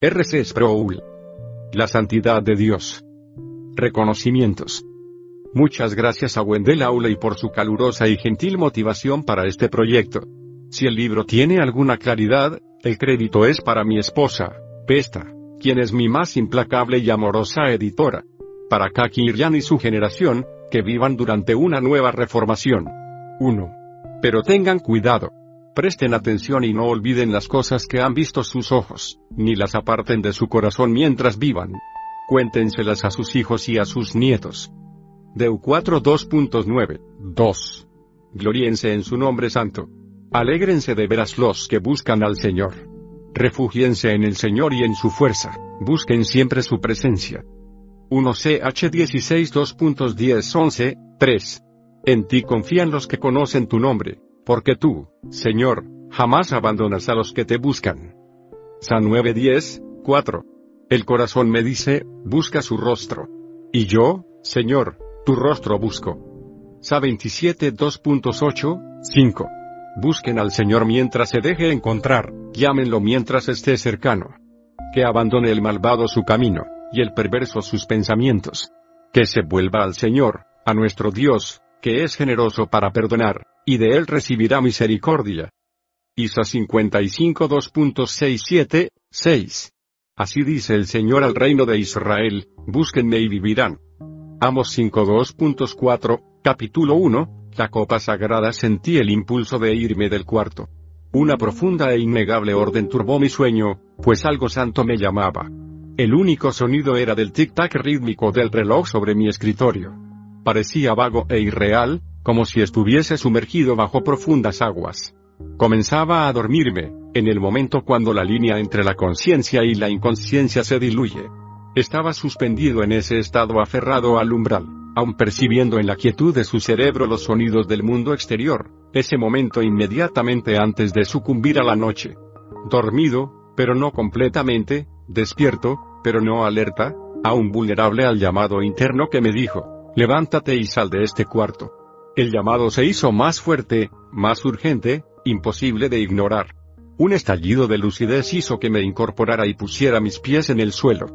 RC Sproul. La santidad de Dios. Reconocimientos. Muchas gracias a Wendell Auley por su calurosa y gentil motivación para este proyecto. Si el libro tiene alguna claridad, el crédito es para mi esposa, Pesta, quien es mi más implacable y amorosa editora. Para Kaki Iryan y su generación, que vivan durante una nueva reformación. 1. Pero tengan cuidado. Presten atención y no olviden las cosas que han visto sus ojos, ni las aparten de su corazón mientras vivan. Cuéntenselas a sus hijos y a sus nietos. Deu 4 2.9. 2. Gloriense en su nombre santo. Alégrense de veras los que buscan al Señor. Refugíense en el Señor y en su fuerza, busquen siempre su presencia. 1 CH 16 2.10 11, 3. En ti confían los que conocen tu nombre, porque tú, Señor, jamás abandonas a los que te buscan. San 9:10, 4. El corazón me dice, busca su rostro. Y yo, Señor, tu rostro busco. Sa 27 2.8, 5. Busquen al Señor mientras se deje encontrar, llámenlo mientras esté cercano. Que abandone el malvado su camino, y el perverso sus pensamientos. Que se vuelva al Señor, a nuestro Dios, que es generoso para perdonar, y de él recibirá misericordia. Isa 55 2.67, 6. Así dice el Señor al reino de Israel, búsquenme y vivirán. Amos 5.2.4, capítulo 1, la copa sagrada sentí el impulso de irme del cuarto. Una profunda e innegable orden turbó mi sueño, pues algo santo me llamaba. El único sonido era del tic-tac rítmico del reloj sobre mi escritorio. Parecía vago e irreal, como si estuviese sumergido bajo profundas aguas. Comenzaba a dormirme, en el momento cuando la línea entre la conciencia y la inconsciencia se diluye. Estaba suspendido en ese estado aferrado al umbral, aun percibiendo en la quietud de su cerebro los sonidos del mundo exterior, ese momento inmediatamente antes de sucumbir a la noche. Dormido, pero no completamente, despierto, pero no alerta, aún vulnerable al llamado interno que me dijo, levántate y sal de este cuarto. El llamado se hizo más fuerte, más urgente, imposible de ignorar. Un estallido de lucidez hizo que me incorporara y pusiera mis pies en el suelo.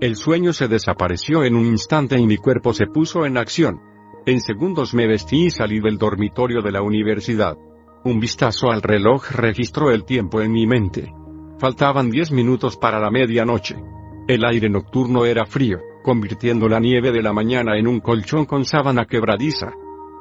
El sueño se desapareció en un instante y mi cuerpo se puso en acción. En segundos me vestí y salí del dormitorio de la universidad. Un vistazo al reloj registró el tiempo en mi mente. Faltaban diez minutos para la medianoche. El aire nocturno era frío, convirtiendo la nieve de la mañana en un colchón con sábana quebradiza.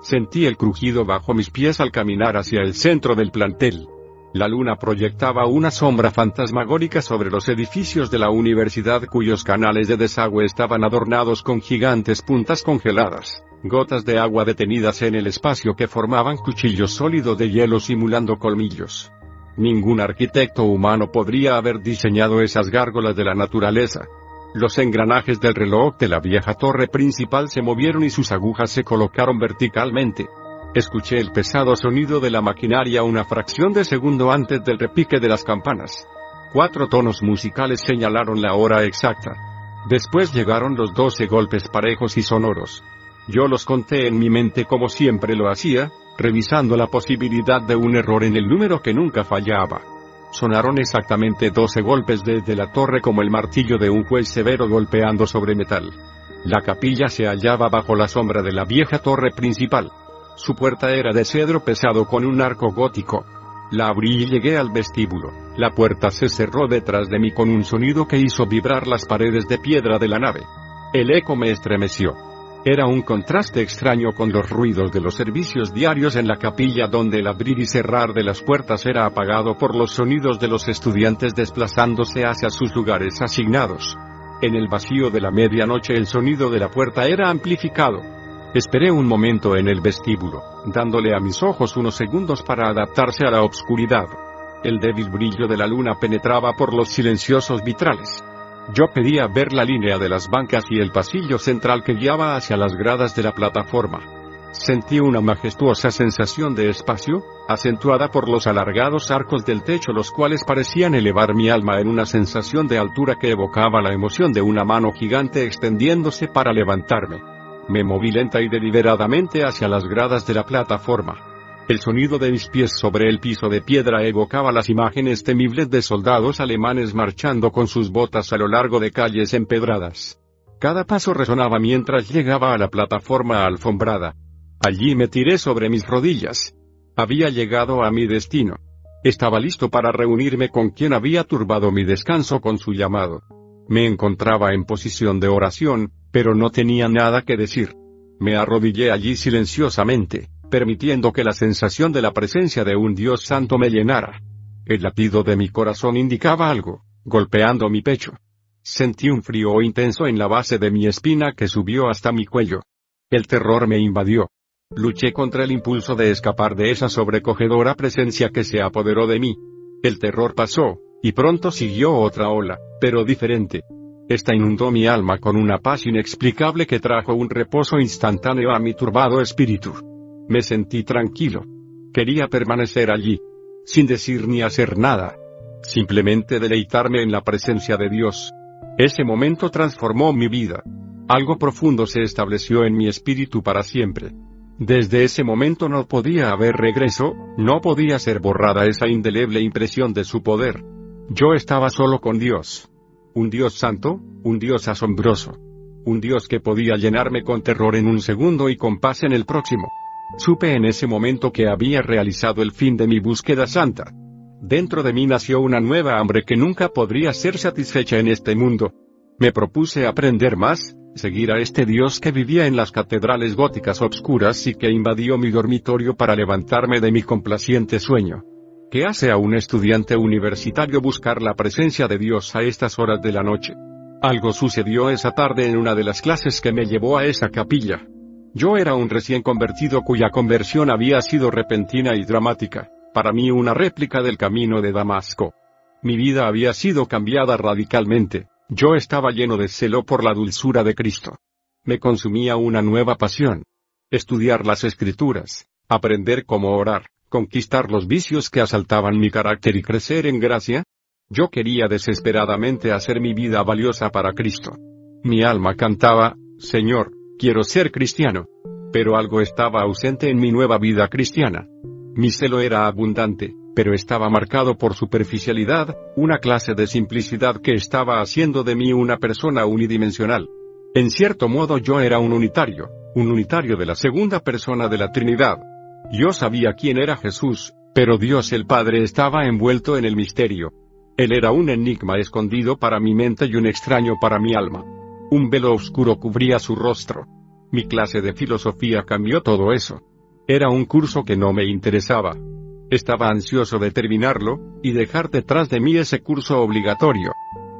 Sentí el crujido bajo mis pies al caminar hacia el centro del plantel. La luna proyectaba una sombra fantasmagórica sobre los edificios de la universidad cuyos canales de desagüe estaban adornados con gigantes puntas congeladas, gotas de agua detenidas en el espacio que formaban cuchillos sólidos de hielo simulando colmillos. Ningún arquitecto humano podría haber diseñado esas gárgolas de la naturaleza, los engranajes del reloj de la vieja torre principal se movieron y sus agujas se colocaron verticalmente. Escuché el pesado sonido de la maquinaria una fracción de segundo antes del repique de las campanas. Cuatro tonos musicales señalaron la hora exacta. Después llegaron los doce golpes parejos y sonoros. Yo los conté en mi mente como siempre lo hacía, revisando la posibilidad de un error en el número que nunca fallaba. Sonaron exactamente doce golpes desde la torre como el martillo de un juez severo golpeando sobre metal. La capilla se hallaba bajo la sombra de la vieja torre principal. Su puerta era de cedro pesado con un arco gótico. La abrí y llegué al vestíbulo. La puerta se cerró detrás de mí con un sonido que hizo vibrar las paredes de piedra de la nave. El eco me estremeció. Era un contraste extraño con los ruidos de los servicios diarios en la capilla donde el abrir y cerrar de las puertas era apagado por los sonidos de los estudiantes desplazándose hacia sus lugares asignados. En el vacío de la medianoche el sonido de la puerta era amplificado. Esperé un momento en el vestíbulo, dándole a mis ojos unos segundos para adaptarse a la obscuridad. El débil brillo de la luna penetraba por los silenciosos vitrales. Yo pedía ver la línea de las bancas y el pasillo central que guiaba hacia las gradas de la plataforma. Sentí una majestuosa sensación de espacio, acentuada por los alargados arcos del techo los cuales parecían elevar mi alma en una sensación de altura que evocaba la emoción de una mano gigante extendiéndose para levantarme. Me moví lenta y deliberadamente hacia las gradas de la plataforma. El sonido de mis pies sobre el piso de piedra evocaba las imágenes temibles de soldados alemanes marchando con sus botas a lo largo de calles empedradas. Cada paso resonaba mientras llegaba a la plataforma alfombrada. Allí me tiré sobre mis rodillas. Había llegado a mi destino. Estaba listo para reunirme con quien había turbado mi descanso con su llamado. Me encontraba en posición de oración, pero no tenía nada que decir. Me arrodillé allí silenciosamente, permitiendo que la sensación de la presencia de un Dios santo me llenara. El latido de mi corazón indicaba algo, golpeando mi pecho. Sentí un frío intenso en la base de mi espina que subió hasta mi cuello. El terror me invadió. Luché contra el impulso de escapar de esa sobrecogedora presencia que se apoderó de mí. El terror pasó, y pronto siguió otra ola, pero diferente. Esta inundó mi alma con una paz inexplicable que trajo un reposo instantáneo a mi turbado espíritu. Me sentí tranquilo. Quería permanecer allí, sin decir ni hacer nada. Simplemente deleitarme en la presencia de Dios. Ese momento transformó mi vida. Algo profundo se estableció en mi espíritu para siempre. Desde ese momento no podía haber regreso, no podía ser borrada esa indeleble impresión de su poder. Yo estaba solo con Dios. Un Dios santo, un Dios asombroso. Un Dios que podía llenarme con terror en un segundo y con paz en el próximo. Supe en ese momento que había realizado el fin de mi búsqueda santa. Dentro de mí nació una nueva hambre que nunca podría ser satisfecha en este mundo. Me propuse aprender más, seguir a este Dios que vivía en las catedrales góticas obscuras y que invadió mi dormitorio para levantarme de mi complaciente sueño. ¿Qué hace a un estudiante universitario buscar la presencia de Dios a estas horas de la noche? Algo sucedió esa tarde en una de las clases que me llevó a esa capilla. Yo era un recién convertido cuya conversión había sido repentina y dramática, para mí una réplica del camino de Damasco. Mi vida había sido cambiada radicalmente, yo estaba lleno de celo por la dulzura de Cristo. Me consumía una nueva pasión. Estudiar las escrituras, aprender cómo orar, conquistar los vicios que asaltaban mi carácter y crecer en gracia. Yo quería desesperadamente hacer mi vida valiosa para Cristo. Mi alma cantaba, Señor, quiero ser cristiano. Pero algo estaba ausente en mi nueva vida cristiana. Mi celo era abundante, pero estaba marcado por superficialidad, una clase de simplicidad que estaba haciendo de mí una persona unidimensional. En cierto modo yo era un unitario, un unitario de la segunda persona de la Trinidad. Yo sabía quién era Jesús, pero Dios el Padre estaba envuelto en el misterio. Él era un enigma escondido para mi mente y un extraño para mi alma. Un velo oscuro cubría su rostro. Mi clase de filosofía cambió todo eso. Era un curso que no me interesaba, estaba ansioso de terminarlo, y dejar detrás de mí ese curso obligatorio.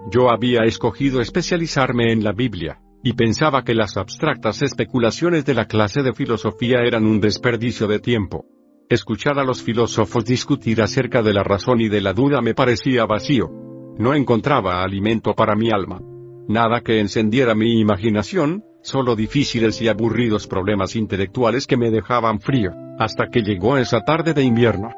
Yo había escogido especializarme en la Biblia, y pensaba que las abstractas especulaciones de la clase de filosofía eran un desperdicio de tiempo. Escuchar a los filósofos discutir acerca de la razón y de la duda me parecía vacío. No encontraba alimento para mi alma. Nada que encendiera mi imaginación, solo difíciles y aburridos problemas intelectuales que me dejaban frío, hasta que llegó esa tarde de invierno.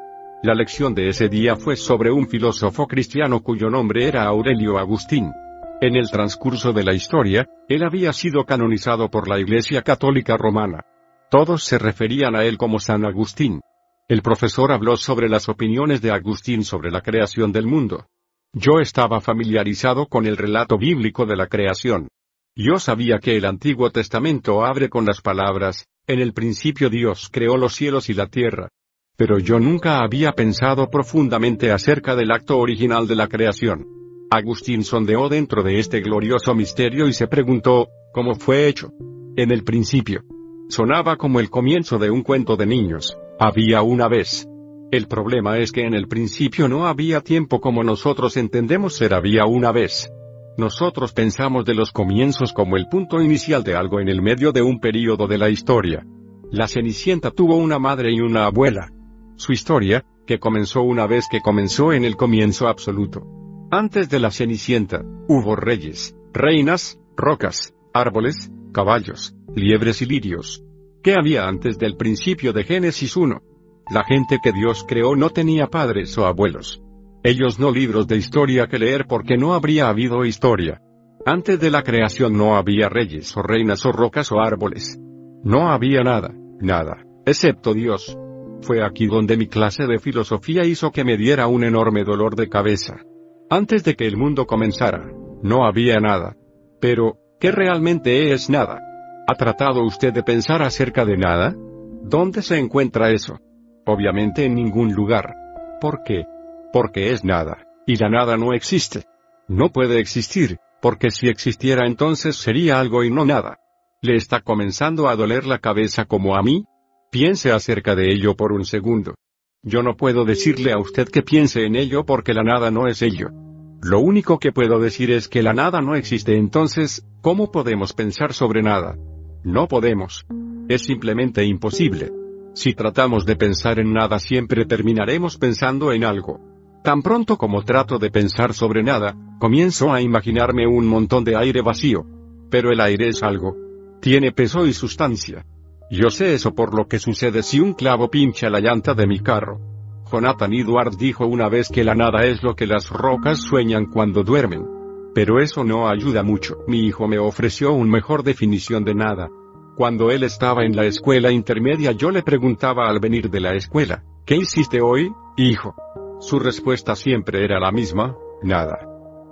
La lección de ese día fue sobre un filósofo cristiano cuyo nombre era Aurelio Agustín. En el transcurso de la historia, él había sido canonizado por la Iglesia Católica Romana. Todos se referían a él como San Agustín. El profesor habló sobre las opiniones de Agustín sobre la creación del mundo. Yo estaba familiarizado con el relato bíblico de la creación. Yo sabía que el Antiguo Testamento abre con las palabras, en el principio Dios creó los cielos y la tierra. Pero yo nunca había pensado profundamente acerca del acto original de la creación. Agustín sondeó dentro de este glorioso misterio y se preguntó, ¿cómo fue hecho? En el principio. Sonaba como el comienzo de un cuento de niños. Había una vez. El problema es que en el principio no había tiempo como nosotros entendemos ser había una vez. Nosotros pensamos de los comienzos como el punto inicial de algo en el medio de un período de la historia. La Cenicienta tuvo una madre y una abuela. Su historia, que comenzó una vez que comenzó en el comienzo absoluto. Antes de la Cenicienta, hubo reyes, reinas, rocas, árboles, caballos, liebres y lirios. ¿Qué había antes del principio de Génesis 1? La gente que Dios creó no tenía padres o abuelos. Ellos no libros de historia que leer porque no habría habido historia. Antes de la creación no había reyes o reinas o rocas o árboles. No había nada, nada, excepto Dios. Fue aquí donde mi clase de filosofía hizo que me diera un enorme dolor de cabeza. Antes de que el mundo comenzara, no había nada. Pero, ¿qué realmente es nada? ¿Ha tratado usted de pensar acerca de nada? ¿Dónde se encuentra eso? Obviamente en ningún lugar. ¿Por qué? Porque es nada, y la nada no existe. No puede existir, porque si existiera entonces sería algo y no nada. ¿Le está comenzando a doler la cabeza como a mí? Piense acerca de ello por un segundo. Yo no puedo decirle a usted que piense en ello porque la nada no es ello. Lo único que puedo decir es que la nada no existe entonces, ¿cómo podemos pensar sobre nada? No podemos. Es simplemente imposible. Si tratamos de pensar en nada siempre terminaremos pensando en algo. Tan pronto como trato de pensar sobre nada, comienzo a imaginarme un montón de aire vacío. Pero el aire es algo. Tiene peso y sustancia. Yo sé eso por lo que sucede si un clavo pincha la llanta de mi carro. Jonathan Edwards dijo una vez que la nada es lo que las rocas sueñan cuando duermen. Pero eso no ayuda mucho. Mi hijo me ofreció una mejor definición de nada. Cuando él estaba en la escuela intermedia yo le preguntaba al venir de la escuela, ¿qué hiciste hoy, hijo? Su respuesta siempre era la misma, nada.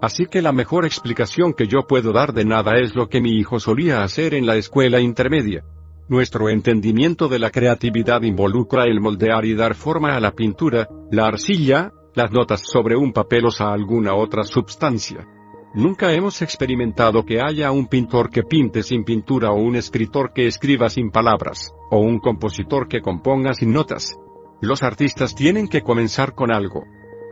Así que la mejor explicación que yo puedo dar de nada es lo que mi hijo solía hacer en la escuela intermedia. Nuestro entendimiento de la creatividad involucra el moldear y dar forma a la pintura, la arcilla, las notas sobre un papel o a alguna otra substancia. Nunca hemos experimentado que haya un pintor que pinte sin pintura o un escritor que escriba sin palabras, o un compositor que componga sin notas. Los artistas tienen que comenzar con algo.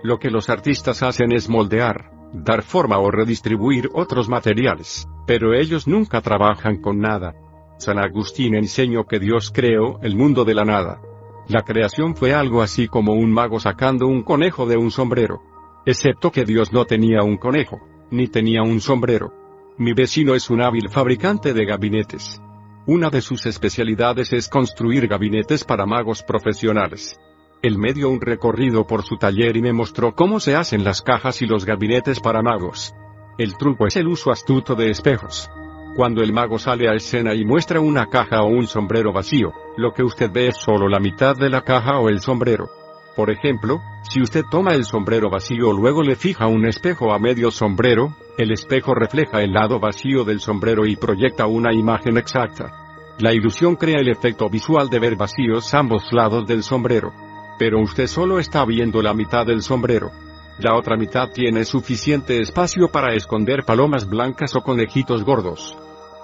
Lo que los artistas hacen es moldear, dar forma o redistribuir otros materiales, pero ellos nunca trabajan con nada. San Agustín enseñó que Dios creó el mundo de la nada. La creación fue algo así como un mago sacando un conejo de un sombrero. Excepto que Dios no tenía un conejo, ni tenía un sombrero. Mi vecino es un hábil fabricante de gabinetes. Una de sus especialidades es construir gabinetes para magos profesionales. Él me dio un recorrido por su taller y me mostró cómo se hacen las cajas y los gabinetes para magos. El truco es el uso astuto de espejos. Cuando el mago sale a escena y muestra una caja o un sombrero vacío, lo que usted ve es solo la mitad de la caja o el sombrero. Por ejemplo, si usted toma el sombrero vacío luego le fija un espejo a medio sombrero, el espejo refleja el lado vacío del sombrero y proyecta una imagen exacta. La ilusión crea el efecto visual de ver vacíos ambos lados del sombrero. Pero usted solo está viendo la mitad del sombrero. La otra mitad tiene suficiente espacio para esconder palomas blancas o conejitos gordos.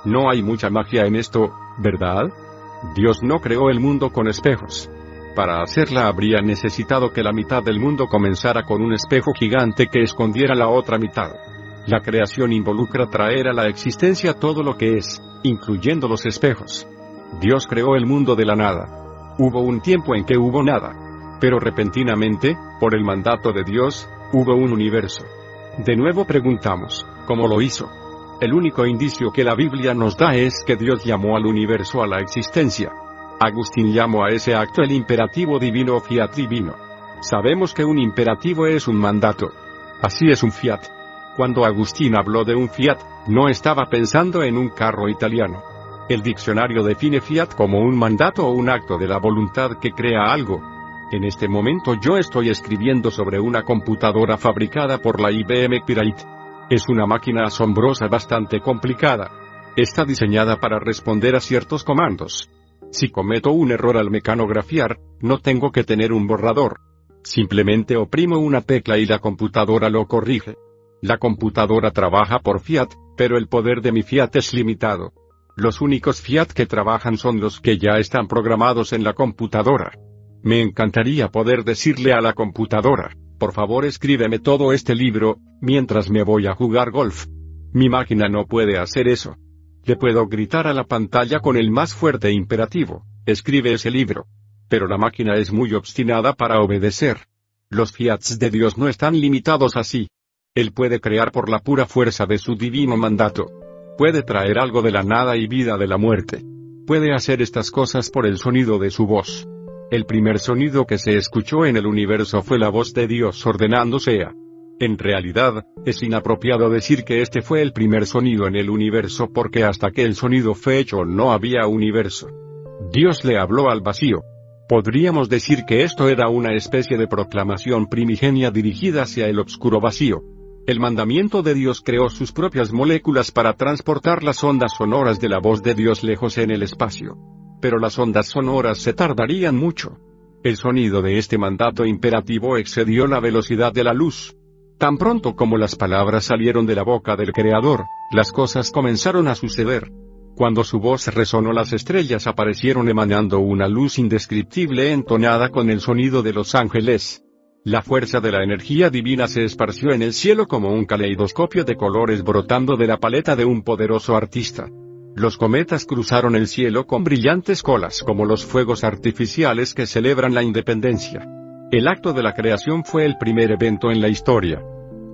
No hay mucha magia en esto, ¿verdad? Dios no creó el mundo con espejos. Para hacerla habría necesitado que la mitad del mundo comenzara con un espejo gigante que escondiera la otra mitad. La creación involucra traer a la existencia todo lo que es, incluyendo los espejos. Dios creó el mundo de la nada. Hubo un tiempo en que hubo nada. Pero repentinamente, por el mandato de Dios, hubo un universo. De nuevo preguntamos, ¿cómo lo hizo? El único indicio que la Biblia nos da es que Dios llamó al universo a la existencia. Agustín llamó a ese acto el imperativo divino o fiat divino. Sabemos que un imperativo es un mandato. Así es un fiat. Cuando Agustín habló de un fiat, no estaba pensando en un carro italiano. El diccionario define fiat como un mandato o un acto de la voluntad que crea algo, en este momento yo estoy escribiendo sobre una computadora fabricada por la IBM Pirate. Es una máquina asombrosa bastante complicada. Está diseñada para responder a ciertos comandos. Si cometo un error al mecanografiar, no tengo que tener un borrador. Simplemente oprimo una tecla y la computadora lo corrige. La computadora trabaja por Fiat, pero el poder de mi Fiat es limitado. Los únicos Fiat que trabajan son los que ya están programados en la computadora. Me encantaría poder decirle a la computadora, por favor escríbeme todo este libro, mientras me voy a jugar golf. Mi máquina no puede hacer eso. Le puedo gritar a la pantalla con el más fuerte imperativo, escribe ese libro. Pero la máquina es muy obstinada para obedecer. Los fiats de Dios no están limitados así. Él puede crear por la pura fuerza de su divino mandato. Puede traer algo de la nada y vida de la muerte. Puede hacer estas cosas por el sonido de su voz. El primer sonido que se escuchó en el universo fue la voz de Dios ordenando sea. En realidad, es inapropiado decir que este fue el primer sonido en el universo porque hasta que el sonido fue hecho no había universo. Dios le habló al vacío. Podríamos decir que esto era una especie de proclamación primigenia dirigida hacia el obscuro vacío. El mandamiento de Dios creó sus propias moléculas para transportar las ondas sonoras de la voz de Dios lejos en el espacio. Pero las ondas sonoras se tardarían mucho. El sonido de este mandato imperativo excedió la velocidad de la luz. Tan pronto como las palabras salieron de la boca del Creador, las cosas comenzaron a suceder. Cuando su voz resonó las estrellas aparecieron emanando una luz indescriptible entonada con el sonido de los ángeles. La fuerza de la energía divina se esparció en el cielo como un caleidoscopio de colores brotando de la paleta de un poderoso artista. Los cometas cruzaron el cielo con brillantes colas como los fuegos artificiales que celebran la independencia. El acto de la creación fue el primer evento en la historia.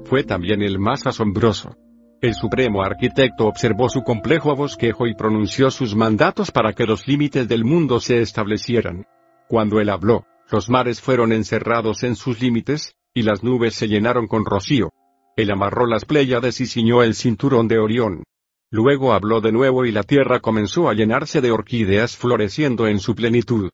Fue también el más asombroso. El supremo arquitecto observó su complejo bosquejo y pronunció sus mandatos para que los límites del mundo se establecieran. Cuando él habló, los mares fueron encerrados en sus límites, y las nubes se llenaron con rocío. Él amarró las pléyades y ciñó el cinturón de Orión. Luego habló de nuevo y la tierra comenzó a llenarse de orquídeas floreciendo en su plenitud.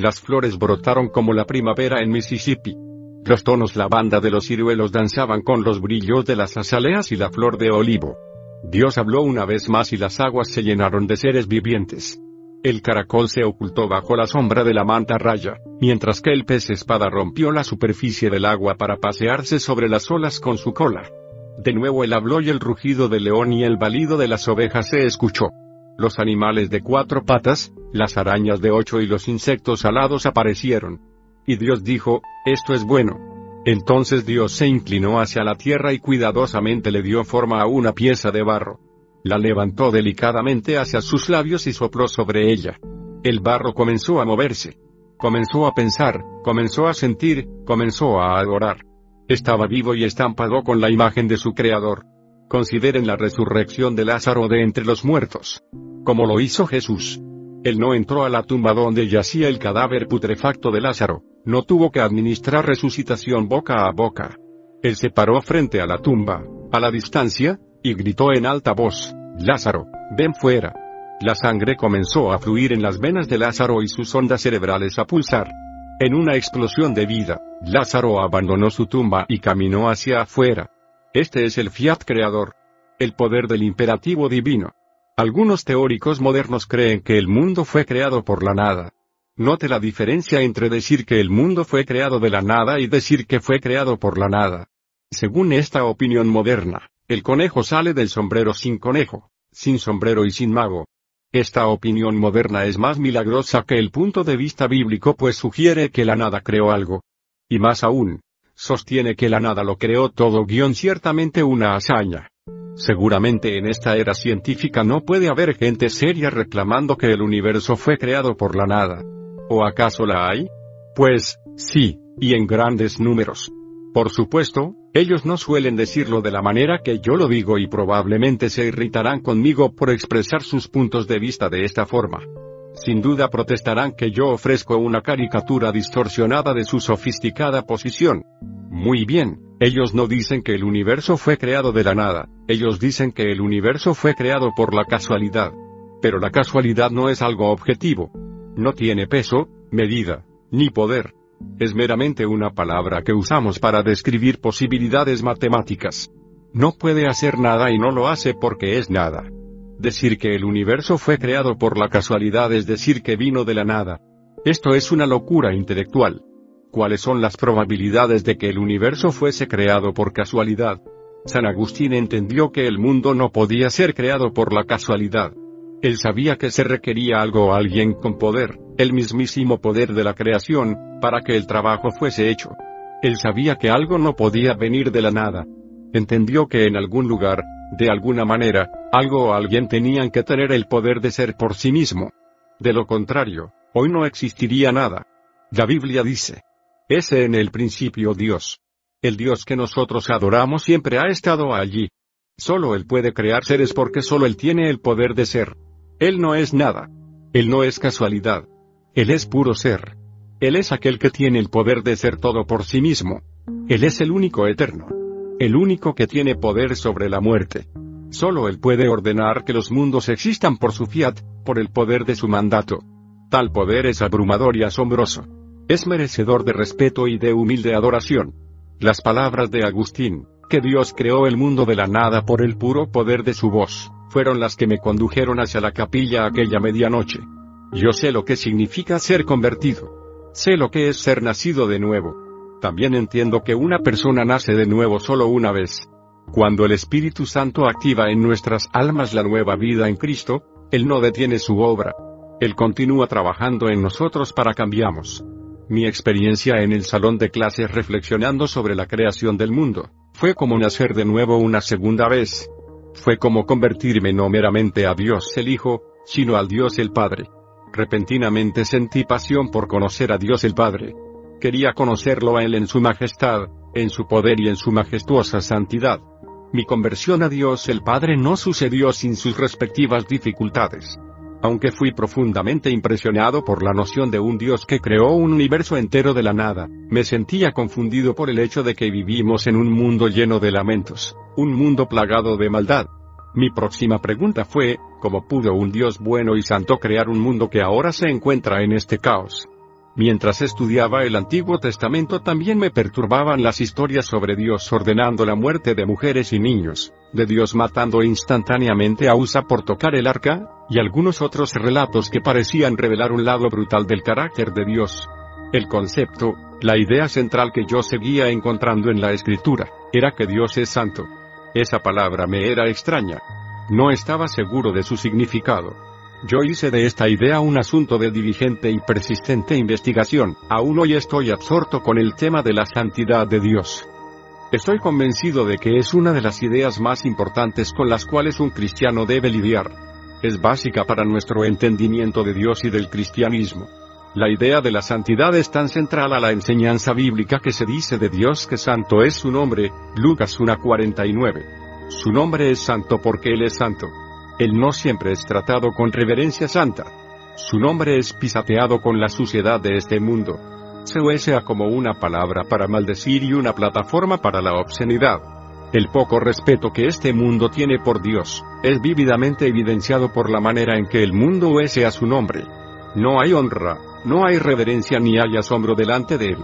Las flores brotaron como la primavera en Mississippi. Los tonos lavanda de los ciruelos danzaban con los brillos de las azaleas y la flor de olivo. Dios habló una vez más y las aguas se llenaron de seres vivientes. El caracol se ocultó bajo la sombra de la manta raya, mientras que el pez espada rompió la superficie del agua para pasearse sobre las olas con su cola. De nuevo él habló y el rugido del león y el balido de las ovejas se escuchó. Los animales de cuatro patas, las arañas de ocho y los insectos alados aparecieron. Y Dios dijo, esto es bueno. Entonces Dios se inclinó hacia la tierra y cuidadosamente le dio forma a una pieza de barro. La levantó delicadamente hacia sus labios y sopló sobre ella. El barro comenzó a moverse. Comenzó a pensar, comenzó a sentir, comenzó a adorar. Estaba vivo y estampado con la imagen de su Creador. Consideren la resurrección de Lázaro de entre los muertos. Como lo hizo Jesús. Él no entró a la tumba donde yacía el cadáver putrefacto de Lázaro, no tuvo que administrar resucitación boca a boca. Él se paró frente a la tumba, a la distancia, y gritó en alta voz, Lázaro, ven fuera. La sangre comenzó a fluir en las venas de Lázaro y sus ondas cerebrales a pulsar. En una explosión de vida, Lázaro abandonó su tumba y caminó hacia afuera. Este es el fiat creador. El poder del imperativo divino. Algunos teóricos modernos creen que el mundo fue creado por la nada. Note la diferencia entre decir que el mundo fue creado de la nada y decir que fue creado por la nada. Según esta opinión moderna, el conejo sale del sombrero sin conejo, sin sombrero y sin mago. Esta opinión moderna es más milagrosa que el punto de vista bíblico pues sugiere que la nada creó algo. Y más aún, sostiene que la nada lo creó todo guion ciertamente una hazaña. Seguramente en esta era científica no puede haber gente seria reclamando que el universo fue creado por la nada. ¿O acaso la hay? Pues, sí, y en grandes números. Por supuesto, ellos no suelen decirlo de la manera que yo lo digo y probablemente se irritarán conmigo por expresar sus puntos de vista de esta forma. Sin duda protestarán que yo ofrezco una caricatura distorsionada de su sofisticada posición. Muy bien, ellos no dicen que el universo fue creado de la nada, ellos dicen que el universo fue creado por la casualidad. Pero la casualidad no es algo objetivo. No tiene peso, medida, ni poder. Es meramente una palabra que usamos para describir posibilidades matemáticas. No puede hacer nada y no lo hace porque es nada. Decir que el universo fue creado por la casualidad es decir que vino de la nada. Esto es una locura intelectual. ¿Cuáles son las probabilidades de que el universo fuese creado por casualidad? San Agustín entendió que el mundo no podía ser creado por la casualidad. Él sabía que se requería algo o alguien con poder, el mismísimo poder de la creación, para que el trabajo fuese hecho. Él sabía que algo no podía venir de la nada. Entendió que en algún lugar, de alguna manera, algo o alguien tenían que tener el poder de ser por sí mismo. De lo contrario, hoy no existiría nada. La Biblia dice, ese en el principio Dios. El Dios que nosotros adoramos siempre ha estado allí. Solo Él puede crear seres porque solo Él tiene el poder de ser. Él no es nada. Él no es casualidad. Él es puro ser. Él es aquel que tiene el poder de ser todo por sí mismo. Él es el único eterno. El único que tiene poder sobre la muerte. Solo Él puede ordenar que los mundos existan por su fiat, por el poder de su mandato. Tal poder es abrumador y asombroso. Es merecedor de respeto y de humilde adoración. Las palabras de Agustín, que Dios creó el mundo de la nada por el puro poder de su voz, fueron las que me condujeron hacia la capilla aquella medianoche. Yo sé lo que significa ser convertido. Sé lo que es ser nacido de nuevo. También entiendo que una persona nace de nuevo solo una vez. Cuando el Espíritu Santo activa en nuestras almas la nueva vida en Cristo, Él no detiene su obra. Él continúa trabajando en nosotros para cambiamos. Mi experiencia en el salón de clases reflexionando sobre la creación del mundo, fue como nacer de nuevo una segunda vez. Fue como convertirme no meramente a Dios el Hijo, sino al Dios el Padre. Repentinamente sentí pasión por conocer a Dios el Padre. Quería conocerlo a Él en su majestad, en su poder y en su majestuosa santidad. Mi conversión a Dios el Padre no sucedió sin sus respectivas dificultades. Aunque fui profundamente impresionado por la noción de un Dios que creó un universo entero de la nada, me sentía confundido por el hecho de que vivimos en un mundo lleno de lamentos, un mundo plagado de maldad. Mi próxima pregunta fue, ¿cómo pudo un Dios bueno y santo crear un mundo que ahora se encuentra en este caos? Mientras estudiaba el Antiguo Testamento también me perturbaban las historias sobre Dios ordenando la muerte de mujeres y niños, de Dios matando instantáneamente a Usa por tocar el arca, y algunos otros relatos que parecían revelar un lado brutal del carácter de Dios. El concepto, la idea central que yo seguía encontrando en la escritura, era que Dios es santo. Esa palabra me era extraña. No estaba seguro de su significado. Yo hice de esta idea un asunto de diligente y persistente investigación, aún hoy estoy absorto con el tema de la santidad de Dios. Estoy convencido de que es una de las ideas más importantes con las cuales un cristiano debe lidiar. Es básica para nuestro entendimiento de Dios y del cristianismo. La idea de la santidad es tan central a la enseñanza bíblica que se dice de Dios que santo es su nombre, Lucas 1.49. Su nombre es santo porque Él es santo. Él no siempre es tratado con reverencia santa. Su nombre es pisateado con la suciedad de este mundo. Se usa como una palabra para maldecir y una plataforma para la obscenidad. El poco respeto que este mundo tiene por Dios, es vívidamente evidenciado por la manera en que el mundo usa a su nombre. No hay honra, no hay reverencia ni hay asombro delante de él.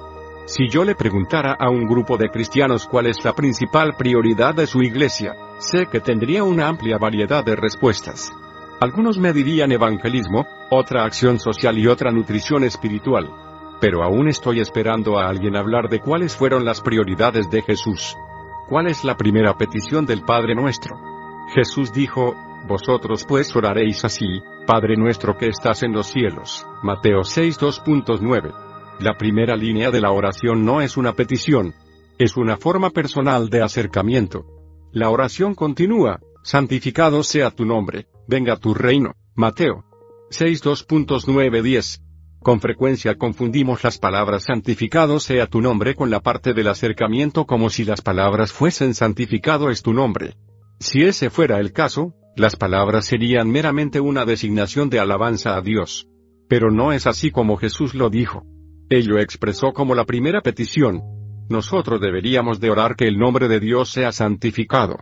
Si yo le preguntara a un grupo de cristianos cuál es la principal prioridad de su iglesia, sé que tendría una amplia variedad de respuestas. Algunos me dirían evangelismo, otra acción social y otra nutrición espiritual. Pero aún estoy esperando a alguien hablar de cuáles fueron las prioridades de Jesús. ¿Cuál es la primera petición del Padre nuestro? Jesús dijo, Vosotros pues oraréis así, Padre nuestro que estás en los cielos. Mateo 6 la primera línea de la oración no es una petición, es una forma personal de acercamiento. La oración continúa, santificado sea tu nombre, venga tu reino. Mateo 6.2.9.10. Con frecuencia confundimos las palabras santificado sea tu nombre con la parte del acercamiento como si las palabras fuesen santificado es tu nombre. Si ese fuera el caso, las palabras serían meramente una designación de alabanza a Dios. Pero no es así como Jesús lo dijo. Ello expresó como la primera petición. Nosotros deberíamos de orar que el nombre de Dios sea santificado.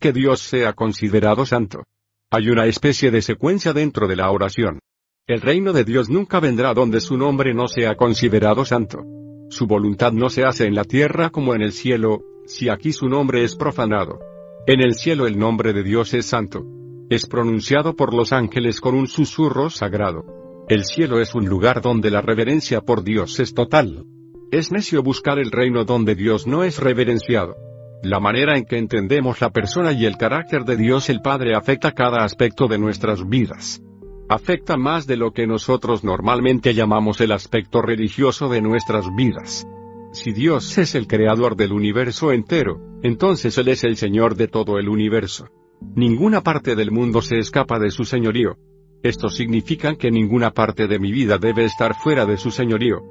Que Dios sea considerado santo. Hay una especie de secuencia dentro de la oración. El reino de Dios nunca vendrá donde su nombre no sea considerado santo. Su voluntad no se hace en la tierra como en el cielo, si aquí su nombre es profanado. En el cielo el nombre de Dios es santo. Es pronunciado por los ángeles con un susurro sagrado. El cielo es un lugar donde la reverencia por Dios es total. Es necio buscar el reino donde Dios no es reverenciado. La manera en que entendemos la persona y el carácter de Dios el Padre afecta cada aspecto de nuestras vidas. Afecta más de lo que nosotros normalmente llamamos el aspecto religioso de nuestras vidas. Si Dios es el creador del universo entero, entonces Él es el Señor de todo el universo. Ninguna parte del mundo se escapa de su señorío. Esto significa que ninguna parte de mi vida debe estar fuera de su señorío.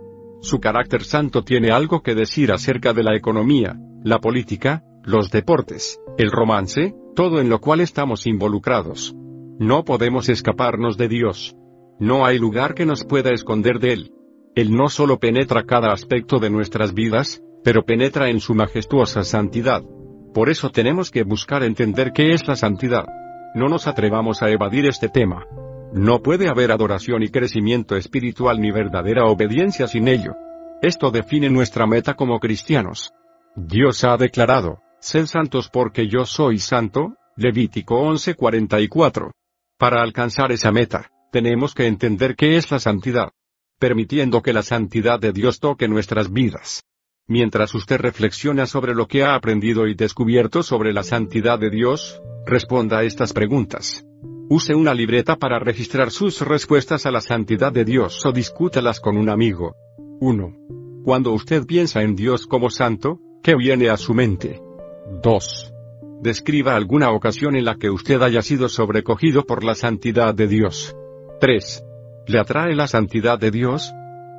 Su carácter santo tiene algo que decir acerca de la economía, la política, los deportes, el romance, todo en lo cual estamos involucrados. No podemos escaparnos de Dios. No hay lugar que nos pueda esconder de Él. Él no solo penetra cada aspecto de nuestras vidas, pero penetra en su majestuosa santidad. Por eso tenemos que buscar entender qué es la santidad. No nos atrevamos a evadir este tema. No puede haber adoración y crecimiento espiritual ni verdadera obediencia sin ello. Esto define nuestra meta como cristianos. Dios ha declarado, sed santos porque yo soy santo, Levítico 11:44. Para alcanzar esa meta, tenemos que entender qué es la santidad, permitiendo que la santidad de Dios toque nuestras vidas. Mientras usted reflexiona sobre lo que ha aprendido y descubierto sobre la santidad de Dios, responda a estas preguntas. Use una libreta para registrar sus respuestas a la santidad de Dios o discútalas con un amigo. 1. Cuando usted piensa en Dios como santo, ¿qué viene a su mente? 2. Describa alguna ocasión en la que usted haya sido sobrecogido por la santidad de Dios. 3. ¿Le atrae la santidad de Dios?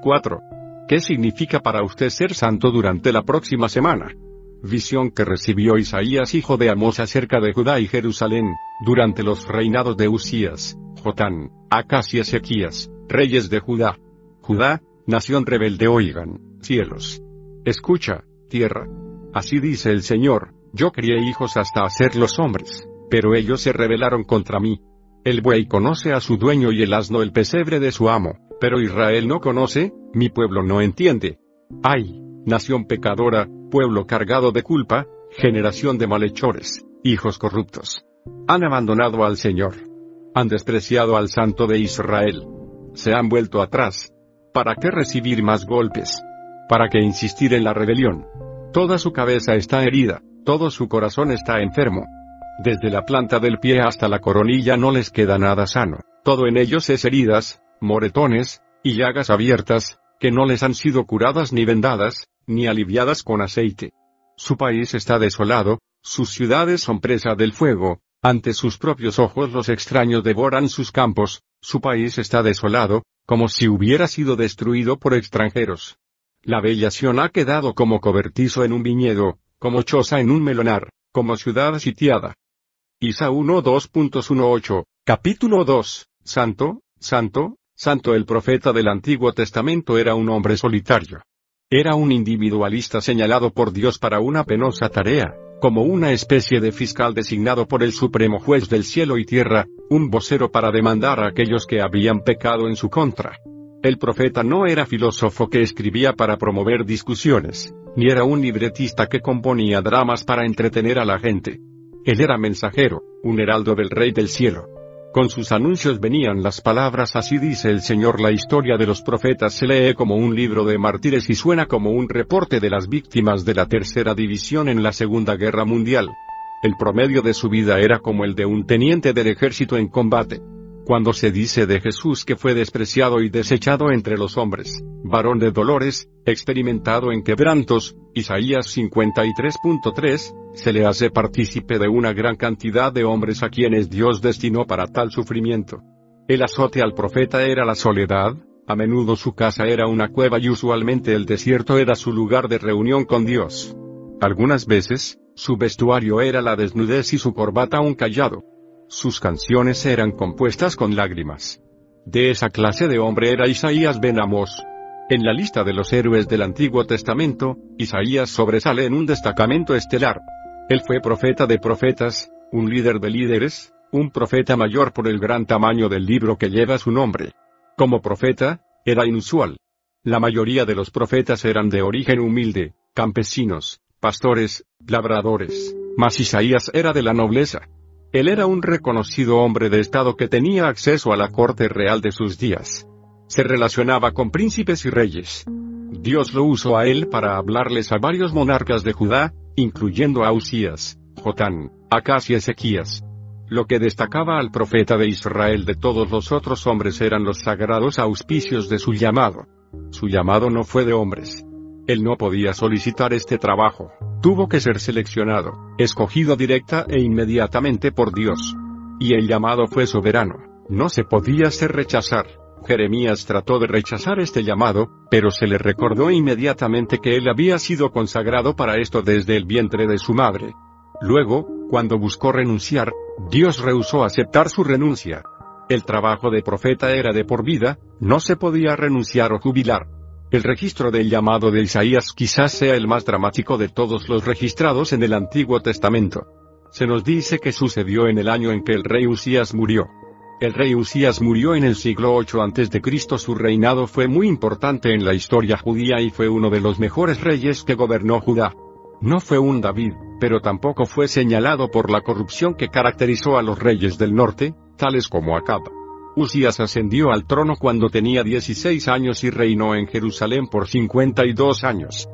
4. ¿Qué significa para usted ser santo durante la próxima semana? Visión que recibió Isaías hijo de Amós acerca de Judá y Jerusalén, durante los reinados de Usías, Jotán, Acas y Ezequías, reyes de Judá. Judá, nación rebelde oigan, cielos. Escucha, tierra. Así dice el Señor, yo crié hijos hasta hacerlos hombres, pero ellos se rebelaron contra mí. El buey conoce a su dueño y el asno el pesebre de su amo, pero Israel no conoce, mi pueblo no entiende. Ay, nación pecadora, pueblo cargado de culpa, generación de malhechores, hijos corruptos. Han abandonado al Señor. Han despreciado al Santo de Israel. Se han vuelto atrás. ¿Para qué recibir más golpes? ¿Para qué insistir en la rebelión? Toda su cabeza está herida, todo su corazón está enfermo. Desde la planta del pie hasta la coronilla no les queda nada sano. Todo en ellos es heridas, moretones, y llagas abiertas, que no les han sido curadas ni vendadas, ni aliviadas con aceite. Su país está desolado, sus ciudades son presa del fuego, ante sus propios ojos los extraños devoran sus campos, su país está desolado, como si hubiera sido destruido por extranjeros. La bella ha quedado como cobertizo en un viñedo, como choza en un melonar, como ciudad sitiada. Isa 1 2.18, capítulo 2, Santo, Santo, Santo el profeta del Antiguo Testamento era un hombre solitario. Era un individualista señalado por Dios para una penosa tarea, como una especie de fiscal designado por el Supremo Juez del cielo y tierra, un vocero para demandar a aquellos que habían pecado en su contra. El profeta no era filósofo que escribía para promover discusiones, ni era un libretista que componía dramas para entretener a la gente. Él era mensajero, un heraldo del Rey del Cielo. Con sus anuncios venían las palabras así dice el Señor la historia de los profetas se lee como un libro de mártires y suena como un reporte de las víctimas de la tercera división en la Segunda Guerra Mundial. El promedio de su vida era como el de un teniente del ejército en combate. Cuando se dice de Jesús que fue despreciado y desechado entre los hombres, varón de dolores, experimentado en quebrantos, Isaías 53.3, se le hace partícipe de una gran cantidad de hombres a quienes Dios destinó para tal sufrimiento. El azote al profeta era la soledad, a menudo su casa era una cueva y usualmente el desierto era su lugar de reunión con Dios. Algunas veces, su vestuario era la desnudez y su corbata un callado. Sus canciones eran compuestas con lágrimas. De esa clase de hombre era Isaías ben Amos. En la lista de los héroes del Antiguo Testamento, Isaías sobresale en un destacamento estelar. Él fue profeta de profetas, un líder de líderes, un profeta mayor por el gran tamaño del libro que lleva su nombre. Como profeta, era inusual. La mayoría de los profetas eran de origen humilde, campesinos, pastores, labradores, mas Isaías era de la nobleza. Él era un reconocido hombre de Estado que tenía acceso a la corte real de sus días. Se relacionaba con príncipes y reyes. Dios lo usó a él para hablarles a varios monarcas de Judá, incluyendo a Usías, Jotán, Acas y Ezequías. Lo que destacaba al profeta de Israel de todos los otros hombres eran los sagrados auspicios de su llamado. Su llamado no fue de hombres. Él no podía solicitar este trabajo. Tuvo que ser seleccionado, escogido directa e inmediatamente por Dios. Y el llamado fue soberano. No se podía ser rechazar. Jeremías trató de rechazar este llamado, pero se le recordó inmediatamente que él había sido consagrado para esto desde el vientre de su madre. Luego, cuando buscó renunciar, Dios rehusó aceptar su renuncia. El trabajo de profeta era de por vida, no se podía renunciar o jubilar. El registro del llamado de Isaías quizás sea el más dramático de todos los registrados en el Antiguo Testamento. Se nos dice que sucedió en el año en que el rey Usías murió. El rey Usías murió en el siglo 8 a.C. Su reinado fue muy importante en la historia judía y fue uno de los mejores reyes que gobernó Judá. No fue un David, pero tampoco fue señalado por la corrupción que caracterizó a los reyes del norte, tales como Acab. Usías ascendió al trono cuando tenía 16 años y reinó en Jerusalén por 52 años.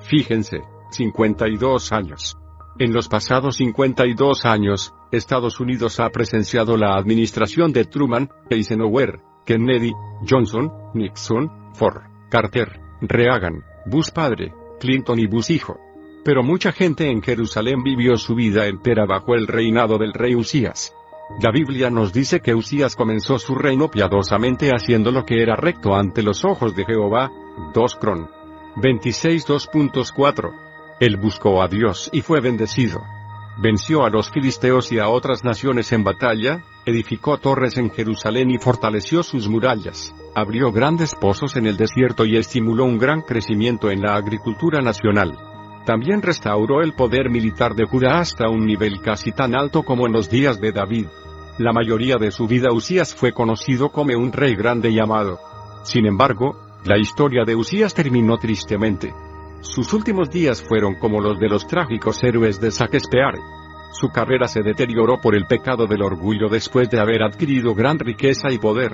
Fíjense, 52 años. En los pasados 52 años, Estados Unidos ha presenciado la administración de Truman, Eisenhower, Kennedy, Johnson, Nixon, Ford, Carter, Reagan, Bush padre, Clinton y Bush hijo. Pero mucha gente en Jerusalén vivió su vida entera bajo el reinado del rey Usías. La Biblia nos dice que Usías comenzó su reino piadosamente haciendo lo que era recto ante los ojos de Jehová. 2 Cron. 26 él buscó a Dios y fue bendecido. Venció a los filisteos y a otras naciones en batalla, edificó torres en Jerusalén y fortaleció sus murallas, abrió grandes pozos en el desierto y estimuló un gran crecimiento en la agricultura nacional. También restauró el poder militar de Judá hasta un nivel casi tan alto como en los días de David. La mayoría de su vida Usías fue conocido como un rey grande y amado. Sin embargo, la historia de Usías terminó tristemente. Sus últimos días fueron como los de los trágicos héroes de Shakespeare. Su carrera se deterioró por el pecado del orgullo después de haber adquirido gran riqueza y poder.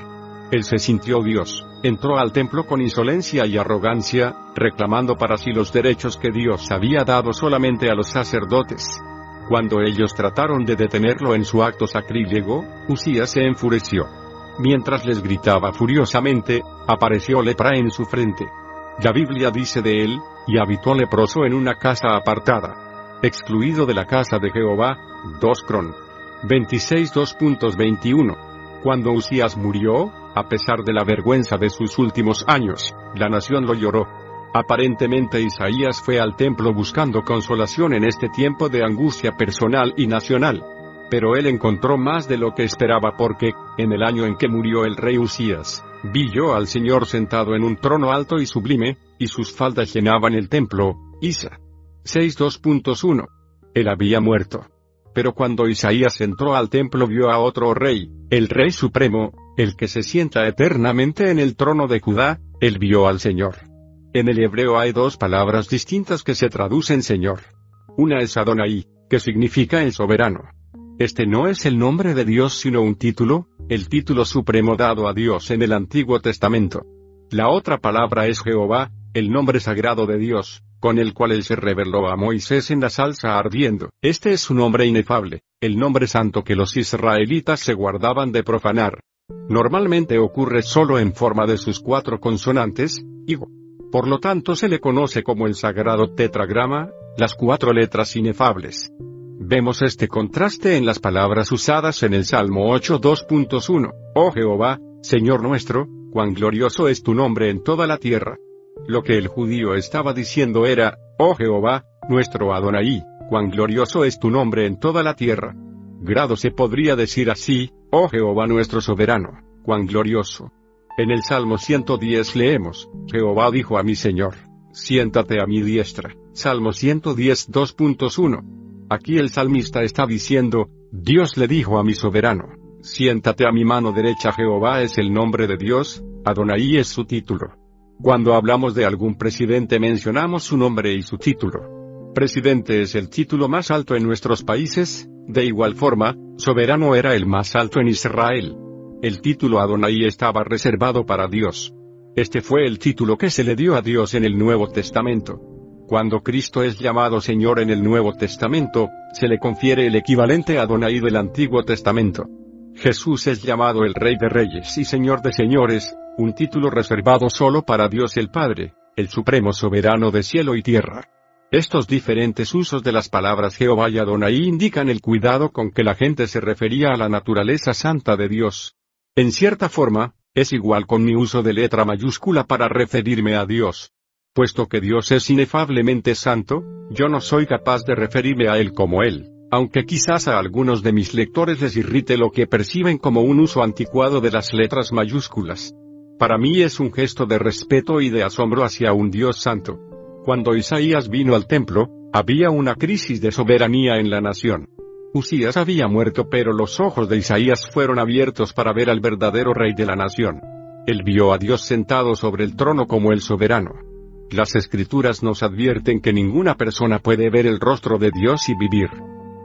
Él se sintió Dios, entró al templo con insolencia y arrogancia, reclamando para sí los derechos que Dios había dado solamente a los sacerdotes. Cuando ellos trataron de detenerlo en su acto sacrílego, Usías se enfureció. Mientras les gritaba furiosamente, apareció lepra en su frente. La Biblia dice de él, y habitó leproso en una casa apartada. Excluido de la casa de Jehová, 2 Cron. 26 2.21. Cuando Usías murió, a pesar de la vergüenza de sus últimos años, la nación lo lloró. Aparentemente Isaías fue al templo buscando consolación en este tiempo de angustia personal y nacional. Pero él encontró más de lo que esperaba porque, en el año en que murió el rey Usías, Vi yo al Señor sentado en un trono alto y sublime, y sus faldas llenaban el templo. Isa. 6.2.1. Él había muerto. Pero cuando Isaías entró al templo vio a otro rey, el Rey Supremo, el que se sienta eternamente en el trono de Judá, él vio al Señor. En el hebreo hay dos palabras distintas que se traducen Señor. Una es Adonai, que significa el soberano. Este no es el nombre de Dios sino un título, el título supremo dado a Dios en el Antiguo Testamento. La otra palabra es Jehová, el nombre sagrado de Dios, con el cual él se reveló a Moisés en la salsa ardiendo. Este es su nombre inefable, el nombre santo que los israelitas se guardaban de profanar. Normalmente ocurre solo en forma de sus cuatro consonantes, higo. Por lo tanto se le conoce como el sagrado tetragrama, las cuatro letras inefables. Vemos este contraste en las palabras usadas en el Salmo 8 2.1. Oh Jehová, Señor nuestro, cuán glorioso es tu nombre en toda la tierra. Lo que el judío estaba diciendo era, Oh Jehová, nuestro Adonai, cuán glorioso es tu nombre en toda la tierra. Grado se podría decir así, Oh Jehová nuestro soberano, cuán glorioso. En el Salmo 110 leemos, Jehová dijo a mi Señor, siéntate a mi diestra. Salmo 110 2.1. Aquí el salmista está diciendo, Dios le dijo a mi soberano, siéntate a mi mano derecha Jehová es el nombre de Dios, Adonai es su título. Cuando hablamos de algún presidente mencionamos su nombre y su título. Presidente es el título más alto en nuestros países, de igual forma, soberano era el más alto en Israel. El título Adonai estaba reservado para Dios. Este fue el título que se le dio a Dios en el Nuevo Testamento. Cuando Cristo es llamado Señor en el Nuevo Testamento, se le confiere el equivalente a Adonai del Antiguo Testamento. Jesús es llamado el Rey de Reyes y Señor de Señores, un título reservado solo para Dios el Padre, el Supremo Soberano de cielo y tierra. Estos diferentes usos de las palabras Jehová y Adonai indican el cuidado con que la gente se refería a la naturaleza santa de Dios. En cierta forma, es igual con mi uso de letra mayúscula para referirme a Dios. Puesto que Dios es inefablemente santo, yo no soy capaz de referirme a Él como Él, aunque quizás a algunos de mis lectores les irrite lo que perciben como un uso anticuado de las letras mayúsculas. Para mí es un gesto de respeto y de asombro hacia un Dios santo. Cuando Isaías vino al templo, había una crisis de soberanía en la nación. Usías había muerto pero los ojos de Isaías fueron abiertos para ver al verdadero rey de la nación. Él vio a Dios sentado sobre el trono como el soberano. Las escrituras nos advierten que ninguna persona puede ver el rostro de Dios y vivir.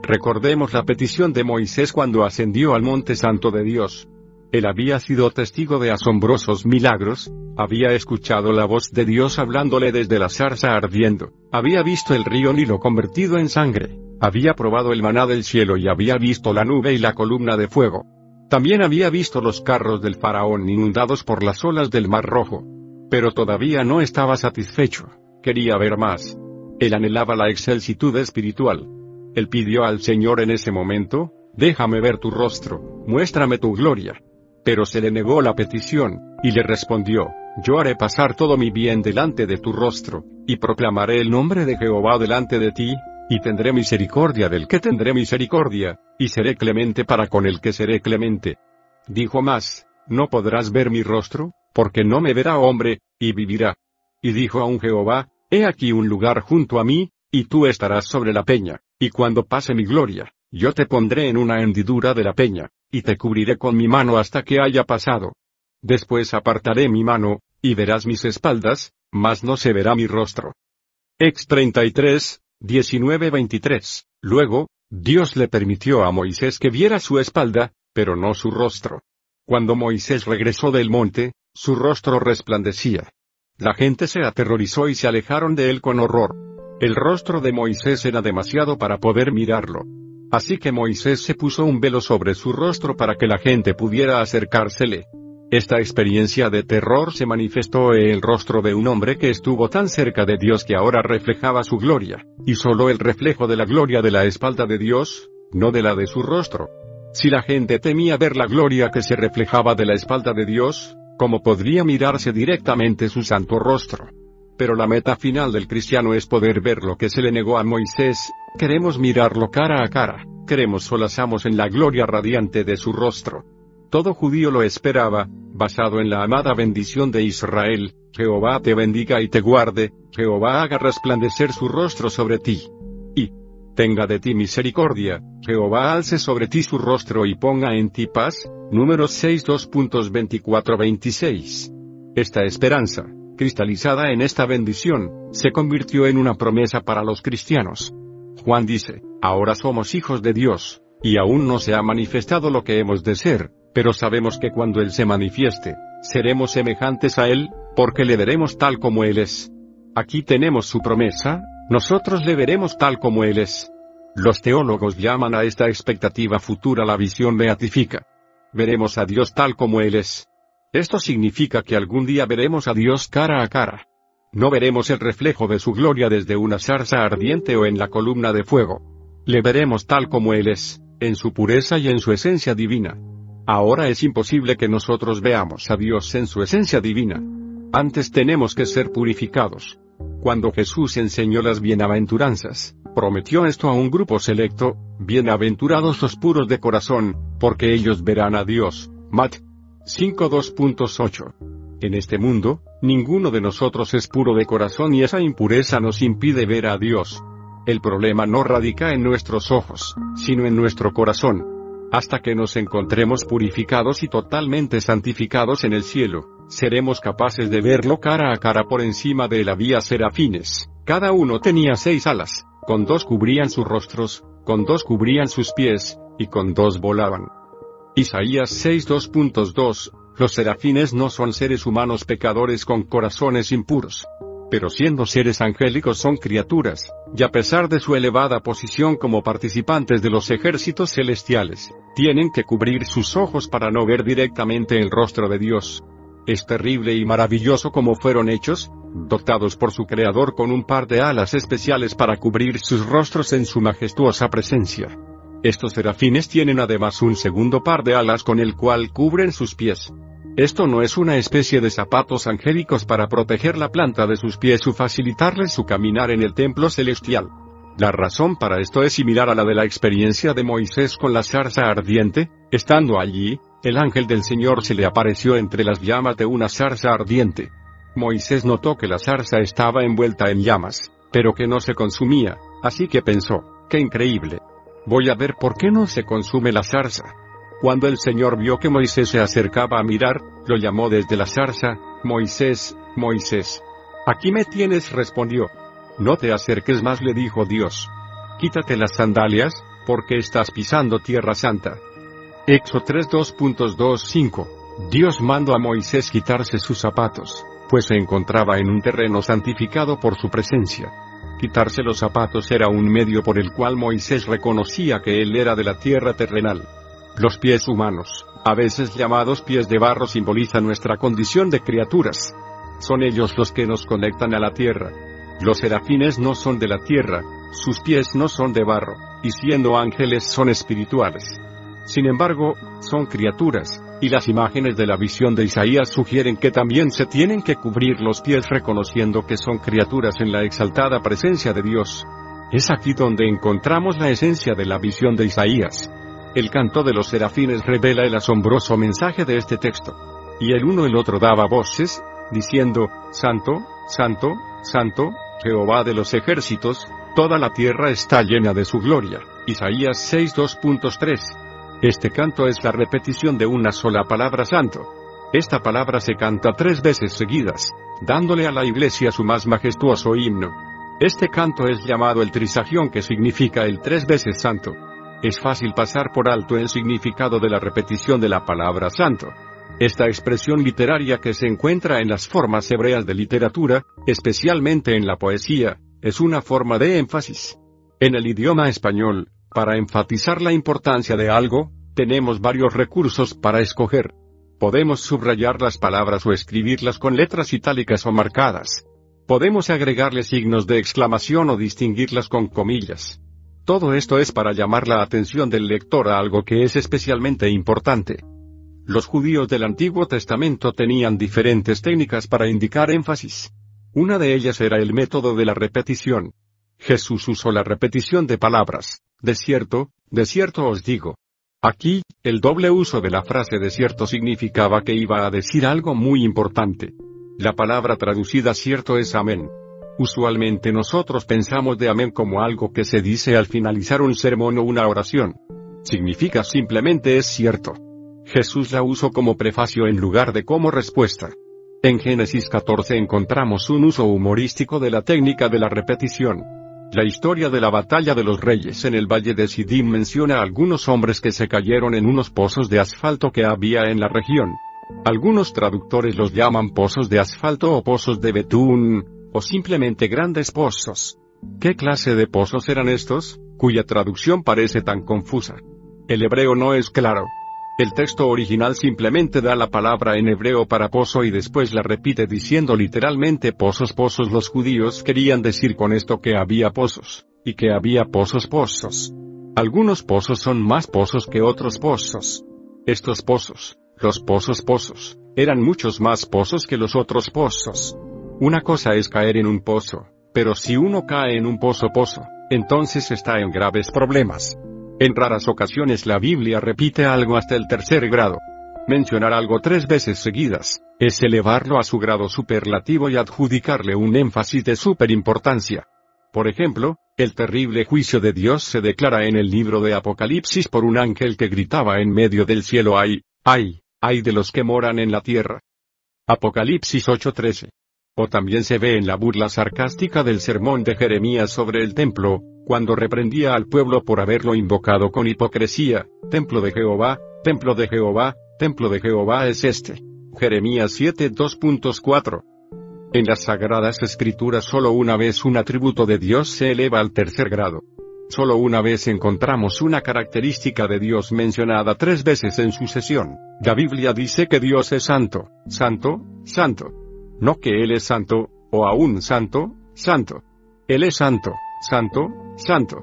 Recordemos la petición de Moisés cuando ascendió al monte santo de Dios. Él había sido testigo de asombrosos milagros, había escuchado la voz de Dios hablándole desde la zarza ardiendo, había visto el río Nilo convertido en sangre, había probado el maná del cielo y había visto la nube y la columna de fuego. También había visto los carros del faraón inundados por las olas del mar rojo. Pero todavía no estaba satisfecho, quería ver más. Él anhelaba la excelsitud espiritual. Él pidió al Señor en ese momento, déjame ver tu rostro, muéstrame tu gloria. Pero se le negó la petición, y le respondió, yo haré pasar todo mi bien delante de tu rostro, y proclamaré el nombre de Jehová delante de ti, y tendré misericordia del que tendré misericordia, y seré clemente para con el que seré clemente. Dijo más, no podrás ver mi rostro, porque no me verá hombre, y vivirá. Y dijo a un Jehová, He aquí un lugar junto a mí, y tú estarás sobre la peña, y cuando pase mi gloria, yo te pondré en una hendidura de la peña, y te cubriré con mi mano hasta que haya pasado. Después apartaré mi mano, y verás mis espaldas, mas no se verá mi rostro. Ex 33, 19-23. Luego, Dios le permitió a Moisés que viera su espalda, pero no su rostro. Cuando Moisés regresó del monte, su rostro resplandecía. La gente se aterrorizó y se alejaron de él con horror. El rostro de Moisés era demasiado para poder mirarlo. Así que Moisés se puso un velo sobre su rostro para que la gente pudiera acercársele. Esta experiencia de terror se manifestó en el rostro de un hombre que estuvo tan cerca de Dios que ahora reflejaba su gloria, y solo el reflejo de la gloria de la espalda de Dios, no de la de su rostro. Si la gente temía ver la gloria que se reflejaba de la espalda de Dios, ¿cómo podría mirarse directamente su santo rostro? Pero la meta final del cristiano es poder ver lo que se le negó a Moisés, queremos mirarlo cara a cara, queremos solazamos en la gloria radiante de su rostro. Todo judío lo esperaba, basado en la amada bendición de Israel, Jehová te bendiga y te guarde, Jehová haga resplandecer su rostro sobre ti. Y, tenga de ti misericordia, Jehová alce sobre ti su rostro y ponga en ti paz. Número 6 2.24-26. Esta esperanza, cristalizada en esta bendición, se convirtió en una promesa para los cristianos. Juan dice, ahora somos hijos de Dios, y aún no se ha manifestado lo que hemos de ser, pero sabemos que cuando Él se manifieste, seremos semejantes a Él, porque le veremos tal como Él es. Aquí tenemos su promesa, nosotros le veremos tal como Él es. Los teólogos llaman a esta expectativa futura la visión beatifica. Veremos a Dios tal como Él es. Esto significa que algún día veremos a Dios cara a cara. No veremos el reflejo de su gloria desde una zarza ardiente o en la columna de fuego. Le veremos tal como Él es, en su pureza y en su esencia divina. Ahora es imposible que nosotros veamos a Dios en su esencia divina. Antes tenemos que ser purificados. Cuando Jesús enseñó las bienaventuranzas, prometió esto a un grupo selecto, bienaventurados los puros de corazón, porque ellos verán a Dios. Mat 5.2.8. En este mundo, ninguno de nosotros es puro de corazón y esa impureza nos impide ver a Dios. El problema no radica en nuestros ojos, sino en nuestro corazón. Hasta que nos encontremos purificados y totalmente santificados en el cielo, seremos capaces de verlo cara a cara por encima de la vía serafines. Cada uno tenía seis alas, con dos cubrían sus rostros, con dos cubrían sus pies, y con dos volaban. Isaías 6.2.2 Los serafines no son seres humanos pecadores con corazones impuros pero siendo seres angélicos son criaturas, y a pesar de su elevada posición como participantes de los ejércitos celestiales, tienen que cubrir sus ojos para no ver directamente el rostro de Dios. Es terrible y maravilloso como fueron hechos, dotados por su Creador con un par de alas especiales para cubrir sus rostros en su majestuosa presencia. Estos serafines tienen además un segundo par de alas con el cual cubren sus pies, esto no es una especie de zapatos angélicos para proteger la planta de sus pies o facilitarles su caminar en el templo celestial. La razón para esto es similar a la de la experiencia de Moisés con la zarza ardiente, estando allí, el ángel del Señor se le apareció entre las llamas de una zarza ardiente. Moisés notó que la zarza estaba envuelta en llamas, pero que no se consumía, así que pensó, qué increíble. Voy a ver por qué no se consume la zarza. Cuando el Señor vio que Moisés se acercaba a mirar, lo llamó desde la zarza, Moisés, Moisés. Aquí me tienes, respondió. No te acerques más, le dijo Dios. Quítate las sandalias, porque estás pisando tierra santa. Éxodo 3.2.25. Dios mandó a Moisés quitarse sus zapatos, pues se encontraba en un terreno santificado por su presencia. Quitarse los zapatos era un medio por el cual Moisés reconocía que él era de la tierra terrenal. Los pies humanos, a veces llamados pies de barro, simbolizan nuestra condición de criaturas. Son ellos los que nos conectan a la tierra. Los serafines no son de la tierra, sus pies no son de barro, y siendo ángeles son espirituales. Sin embargo, son criaturas, y las imágenes de la visión de Isaías sugieren que también se tienen que cubrir los pies reconociendo que son criaturas en la exaltada presencia de Dios. Es aquí donde encontramos la esencia de la visión de Isaías. El canto de los serafines revela el asombroso mensaje de este texto. Y el uno el otro daba voces, diciendo, Santo, Santo, Santo, Jehová de los ejércitos, toda la tierra está llena de su gloria. Isaías 6.2.3 este canto es la repetición de una sola palabra santo. Esta palabra se canta tres veces seguidas, dándole a la iglesia su más majestuoso himno. Este canto es llamado el trisagión que significa el tres veces santo. Es fácil pasar por alto el significado de la repetición de la palabra santo. Esta expresión literaria que se encuentra en las formas hebreas de literatura, especialmente en la poesía, es una forma de énfasis. En el idioma español, para enfatizar la importancia de algo, tenemos varios recursos para escoger. Podemos subrayar las palabras o escribirlas con letras itálicas o marcadas. Podemos agregarle signos de exclamación o distinguirlas con comillas. Todo esto es para llamar la atención del lector a algo que es especialmente importante. Los judíos del Antiguo Testamento tenían diferentes técnicas para indicar énfasis. Una de ellas era el método de la repetición. Jesús usó la repetición de palabras. De cierto, de cierto os digo. Aquí, el doble uso de la frase de cierto significaba que iba a decir algo muy importante. La palabra traducida cierto es amén. Usualmente nosotros pensamos de amén como algo que se dice al finalizar un sermón o una oración. Significa simplemente es cierto. Jesús la usó como prefacio en lugar de como respuesta. En Génesis 14 encontramos un uso humorístico de la técnica de la repetición. La historia de la batalla de los reyes en el valle de Sidim menciona a algunos hombres que se cayeron en unos pozos de asfalto que había en la región. Algunos traductores los llaman pozos de asfalto o pozos de betún, o simplemente grandes pozos. ¿Qué clase de pozos eran estos, cuya traducción parece tan confusa? El hebreo no es claro. El texto original simplemente da la palabra en hebreo para pozo y después la repite diciendo literalmente pozos pozos. Los judíos querían decir con esto que había pozos, y que había pozos pozos. Algunos pozos son más pozos que otros pozos. Estos pozos, los pozos pozos, eran muchos más pozos que los otros pozos. Una cosa es caer en un pozo, pero si uno cae en un pozo pozo, entonces está en graves problemas. En raras ocasiones la Biblia repite algo hasta el tercer grado. Mencionar algo tres veces seguidas, es elevarlo a su grado superlativo y adjudicarle un énfasis de superimportancia. Por ejemplo, el terrible juicio de Dios se declara en el libro de Apocalipsis por un ángel que gritaba en medio del cielo ay, ay, ay de los que moran en la tierra. Apocalipsis 8:13. O también se ve en la burla sarcástica del sermón de Jeremías sobre el templo, cuando reprendía al pueblo por haberlo invocado con hipocresía, templo de Jehová, templo de Jehová, templo de Jehová es este. Jeremías 7 2.4. En las sagradas escrituras solo una vez un atributo de Dios se eleva al tercer grado. Solo una vez encontramos una característica de Dios mencionada tres veces en sucesión. La Biblia dice que Dios es santo, santo, santo. No que Él es santo, o aún santo, santo. Él es santo, santo, santo.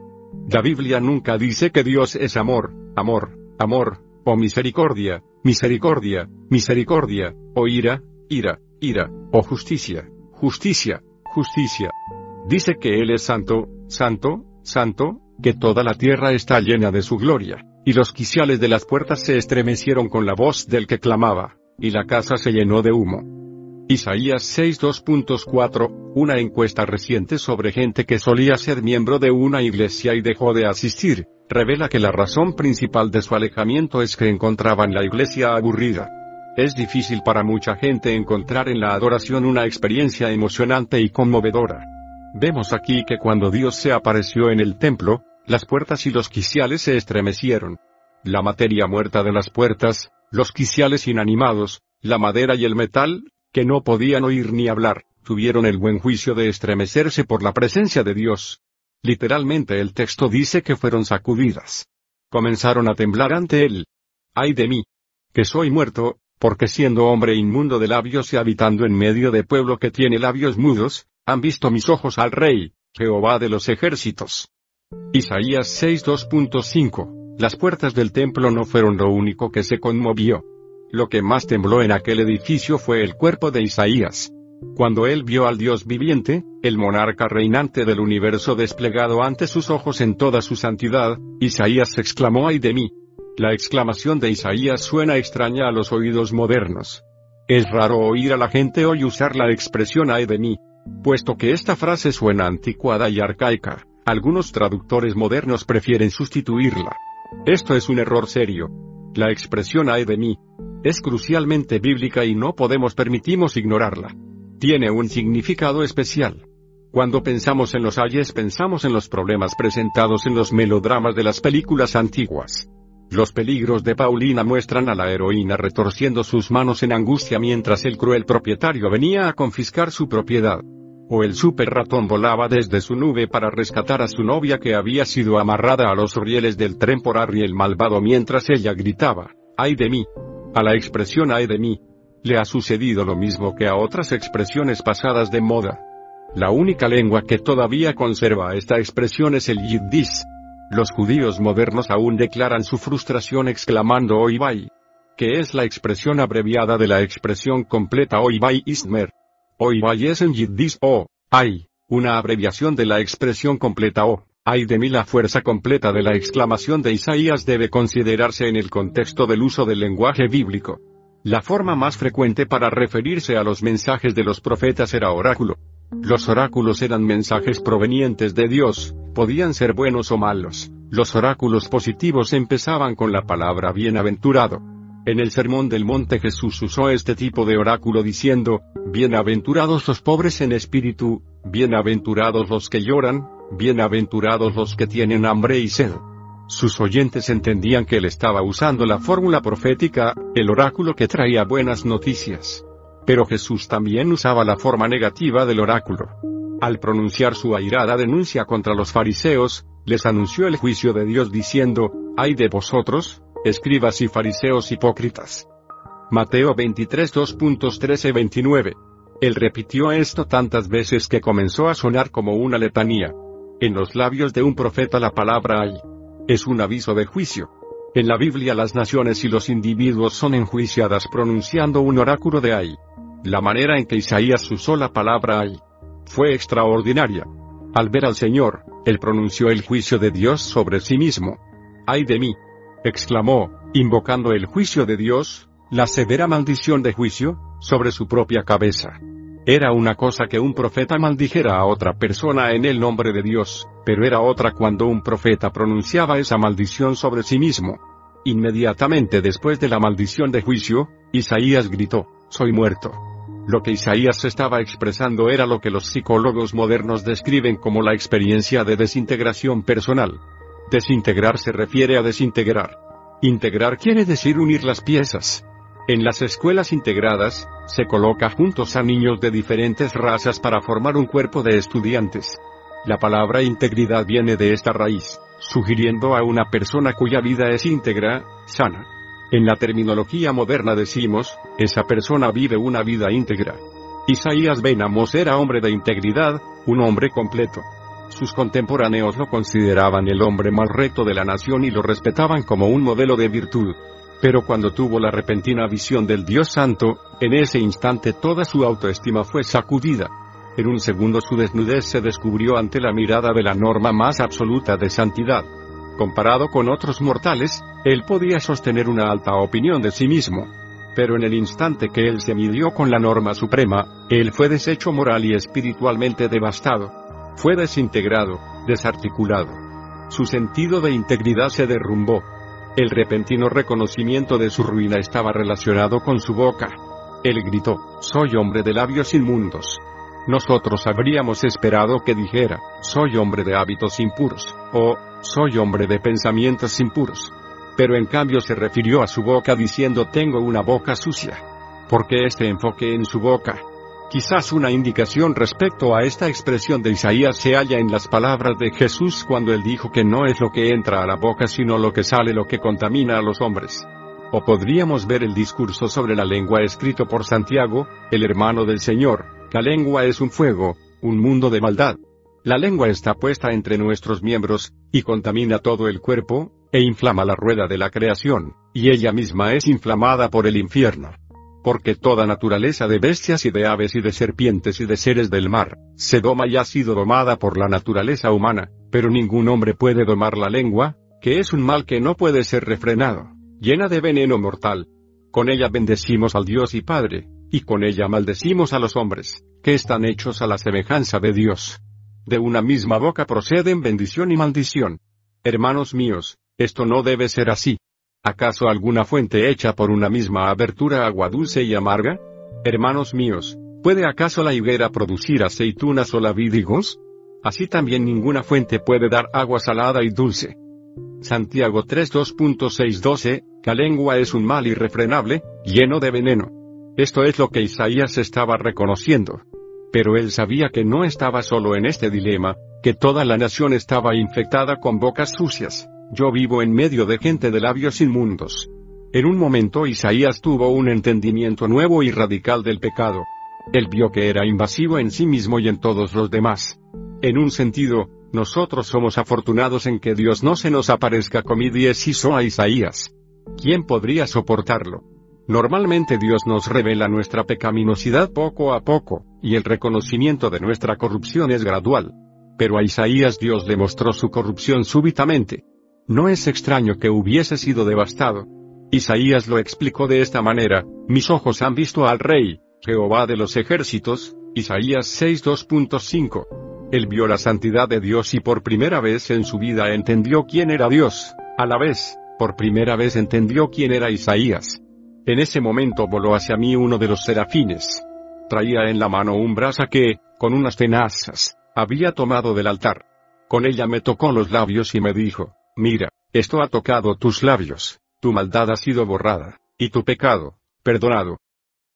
La Biblia nunca dice que Dios es amor, amor, amor, o misericordia, misericordia, misericordia, o ira, ira, ira, o justicia, justicia, justicia. Dice que Él es santo, santo, santo, que toda la tierra está llena de su gloria, y los quiciales de las puertas se estremecieron con la voz del que clamaba, y la casa se llenó de humo. Isaías 6.2.4, una encuesta reciente sobre gente que solía ser miembro de una iglesia y dejó de asistir, revela que la razón principal de su alejamiento es que encontraban la iglesia aburrida. Es difícil para mucha gente encontrar en la adoración una experiencia emocionante y conmovedora. Vemos aquí que cuando Dios se apareció en el templo, las puertas y los quiciales se estremecieron. La materia muerta de las puertas, los quiciales inanimados, la madera y el metal, que no podían oír ni hablar, tuvieron el buen juicio de estremecerse por la presencia de Dios. Literalmente el texto dice que fueron sacudidas. Comenzaron a temblar ante él. ¡Ay de mí! Que soy muerto, porque siendo hombre inmundo de labios y habitando en medio de pueblo que tiene labios mudos, han visto mis ojos al Rey, Jehová de los ejércitos. Isaías 6.2.5 Las puertas del templo no fueron lo único que se conmovió. Lo que más tembló en aquel edificio fue el cuerpo de Isaías. Cuando él vio al Dios viviente, el monarca reinante del universo desplegado ante sus ojos en toda su santidad, Isaías exclamó ay de mí. La exclamación de Isaías suena extraña a los oídos modernos. Es raro oír a la gente hoy usar la expresión ay de mí. Puesto que esta frase suena anticuada y arcaica, algunos traductores modernos prefieren sustituirla. Esto es un error serio. La expresión ay de mí es crucialmente bíblica y no podemos permitimos ignorarla. Tiene un significado especial. Cuando pensamos en los ayes pensamos en los problemas presentados en los melodramas de las películas antiguas. Los peligros de Paulina muestran a la heroína retorciendo sus manos en angustia mientras el cruel propietario venía a confiscar su propiedad. O el super ratón volaba desde su nube para rescatar a su novia que había sido amarrada a los rieles del tren por el malvado mientras ella gritaba, ¡ay de mí! A la expresión ay de mí, le ha sucedido lo mismo que a otras expresiones pasadas de moda. La única lengua que todavía conserva esta expresión es el yiddish. Los judíos modernos aún declaran su frustración exclamando Oibay, que es la expresión abreviada de la expresión completa Oibay Ismer. Oibay es en yiddish o, ay, una abreviación de la expresión completa o, ay de mí la fuerza completa de la exclamación de Isaías debe considerarse en el contexto del uso del lenguaje bíblico. La forma más frecuente para referirse a los mensajes de los profetas era oráculo. Los oráculos eran mensajes provenientes de Dios, podían ser buenos o malos. Los oráculos positivos empezaban con la palabra bienaventurado. En el Sermón del Monte Jesús usó este tipo de oráculo diciendo, Bienaventurados los pobres en espíritu, bienaventurados los que lloran, bienaventurados los que tienen hambre y sed. Sus oyentes entendían que él estaba usando la fórmula profética, el oráculo que traía buenas noticias. Pero Jesús también usaba la forma negativa del oráculo. Al pronunciar su airada denuncia contra los fariseos, les anunció el juicio de Dios diciendo, ay de vosotros, escribas y fariseos hipócritas. Mateo 23 2.13-29. Él repitió esto tantas veces que comenzó a sonar como una letanía. En los labios de un profeta la palabra ay es un aviso de juicio. En la Biblia las naciones y los individuos son enjuiciadas pronunciando un oráculo de ay. La manera en que Isaías usó la palabra ay fue extraordinaria. Al ver al Señor, él pronunció el juicio de Dios sobre sí mismo. ¡Ay de mí! exclamó, invocando el juicio de Dios, la severa maldición de juicio, sobre su propia cabeza. Era una cosa que un profeta maldijera a otra persona en el nombre de Dios, pero era otra cuando un profeta pronunciaba esa maldición sobre sí mismo. Inmediatamente después de la maldición de juicio, Isaías gritó, Soy muerto. Lo que Isaías estaba expresando era lo que los psicólogos modernos describen como la experiencia de desintegración personal. Desintegrar se refiere a desintegrar. Integrar quiere decir unir las piezas. En las escuelas integradas, se coloca juntos a niños de diferentes razas para formar un cuerpo de estudiantes. La palabra integridad viene de esta raíz, sugiriendo a una persona cuya vida es íntegra, sana. En la terminología moderna decimos, esa persona vive una vida íntegra. Isaías Ben Amos era hombre de integridad, un hombre completo. Sus contemporáneos lo consideraban el hombre más recto de la nación y lo respetaban como un modelo de virtud. Pero cuando tuvo la repentina visión del Dios Santo, en ese instante toda su autoestima fue sacudida. En un segundo su desnudez se descubrió ante la mirada de la norma más absoluta de santidad. Comparado con otros mortales, él podía sostener una alta opinión de sí mismo. Pero en el instante que él se midió con la norma suprema, él fue deshecho moral y espiritualmente devastado. Fue desintegrado, desarticulado. Su sentido de integridad se derrumbó. El repentino reconocimiento de su ruina estaba relacionado con su boca. Él gritó, Soy hombre de labios inmundos. Nosotros habríamos esperado que dijera, Soy hombre de hábitos impuros, o, Soy hombre de pensamientos impuros. Pero en cambio se refirió a su boca diciendo Tengo una boca sucia. Porque este enfoque en su boca, Quizás una indicación respecto a esta expresión de Isaías se halla en las palabras de Jesús cuando él dijo que no es lo que entra a la boca sino lo que sale lo que contamina a los hombres. O podríamos ver el discurso sobre la lengua escrito por Santiago, el hermano del Señor, la lengua es un fuego, un mundo de maldad. La lengua está puesta entre nuestros miembros, y contamina todo el cuerpo, e inflama la rueda de la creación, y ella misma es inflamada por el infierno porque toda naturaleza de bestias y de aves y de serpientes y de seres del mar, se doma y ha sido domada por la naturaleza humana, pero ningún hombre puede domar la lengua, que es un mal que no puede ser refrenado, llena de veneno mortal. Con ella bendecimos al Dios y Padre, y con ella maldecimos a los hombres, que están hechos a la semejanza de Dios. De una misma boca proceden bendición y maldición. Hermanos míos, esto no debe ser así. ¿Acaso alguna fuente hecha por una misma abertura agua dulce y amarga? Hermanos míos, ¿puede acaso la higuera producir aceitunas o la Así también ninguna fuente puede dar agua salada y dulce. Santiago 3.2.6.12, la lengua es un mal irrefrenable, lleno de veneno. Esto es lo que Isaías estaba reconociendo. Pero él sabía que no estaba solo en este dilema, que toda la nación estaba infectada con bocas sucias. Yo vivo en medio de gente de labios inmundos. En un momento Isaías tuvo un entendimiento nuevo y radical del pecado. Él vio que era invasivo en sí mismo y en todos los demás. En un sentido, nosotros somos afortunados en que Dios no se nos aparezca como hizo a Isaías. ¿Quién podría soportarlo? Normalmente Dios nos revela nuestra pecaminosidad poco a poco, y el reconocimiento de nuestra corrupción es gradual. Pero a Isaías Dios le mostró su corrupción súbitamente. No es extraño que hubiese sido devastado. Isaías lo explicó de esta manera, mis ojos han visto al Rey, Jehová de los ejércitos, Isaías 6.2.5. Él vio la santidad de Dios y por primera vez en su vida entendió quién era Dios, a la vez, por primera vez entendió quién era Isaías. En ese momento voló hacia mí uno de los serafines. Traía en la mano un brasa que, con unas tenazas, había tomado del altar. Con ella me tocó los labios y me dijo, Mira, esto ha tocado tus labios, tu maldad ha sido borrada, y tu pecado, perdonado.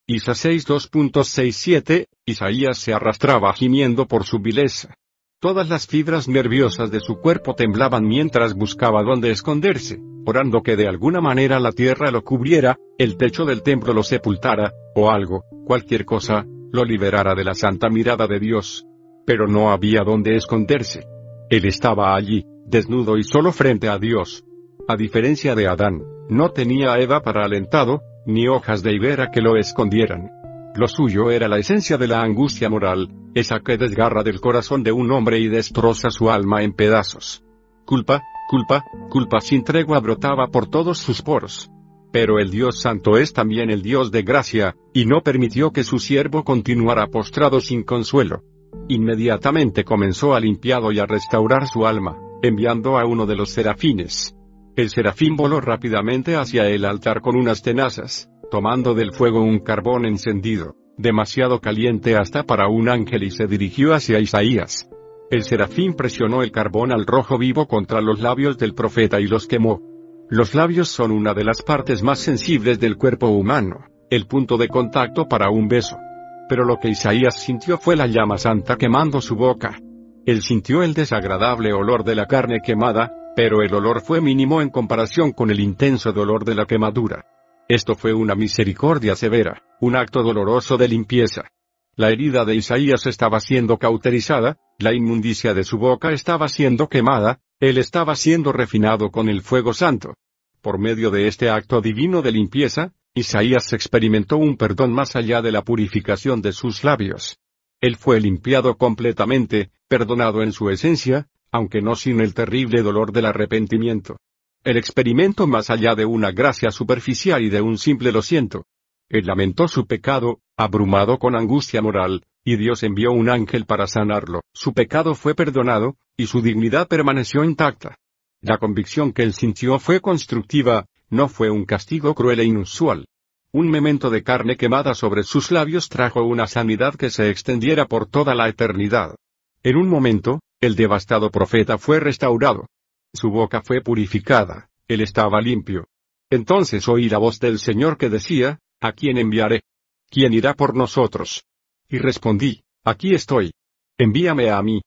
Isa 6.2.67, Isaías se arrastraba gimiendo por su vileza. Todas las fibras nerviosas de su cuerpo temblaban mientras buscaba dónde esconderse, orando que de alguna manera la tierra lo cubriera, el techo del templo lo sepultara, o algo, cualquier cosa, lo liberara de la santa mirada de Dios. Pero no había dónde esconderse. Él estaba allí, desnudo y solo frente a Dios. A diferencia de Adán, no tenía a Eva para alentado, ni hojas de higuera que lo escondieran. Lo suyo era la esencia de la angustia moral, esa que desgarra del corazón de un hombre y destroza su alma en pedazos. Culpa, culpa, culpa sin tregua brotaba por todos sus poros. Pero el Dios Santo es también el Dios de gracia, y no permitió que su siervo continuara postrado sin consuelo. Inmediatamente comenzó a limpiado y a restaurar su alma enviando a uno de los serafines. El serafín voló rápidamente hacia el altar con unas tenazas, tomando del fuego un carbón encendido, demasiado caliente hasta para un ángel y se dirigió hacia Isaías. El serafín presionó el carbón al rojo vivo contra los labios del profeta y los quemó. Los labios son una de las partes más sensibles del cuerpo humano, el punto de contacto para un beso. Pero lo que Isaías sintió fue la llama santa quemando su boca. Él sintió el desagradable olor de la carne quemada, pero el olor fue mínimo en comparación con el intenso dolor de la quemadura. Esto fue una misericordia severa, un acto doloroso de limpieza. La herida de Isaías estaba siendo cauterizada, la inmundicia de su boca estaba siendo quemada, él estaba siendo refinado con el fuego santo. Por medio de este acto divino de limpieza, Isaías experimentó un perdón más allá de la purificación de sus labios. Él fue limpiado completamente, perdonado en su esencia, aunque no sin el terrible dolor del arrepentimiento. El experimento más allá de una gracia superficial y de un simple lo siento. Él lamentó su pecado, abrumado con angustia moral, y Dios envió un ángel para sanarlo. Su pecado fue perdonado, y su dignidad permaneció intacta. La convicción que él sintió fue constructiva, no fue un castigo cruel e inusual. Un memento de carne quemada sobre sus labios trajo una sanidad que se extendiera por toda la eternidad. En un momento, el devastado profeta fue restaurado. Su boca fue purificada, él estaba limpio. Entonces oí la voz del Señor que decía, ¿A quién enviaré? ¿Quién irá por nosotros? Y respondí, Aquí estoy. Envíame a mí.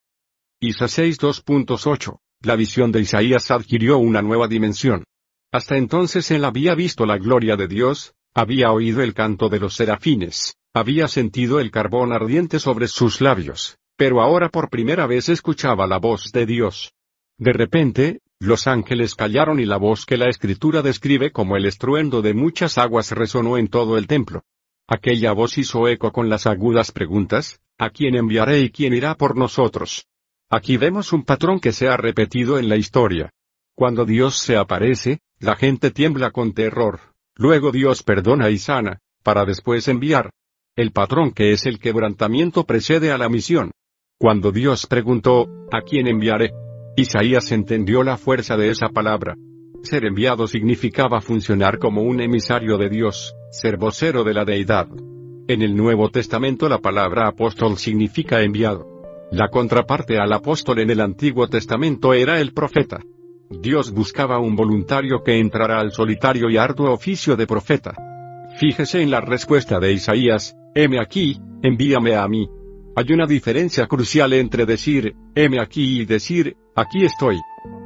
Isaías 2.8. La visión de Isaías adquirió una nueva dimensión. Hasta entonces él había visto la gloria de Dios, había oído el canto de los serafines, había sentido el carbón ardiente sobre sus labios, pero ahora por primera vez escuchaba la voz de Dios. De repente, los ángeles callaron y la voz que la escritura describe como el estruendo de muchas aguas resonó en todo el templo. Aquella voz hizo eco con las agudas preguntas, ¿a quién enviaré y quién irá por nosotros? Aquí vemos un patrón que se ha repetido en la historia. Cuando Dios se aparece, la gente tiembla con terror, luego Dios perdona y sana, para después enviar. El patrón que es el quebrantamiento precede a la misión. Cuando Dios preguntó, ¿a quién enviaré? Isaías entendió la fuerza de esa palabra. Ser enviado significaba funcionar como un emisario de Dios, ser vocero de la deidad. En el Nuevo Testamento la palabra apóstol significa enviado. La contraparte al apóstol en el Antiguo Testamento era el profeta. Dios buscaba un voluntario que entrara al solitario y arduo oficio de profeta. Fíjese en la respuesta de Isaías, heme aquí, envíame a mí. Hay una diferencia crucial entre decir, heme aquí y decir, aquí estoy.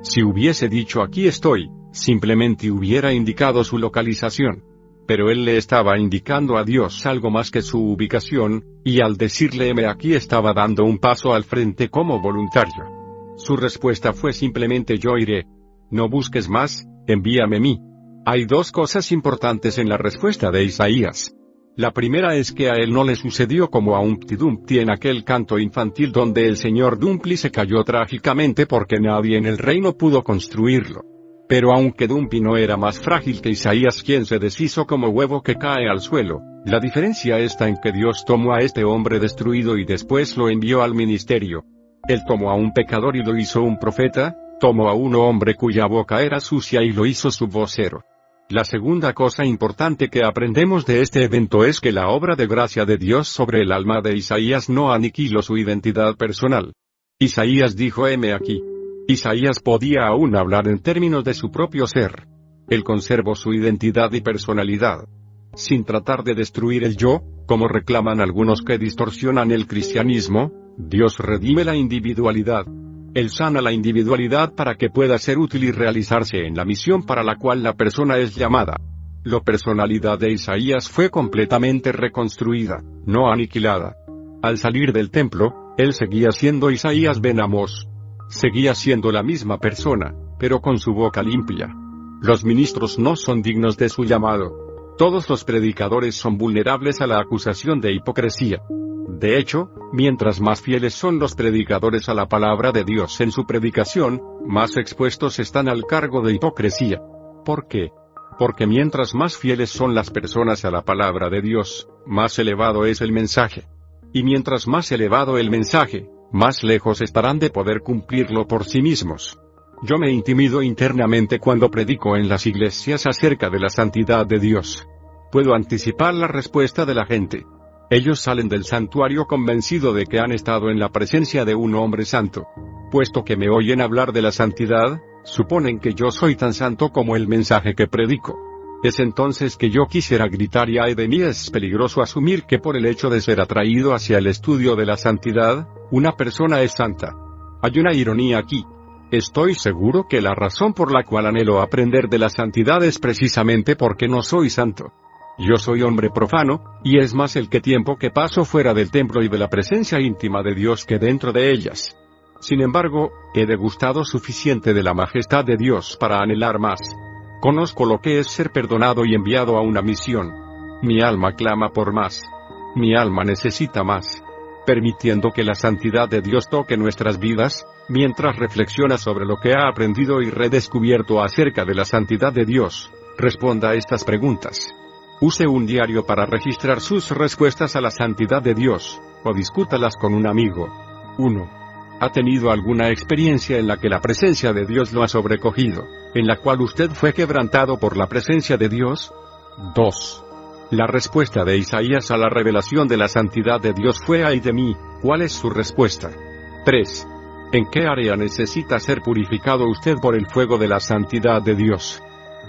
Si hubiese dicho aquí estoy, simplemente hubiera indicado su localización. Pero él le estaba indicando a Dios algo más que su ubicación, y al decirle heme aquí estaba dando un paso al frente como voluntario. Su respuesta fue simplemente yo iré. No busques más, envíame mí. Hay dos cosas importantes en la respuesta de Isaías. La primera es que a él no le sucedió como a Humpty Dumpty en aquel canto infantil donde el señor Dumpty se cayó trágicamente porque nadie en el reino pudo construirlo. Pero aunque Dumpty no era más frágil que Isaías quien se deshizo como huevo que cae al suelo, la diferencia está en que Dios tomó a este hombre destruido y después lo envió al ministerio. Él tomó a un pecador y lo hizo un profeta, tomó a un hombre cuya boca era sucia y lo hizo su vocero. La segunda cosa importante que aprendemos de este evento es que la obra de gracia de Dios sobre el alma de Isaías no aniquiló su identidad personal. Isaías dijo heme aquí. Isaías podía aún hablar en términos de su propio ser. Él conservó su identidad y personalidad. Sin tratar de destruir el yo, como reclaman algunos que distorsionan el cristianismo, Dios redime la individualidad. Él sana la individualidad para que pueda ser útil y realizarse en la misión para la cual la persona es llamada. La personalidad de Isaías fue completamente reconstruida, no aniquilada. Al salir del templo, él seguía siendo Isaías Ben Amos. Seguía siendo la misma persona, pero con su boca limpia. Los ministros no son dignos de su llamado. Todos los predicadores son vulnerables a la acusación de hipocresía. De hecho, mientras más fieles son los predicadores a la palabra de Dios en su predicación, más expuestos están al cargo de hipocresía. ¿Por qué? Porque mientras más fieles son las personas a la palabra de Dios, más elevado es el mensaje. Y mientras más elevado el mensaje, más lejos estarán de poder cumplirlo por sí mismos. Yo me intimido internamente cuando predico en las iglesias acerca de la santidad de Dios. Puedo anticipar la respuesta de la gente. Ellos salen del santuario convencido de que han estado en la presencia de un hombre santo. Puesto que me oyen hablar de la santidad, suponen que yo soy tan santo como el mensaje que predico. Es entonces que yo quisiera gritar y ay de mí es peligroso asumir que por el hecho de ser atraído hacia el estudio de la santidad, una persona es santa. Hay una ironía aquí. Estoy seguro que la razón por la cual anhelo aprender de la santidad es precisamente porque no soy santo. Yo soy hombre profano, y es más el que tiempo que paso fuera del templo y de la presencia íntima de Dios que dentro de ellas. Sin embargo, he degustado suficiente de la majestad de Dios para anhelar más. Conozco lo que es ser perdonado y enviado a una misión. Mi alma clama por más. Mi alma necesita más. Permitiendo que la santidad de Dios toque nuestras vidas, mientras reflexiona sobre lo que ha aprendido y redescubierto acerca de la santidad de Dios, responda a estas preguntas. Use un diario para registrar sus respuestas a la santidad de Dios, o discútalas con un amigo. 1. ¿Ha tenido alguna experiencia en la que la presencia de Dios lo ha sobrecogido, en la cual usted fue quebrantado por la presencia de Dios? 2. La respuesta de Isaías a la revelación de la santidad de Dios fue ay de mí, ¿cuál es su respuesta? 3. ¿En qué área necesita ser purificado usted por el fuego de la santidad de Dios?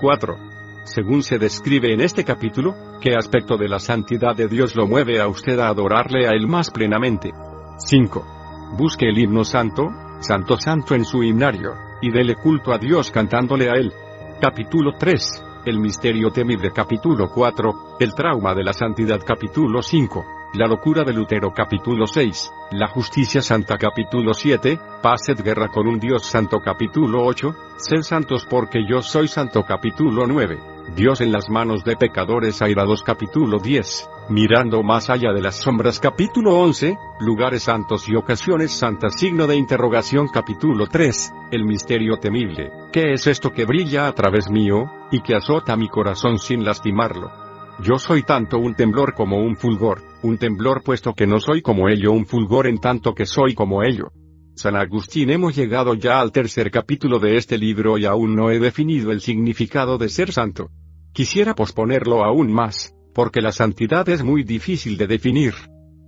4. Según se describe en este capítulo, ¿qué aspecto de la santidad de Dios lo mueve a usted a adorarle a Él más plenamente? 5. Busque el himno santo, Santo Santo en su himnario, y dele culto a Dios cantándole a Él. Capítulo 3. El misterio temible capítulo 4. El trauma de la santidad capítulo 5. La locura de Lutero capítulo 6, La justicia santa capítulo 7, Paced guerra con un Dios santo capítulo 8, Sed santos porque yo soy santo capítulo 9, Dios en las manos de pecadores airados capítulo 10, Mirando más allá de las sombras capítulo 11, Lugares santos y ocasiones santas signo de interrogación capítulo 3, El misterio temible, ¿qué es esto que brilla a través mío, y que azota mi corazón sin lastimarlo? Yo soy tanto un temblor como un fulgor, un temblor puesto que no soy como ello, un fulgor en tanto que soy como ello. San Agustín hemos llegado ya al tercer capítulo de este libro y aún no he definido el significado de ser santo. Quisiera posponerlo aún más, porque la santidad es muy difícil de definir.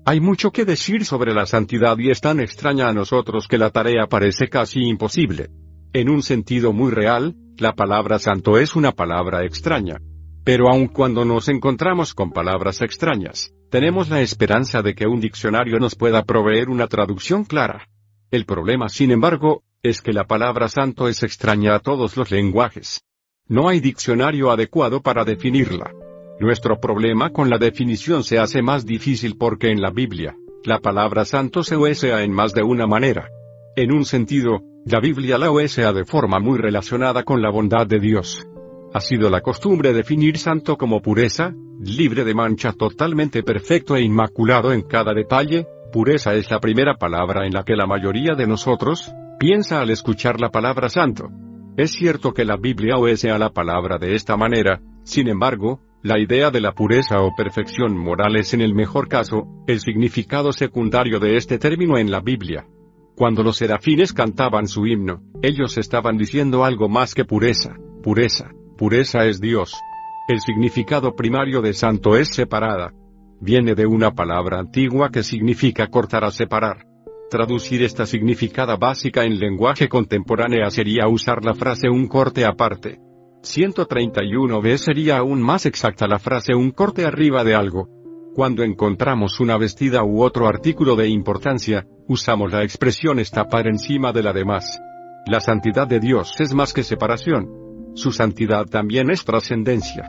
Hay mucho que decir sobre la santidad y es tan extraña a nosotros que la tarea parece casi imposible. En un sentido muy real, la palabra santo es una palabra extraña. Pero aun cuando nos encontramos con palabras extrañas, tenemos la esperanza de que un diccionario nos pueda proveer una traducción clara. El problema, sin embargo, es que la palabra santo es extraña a todos los lenguajes. No hay diccionario adecuado para definirla. Nuestro problema con la definición se hace más difícil porque en la Biblia, la palabra santo se usa en más de una manera. En un sentido, la Biblia la usa de forma muy relacionada con la bondad de Dios. Ha sido la costumbre definir santo como pureza, libre de mancha totalmente perfecto e inmaculado en cada detalle, pureza es la primera palabra en la que la mayoría de nosotros, piensa al escuchar la palabra santo. Es cierto que la Biblia a la palabra de esta manera, sin embargo, la idea de la pureza o perfección moral es en el mejor caso, el significado secundario de este término en la Biblia. Cuando los serafines cantaban su himno, ellos estaban diciendo algo más que pureza, pureza, Pureza es Dios. El significado primario de santo es separada. Viene de una palabra antigua que significa cortar a separar. Traducir esta significada básica en lenguaje contemporáneo sería usar la frase un corte aparte. 131b sería aún más exacta la frase un corte arriba de algo. Cuando encontramos una vestida u otro artículo de importancia, usamos la expresión estar encima de la demás. La santidad de Dios es más que separación. Su santidad también es trascendencia.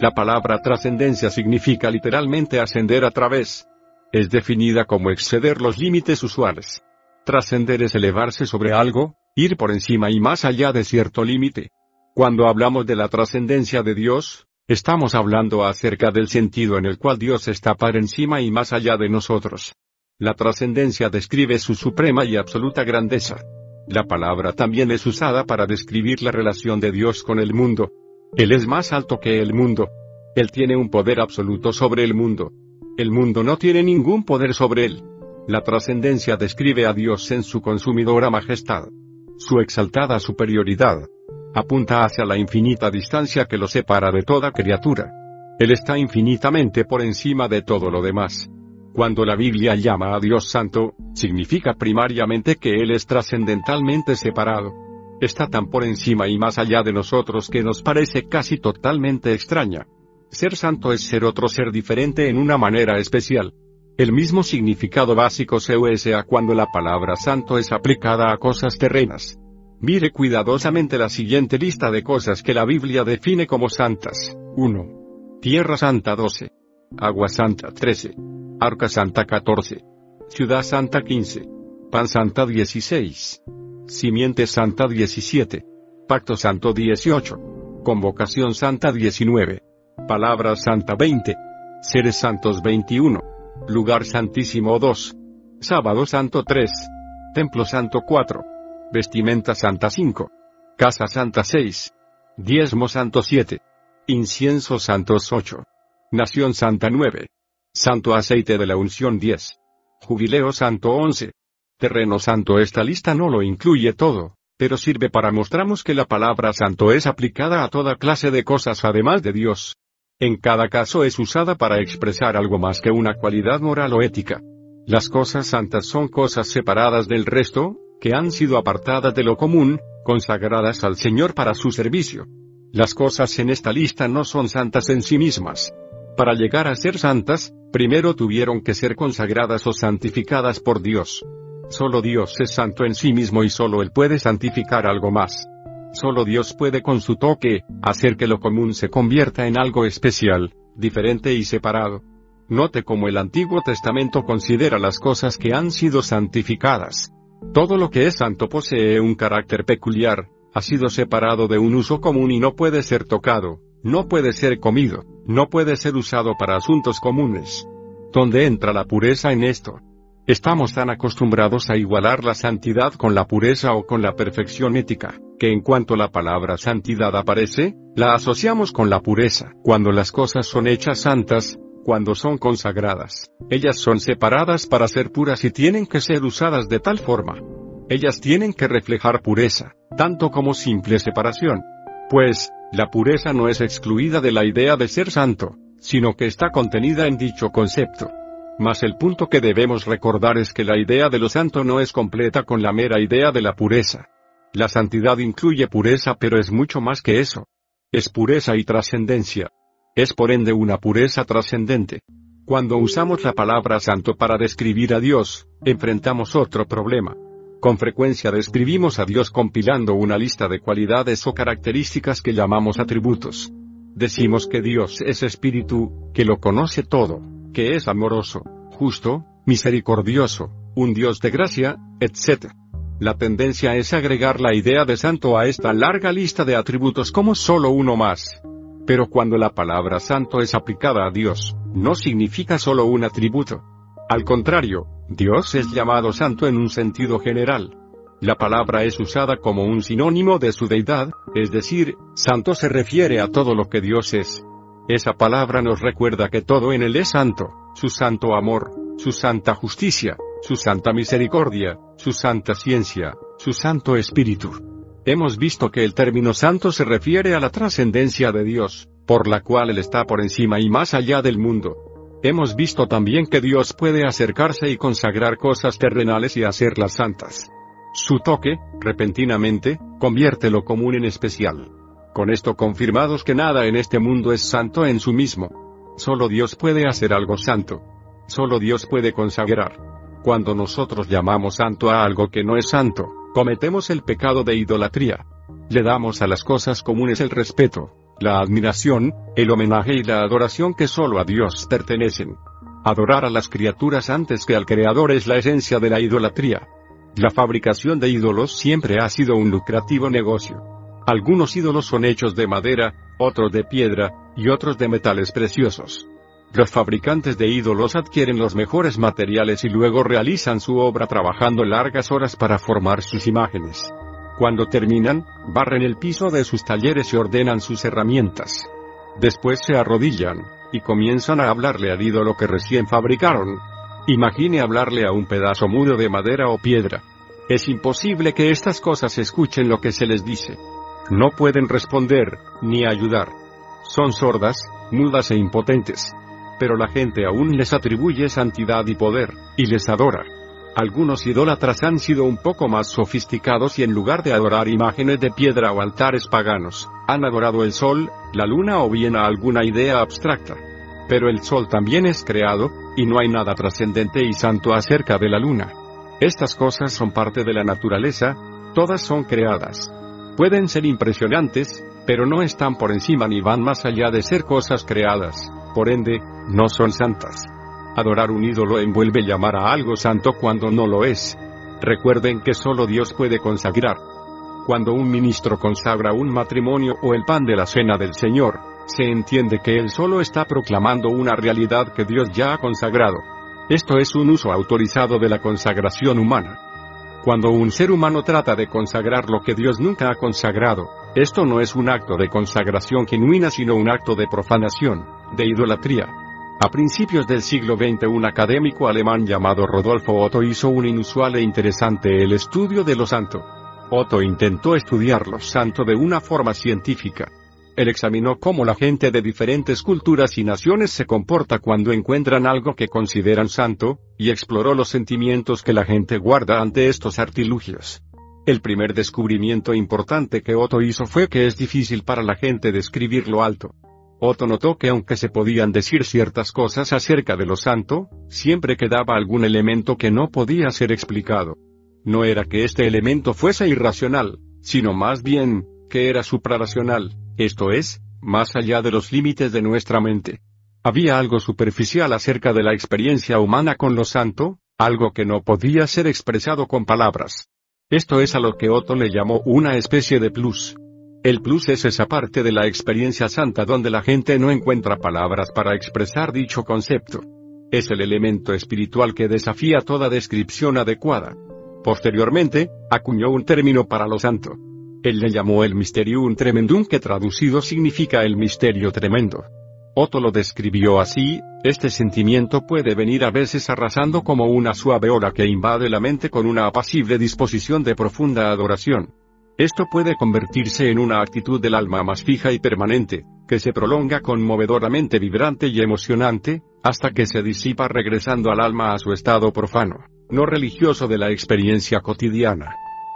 La palabra trascendencia significa literalmente ascender a través. Es definida como exceder los límites usuales. Trascender es elevarse sobre algo, ir por encima y más allá de cierto límite. Cuando hablamos de la trascendencia de Dios, estamos hablando acerca del sentido en el cual Dios está por encima y más allá de nosotros. La trascendencia describe su suprema y absoluta grandeza. La palabra también es usada para describir la relación de Dios con el mundo. Él es más alto que el mundo. Él tiene un poder absoluto sobre el mundo. El mundo no tiene ningún poder sobre él. La trascendencia describe a Dios en su consumidora majestad. Su exaltada superioridad apunta hacia la infinita distancia que lo separa de toda criatura. Él está infinitamente por encima de todo lo demás. Cuando la Biblia llama a Dios Santo, significa primariamente que Él es trascendentalmente separado. Está tan por encima y más allá de nosotros que nos parece casi totalmente extraña. Ser santo es ser otro ser diferente en una manera especial. El mismo significado básico se usa cuando la palabra santo es aplicada a cosas terrenas. Mire cuidadosamente la siguiente lista de cosas que la Biblia define como santas. 1. Tierra Santa 12. Agua Santa 13. Arca Santa 14. Ciudad Santa 15. Pan Santa 16. Simiente Santa 17. Pacto Santo 18. Convocación Santa 19. Palabra Santa 20. Seres Santos 21. Lugar Santísimo 2. Sábado Santo 3. Templo Santo 4. Vestimenta Santa 5. Casa Santa 6. Diezmo Santo 7. Incienso Santos 8. Nación Santa 9. Santo aceite de la unción 10. Jubileo Santo 11. terreno santo esta lista no lo incluye todo, pero sirve para mostrarnos que la palabra santo es aplicada a toda clase de cosas además de Dios. En cada caso es usada para expresar algo más que una cualidad moral o ética. Las cosas santas son cosas separadas del resto, que han sido apartadas de lo común, consagradas al Señor para su servicio. Las cosas en esta lista no son santas en sí mismas. Para llegar a ser santas, primero tuvieron que ser consagradas o santificadas por Dios. Solo Dios es santo en sí mismo y solo Él puede santificar algo más. Solo Dios puede con su toque, hacer que lo común se convierta en algo especial, diferente y separado. Note cómo el Antiguo Testamento considera las cosas que han sido santificadas. Todo lo que es santo posee un carácter peculiar, ha sido separado de un uso común y no puede ser tocado, no puede ser comido, no puede ser usado para asuntos comunes. ¿Dónde entra la pureza en esto? Estamos tan acostumbrados a igualar la santidad con la pureza o con la perfección ética, que en cuanto la palabra santidad aparece, la asociamos con la pureza. Cuando las cosas son hechas santas, cuando son consagradas, ellas son separadas para ser puras y tienen que ser usadas de tal forma. Ellas tienen que reflejar pureza, tanto como simple separación. Pues, la pureza no es excluida de la idea de ser santo, sino que está contenida en dicho concepto. Mas el punto que debemos recordar es que la idea de lo santo no es completa con la mera idea de la pureza. La santidad incluye pureza pero es mucho más que eso. Es pureza y trascendencia. Es por ende una pureza trascendente. Cuando usamos la palabra santo para describir a Dios, enfrentamos otro problema. Con frecuencia describimos a Dios compilando una lista de cualidades o características que llamamos atributos. Decimos que Dios es espíritu, que lo conoce todo, que es amoroso, justo, misericordioso, un Dios de gracia, etc. La tendencia es agregar la idea de santo a esta larga lista de atributos como solo uno más. Pero cuando la palabra santo es aplicada a Dios, no significa solo un atributo. Al contrario, Dios es llamado santo en un sentido general. La palabra es usada como un sinónimo de su deidad, es decir, santo se refiere a todo lo que Dios es. Esa palabra nos recuerda que todo en Él es santo, su santo amor, su santa justicia, su santa misericordia, su santa ciencia, su santo espíritu. Hemos visto que el término santo se refiere a la trascendencia de Dios, por la cual Él está por encima y más allá del mundo, Hemos visto también que Dios puede acercarse y consagrar cosas terrenales y hacerlas santas. Su toque, repentinamente, convierte lo común en especial. Con esto confirmados que nada en este mundo es santo en su mismo. Solo Dios puede hacer algo santo. Solo Dios puede consagrar. Cuando nosotros llamamos santo a algo que no es santo, cometemos el pecado de idolatría. Le damos a las cosas comunes el respeto, la admiración, el homenaje y la adoración que solo a Dios pertenecen. Adorar a las criaturas antes que al Creador es la esencia de la idolatría. La fabricación de ídolos siempre ha sido un lucrativo negocio. Algunos ídolos son hechos de madera, otros de piedra, y otros de metales preciosos. Los fabricantes de ídolos adquieren los mejores materiales y luego realizan su obra trabajando largas horas para formar sus imágenes. Cuando terminan, barren el piso de sus talleres y ordenan sus herramientas. Después se arrodillan, y comienzan a hablarle al ídolo que recién fabricaron. Imagine hablarle a un pedazo mudo de madera o piedra. Es imposible que estas cosas escuchen lo que se les dice. No pueden responder, ni ayudar. Son sordas, mudas e impotentes. Pero la gente aún les atribuye santidad y poder, y les adora. Algunos idólatras han sido un poco más sofisticados y en lugar de adorar imágenes de piedra o altares paganos, han adorado el sol, la luna o bien a alguna idea abstracta. Pero el sol también es creado, y no hay nada trascendente y santo acerca de la luna. Estas cosas son parte de la naturaleza, todas son creadas. Pueden ser impresionantes, pero no están por encima ni van más allá de ser cosas creadas, por ende, no son santas. Adorar un ídolo envuelve llamar a algo santo cuando no lo es. Recuerden que solo Dios puede consagrar. Cuando un ministro consagra un matrimonio o el pan de la cena del Señor, se entiende que él solo está proclamando una realidad que Dios ya ha consagrado. Esto es un uso autorizado de la consagración humana. Cuando un ser humano trata de consagrar lo que Dios nunca ha consagrado, esto no es un acto de consagración genuina sino un acto de profanación, de idolatría. A principios del siglo XX un académico alemán llamado Rodolfo Otto hizo un inusual e interesante el estudio de lo santo. Otto intentó estudiar lo santo de una forma científica. Él examinó cómo la gente de diferentes culturas y naciones se comporta cuando encuentran algo que consideran santo, y exploró los sentimientos que la gente guarda ante estos artilugios. El primer descubrimiento importante que Otto hizo fue que es difícil para la gente describir lo alto. Otto notó que aunque se podían decir ciertas cosas acerca de lo santo, siempre quedaba algún elemento que no podía ser explicado. No era que este elemento fuese irracional, sino más bien, que era suprarracional, esto es, más allá de los límites de nuestra mente. Había algo superficial acerca de la experiencia humana con lo santo, algo que no podía ser expresado con palabras. Esto es a lo que Otto le llamó una especie de plus. El plus es esa parte de la experiencia santa donde la gente no encuentra palabras para expresar dicho concepto. Es el elemento espiritual que desafía toda descripción adecuada. Posteriormente, acuñó un término para lo santo. Él le llamó el Mysterium Tremendum que traducido significa el misterio tremendo. Otto lo describió así, este sentimiento puede venir a veces arrasando como una suave ola que invade la mente con una apacible disposición de profunda adoración. Esto puede convertirse en una actitud del alma más fija y permanente, que se prolonga conmovedoramente vibrante y emocionante, hasta que se disipa regresando al alma a su estado profano, no religioso de la experiencia cotidiana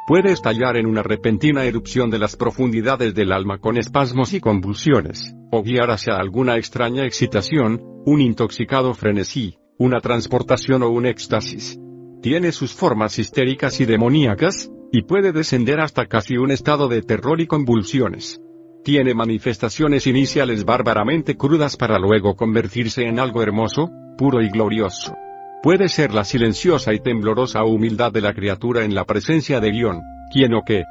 puede estallar en una repentina erupción de las profundidades del alma con espasmos y convulsiones, o guiar hacia alguna extraña excitación, un intoxicado frenesí, una transportación o un éxtasis. Tiene sus formas histéricas y demoníacas, y puede descender hasta casi un estado de terror y convulsiones. Tiene manifestaciones iniciales bárbaramente crudas para luego convertirse en algo hermoso, puro y glorioso. Puede ser la silenciosa y temblorosa humildad de la criatura en la presencia de Guión, quien o qué.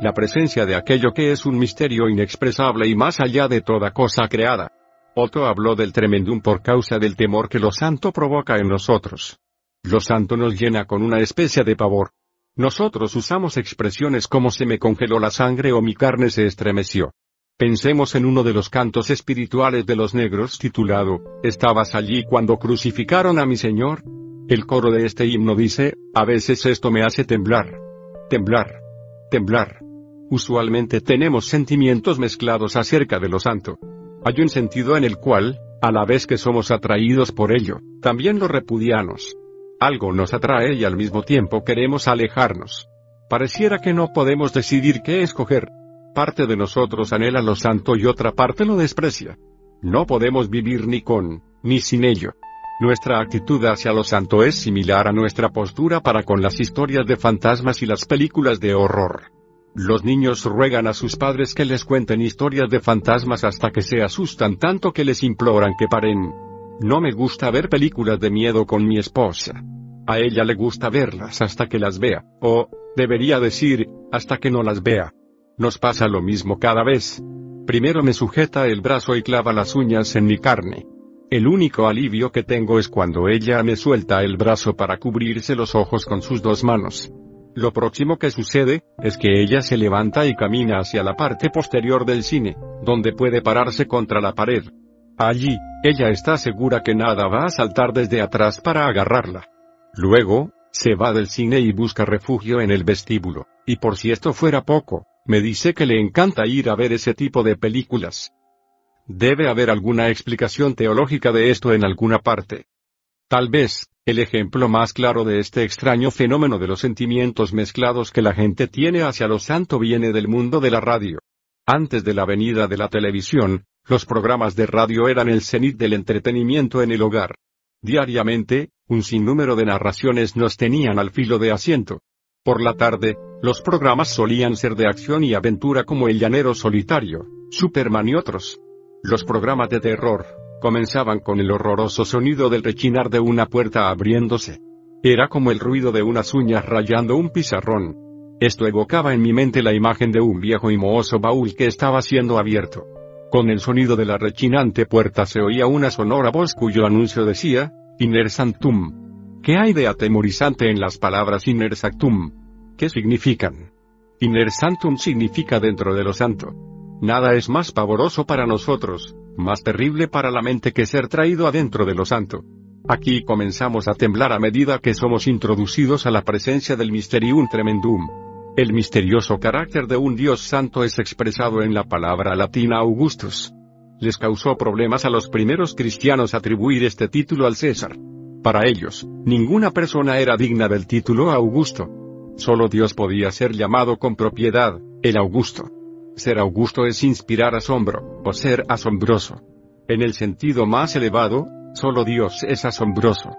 La presencia de aquello que es un misterio inexpresable y más allá de toda cosa creada. Otto habló del tremendum por causa del temor que lo santo provoca en nosotros. Lo santo nos llena con una especie de pavor. Nosotros usamos expresiones como se me congeló la sangre o mi carne se estremeció. Pensemos en uno de los cantos espirituales de los negros titulado, ¿Estabas allí cuando crucificaron a mi Señor? El coro de este himno dice, a veces esto me hace temblar. Temblar. Temblar. Usualmente tenemos sentimientos mezclados acerca de lo santo. Hay un sentido en el cual, a la vez que somos atraídos por ello, también lo repudiamos. Algo nos atrae y al mismo tiempo queremos alejarnos. Pareciera que no podemos decidir qué escoger. Parte de nosotros anhela lo santo y otra parte lo desprecia. No podemos vivir ni con, ni sin ello. Nuestra actitud hacia lo santo es similar a nuestra postura para con las historias de fantasmas y las películas de horror. Los niños ruegan a sus padres que les cuenten historias de fantasmas hasta que se asustan tanto que les imploran que paren. No me gusta ver películas de miedo con mi esposa. A ella le gusta verlas hasta que las vea, o, debería decir, hasta que no las vea. Nos pasa lo mismo cada vez. Primero me sujeta el brazo y clava las uñas en mi carne. El único alivio que tengo es cuando ella me suelta el brazo para cubrirse los ojos con sus dos manos. Lo próximo que sucede, es que ella se levanta y camina hacia la parte posterior del cine, donde puede pararse contra la pared. Allí, ella está segura que nada va a saltar desde atrás para agarrarla. Luego, se va del cine y busca refugio en el vestíbulo, y por si esto fuera poco, me dice que le encanta ir a ver ese tipo de películas. Debe haber alguna explicación teológica de esto en alguna parte. Tal vez, el ejemplo más claro de este extraño fenómeno de los sentimientos mezclados que la gente tiene hacia lo santo viene del mundo de la radio. Antes de la venida de la televisión, los programas de radio eran el cenit del entretenimiento en el hogar. Diariamente, un sinnúmero de narraciones nos tenían al filo de asiento. Por la tarde, los programas solían ser de acción y aventura como El Llanero Solitario, Superman y otros. Los programas de terror, comenzaban con el horroroso sonido del rechinar de una puerta abriéndose. Era como el ruido de unas uñas rayando un pizarrón. Esto evocaba en mi mente la imagen de un viejo y mohoso baúl que estaba siendo abierto. Con el sonido de la rechinante puerta se oía una sonora voz cuyo anuncio decía, Iner Sanctum. ¿Qué hay de atemorizante en las palabras Inner Sanctum? ¿Qué significan? Inner Sanctum significa dentro de lo santo. Nada es más pavoroso para nosotros, Más terrible para la mente que ser traído adentro de lo santo. Aquí comenzamos a temblar a medida que somos introducidos a la presencia del Mysterium Tremendum. El misterioso carácter de un Dios santo es expresado en la palabra latina Augustus. Les causó problemas a los primeros cristianos atribuir este título al César. Para ellos, ninguna persona era digna del título Augusto. Solo Dios podía ser llamado con propiedad, el Augusto. Ser Augusto es inspirar asombro, o ser asombroso. En el sentido más elevado, solo Dios es asombroso.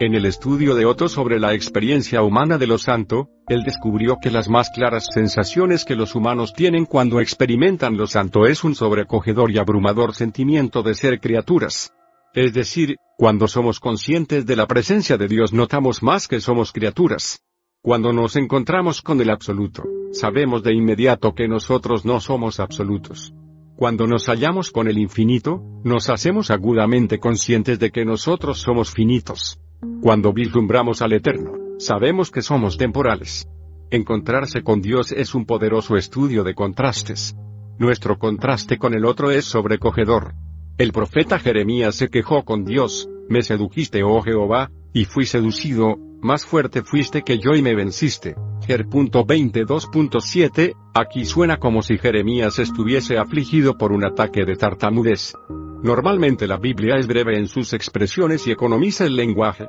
En el estudio de Otto sobre la experiencia humana de lo santo, él descubrió que las más claras sensaciones que los humanos tienen cuando experimentan lo santo es un sobrecogedor y abrumador sentimiento de ser criaturas. Es decir, cuando somos conscientes de la presencia de Dios notamos más que somos criaturas. Cuando nos encontramos con el absoluto, sabemos de inmediato que nosotros no somos absolutos. Cuando nos hallamos con el infinito, nos hacemos agudamente conscientes de que nosotros somos finitos. Cuando vislumbramos al eterno, sabemos que somos temporales. Encontrarse con Dios es un poderoso estudio de contrastes. Nuestro contraste con el otro es sobrecogedor. El profeta Jeremías se quejó con Dios, me sedujiste, oh Jehová, y fui seducido, más fuerte fuiste que yo y me venciste. Ger. 22.7, aquí suena como si Jeremías estuviese afligido por un ataque de tartamudez. Normalmente la Biblia es breve en sus expresiones y economiza el lenguaje.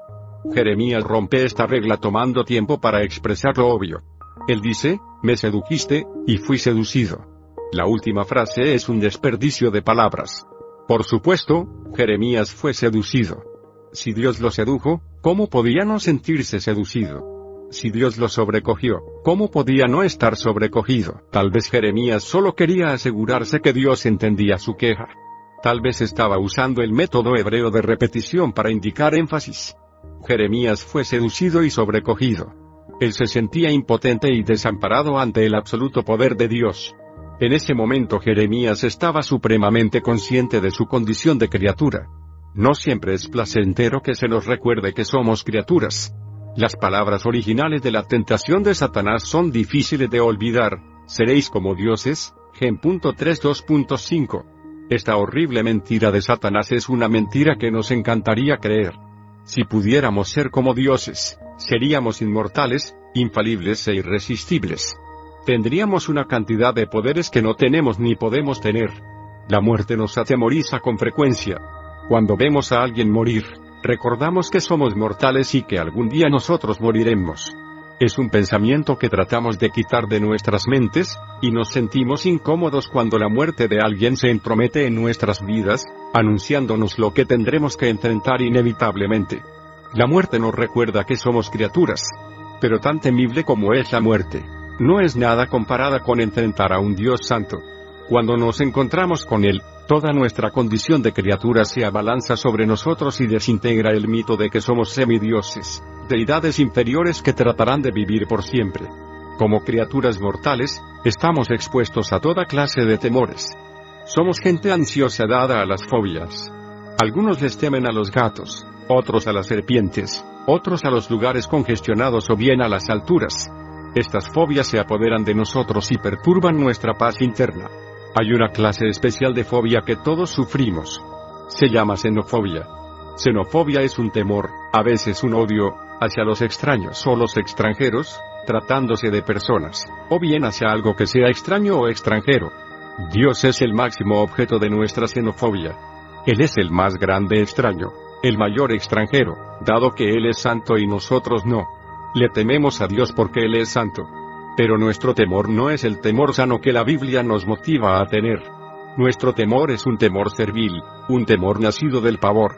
Jeremías rompe esta regla tomando tiempo para expresar lo obvio. Él dice, me sedujiste, y fui seducido. La última frase es un desperdicio de palabras. Por supuesto, Jeremías fue seducido. Si Dios lo sedujo, ¿cómo podía no sentirse seducido? Si Dios lo sobrecogió, ¿cómo podía no estar sobrecogido? Tal vez Jeremías solo quería asegurarse que Dios entendía su queja. Tal vez estaba usando el método hebreo de repetición para indicar énfasis. Jeremías fue seducido y sobrecogido. Él se sentía impotente y desamparado ante el absoluto poder de Dios. En ese momento Jeremías estaba supremamente consciente de su condición de criatura. No siempre es placentero que se nos recuerde que somos criaturas. Las palabras originales de la tentación de Satanás son difíciles de olvidar, seréis como dioses, Gen.3.2.5. Esta horrible mentira de Satanás es una mentira que nos encantaría creer. Si pudiéramos ser como dioses, seríamos inmortales, infalibles e irresistibles tendríamos una cantidad de poderes que no tenemos ni podemos tener. La muerte nos atemoriza con frecuencia. Cuando vemos a alguien morir, recordamos que somos mortales y que algún día nosotros moriremos. Es un pensamiento que tratamos de quitar de nuestras mentes, y nos sentimos incómodos cuando la muerte de alguien se entromete en nuestras vidas, anunciándonos lo que tendremos que enfrentar inevitablemente. La muerte nos recuerda que somos criaturas. Pero tan temible como es la muerte, no es nada comparada con enfrentar a un Dios santo. Cuando nos encontramos con Él, toda nuestra condición de criatura se abalanza sobre nosotros y desintegra el mito de que somos semidioses, deidades inferiores que tratarán de vivir por siempre. Como criaturas mortales, estamos expuestos a toda clase de temores. Somos gente ansiosa dada a las fobias. Algunos les temen a los gatos, otros a las serpientes, otros a los lugares congestionados o bien a las alturas. Estas fobias se apoderan de nosotros y perturban nuestra paz interna. Hay una clase especial de fobia que todos sufrimos. Se llama xenofobia. Xenofobia es un temor, a veces un odio, hacia los extraños o los extranjeros, tratándose de personas, o bien hacia algo que sea extraño o extranjero. Dios es el máximo objeto de nuestra xenofobia. Él es el más grande extraño, el mayor extranjero, dado que Él es santo y nosotros no. Le tememos a Dios porque Él es santo. Pero nuestro temor no es el temor sano que la Biblia nos motiva a tener. Nuestro temor es un temor servil, un temor nacido del pavor.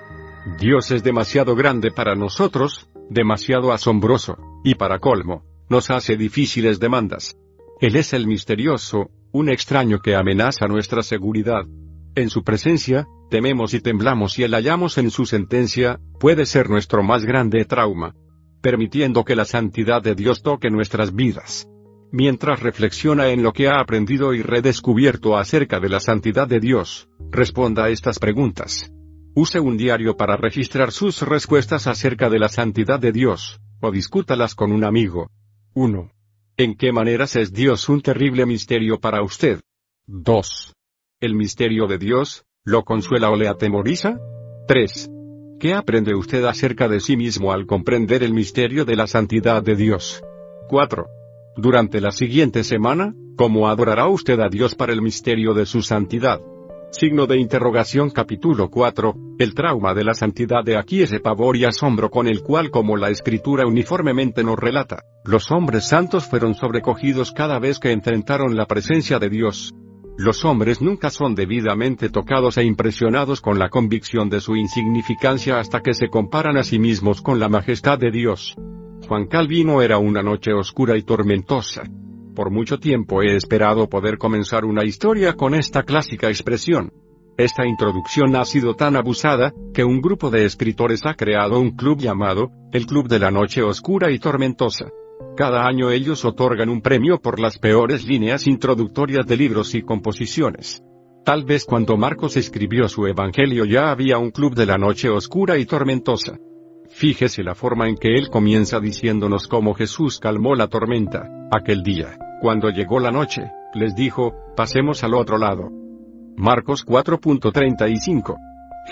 Dios es demasiado grande para nosotros, demasiado asombroso, y para colmo, nos hace difíciles demandas. Él es el misterioso, un extraño que amenaza nuestra seguridad. En su presencia, tememos y temblamos y el hallamos en su sentencia, puede ser nuestro más grande trauma permitiendo que la santidad de Dios toque nuestras vidas. Mientras reflexiona en lo que ha aprendido y redescubierto acerca de la santidad de Dios, responda a estas preguntas. Use un diario para registrar sus respuestas acerca de la santidad de Dios, o discútalas con un amigo. 1. ¿En qué maneras es Dios un terrible misterio para usted? 2. El misterio de Dios, ¿Lo consuela o le atemoriza? 3. ¿Qué aprende usted acerca de sí mismo al comprender el misterio de la santidad de Dios? 4. Durante la siguiente semana, ¿cómo adorará usted a Dios para el misterio de su santidad? Signo de interrogación capítulo 4, el trauma de la santidad de aquí ese pavor y asombro con el cual como la escritura uniformemente nos relata, los hombres santos fueron sobrecogidos cada vez que enfrentaron la presencia de Dios. Los hombres nunca son debidamente tocados e impresionados con la convicción de su insignificancia hasta que se comparan a sí mismos con la majestad de Dios. Juan Calvino era una noche oscura y tormentosa. Por mucho tiempo he esperado poder comenzar una historia con esta clásica expresión. Esta introducción ha sido tan abusada, que un grupo de escritores ha creado un club llamado, el Club de la Noche Oscura y Tormentosa. Cada año ellos otorgan un premio por las peores líneas introductorias de libros y composiciones. Tal vez cuando Marcos escribió su Evangelio ya había un club de la noche oscura y tormentosa. Fíjese la forma en que él comienza diciéndonos cómo Jesús calmó la tormenta, aquel día. Cuando llegó la noche, les dijo, pasemos al otro lado. Marcos 4.35.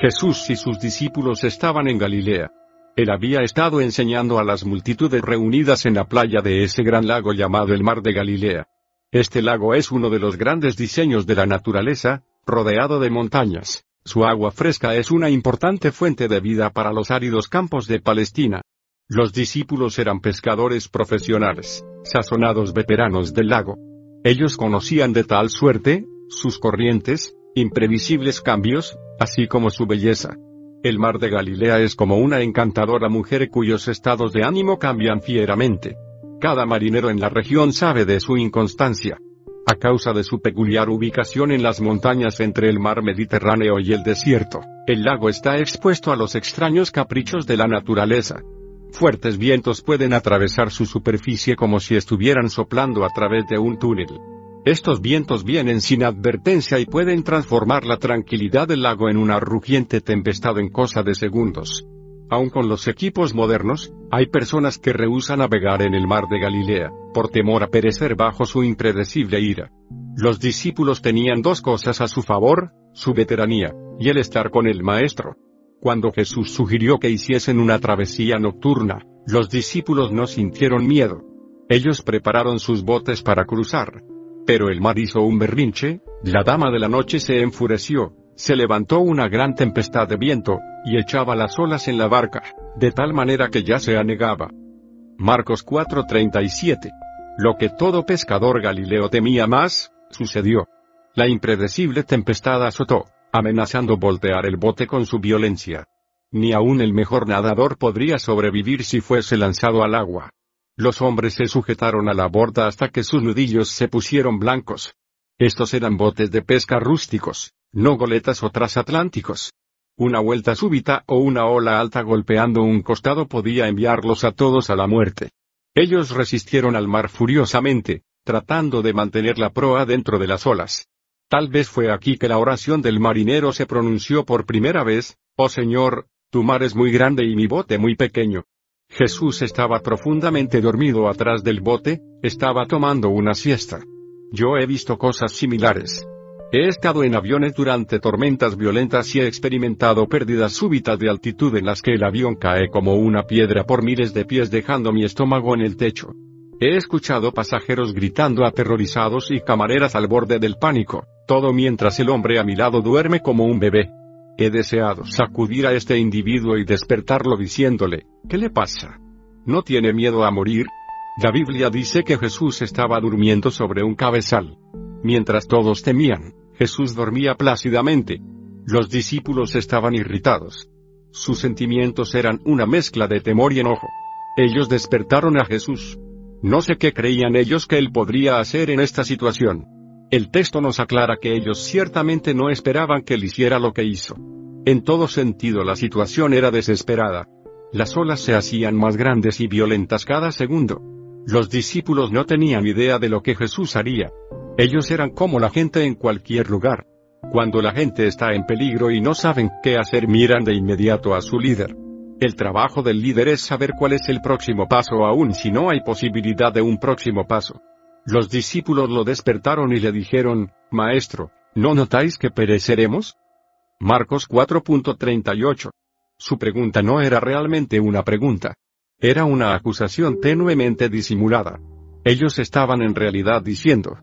Jesús y sus discípulos estaban en Galilea. Él había estado enseñando a las multitudes reunidas en la playa de ese gran lago llamado el Mar de Galilea. Este lago es uno de los grandes diseños de la naturaleza, rodeado de montañas. Su agua fresca es una importante fuente de vida para los áridos campos de Palestina. Los discípulos eran pescadores profesionales, sazonados veteranos del lago. Ellos conocían de tal suerte, sus corrientes, imprevisibles cambios, así como su belleza. El mar de Galilea es como una encantadora mujer cuyos estados de ánimo cambian fieramente. Cada marinero en la región sabe de su inconstancia. A causa de su peculiar ubicación en las montañas entre el mar Mediterráneo y el desierto, el lago está expuesto a los extraños caprichos de la naturaleza. Fuertes vientos pueden atravesar su superficie como si estuvieran soplando a través de un túnel. Estos vientos vienen sin advertencia y pueden transformar la tranquilidad del lago en una rugiente tempestad en cosa de segundos. Aun con los equipos modernos, hay personas que rehúsan navegar en el mar de Galilea, por temor a perecer bajo su impredecible ira. Los discípulos tenían dos cosas a su favor, su veteranía, y el estar con el Maestro. Cuando Jesús sugirió que hiciesen una travesía nocturna, los discípulos no sintieron miedo. Ellos prepararon sus botes para cruzar. Pero el mar hizo un berrinche, la dama de la noche se enfureció, se levantó una gran tempestad de viento, y echaba las olas en la barca, de tal manera que ya se anegaba. Marcos 4:37. Lo que todo pescador galileo temía más, sucedió. La impredecible tempestad azotó, amenazando voltear el bote con su violencia. Ni aun el mejor nadador podría sobrevivir si fuese lanzado al agua. Los hombres se sujetaron a la borda hasta que sus nudillos se pusieron blancos. Estos eran botes de pesca rústicos, no goletas o transatlánticos. Una vuelta súbita o una ola alta golpeando un costado podía enviarlos a todos a la muerte. Ellos resistieron al mar furiosamente, tratando de mantener la proa dentro de las olas. Tal vez fue aquí que la oración del marinero se pronunció por primera vez, Oh Señor, tu mar es muy grande y mi bote muy pequeño. Jesús estaba profundamente dormido atrás del bote, estaba tomando una siesta. Yo he visto cosas similares. He estado en aviones durante tormentas violentas y he experimentado pérdidas súbitas de altitud en las que el avión cae como una piedra por miles de pies dejando mi estómago en el techo. He escuchado pasajeros gritando aterrorizados y camareras al borde del pánico, todo mientras el hombre a mi lado duerme como un bebé. He deseado sacudir a este individuo y despertarlo diciéndole, ¿qué le pasa? ¿No tiene miedo a morir? La Biblia dice que Jesús estaba durmiendo sobre un cabezal. Mientras todos temían, Jesús dormía plácidamente. Los discípulos estaban irritados. Sus sentimientos eran una mezcla de temor y enojo. Ellos despertaron a Jesús. No sé qué creían ellos que él podría hacer en esta situación. El texto nos aclara que ellos ciertamente no esperaban que él hiciera lo que hizo. En todo sentido la situación era desesperada. Las olas se hacían más grandes y violentas cada segundo. Los discípulos no tenían idea de lo que Jesús haría. Ellos eran como la gente en cualquier lugar. Cuando la gente está en peligro y no saben qué hacer miran de inmediato a su líder. El trabajo del líder es saber cuál es el próximo paso aun si no hay posibilidad de un próximo paso. Los discípulos lo despertaron y le dijeron, Maestro, ¿no notáis que pereceremos? Marcos 4.38. Su pregunta no era realmente una pregunta. Era una acusación tenuemente disimulada. Ellos estaban en realidad diciendo,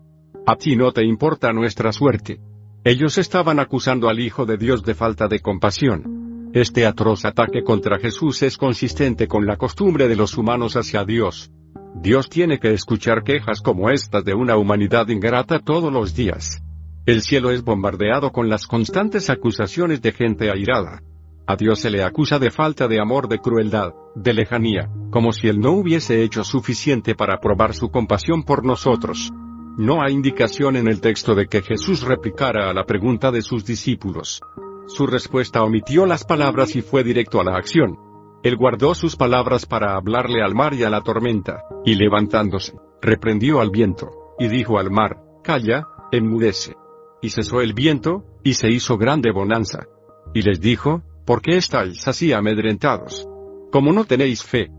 a ti no te importa nuestra suerte. Ellos estaban acusando al Hijo de Dios de falta de compasión. Este atroz ataque contra Jesús es consistente con la costumbre de los humanos hacia Dios. Dios tiene que escuchar quejas como estas de una humanidad ingrata todos los días. El cielo es bombardeado con las constantes acusaciones de gente airada. A Dios se le acusa de falta de amor, de crueldad, de lejanía, como si Él no hubiese hecho suficiente para probar su compasión por nosotros. No hay indicación en el texto de que Jesús replicara a la pregunta de sus discípulos. Su respuesta omitió las palabras y fue directo a la acción. Él guardó sus palabras para hablarle al mar y a la tormenta, y levantándose, reprendió al viento, y dijo al mar, Calla, enmudece. Y cesó el viento, y se hizo grande bonanza. Y les dijo, ¿por qué estáis así amedrentados? Como no tenéis fe.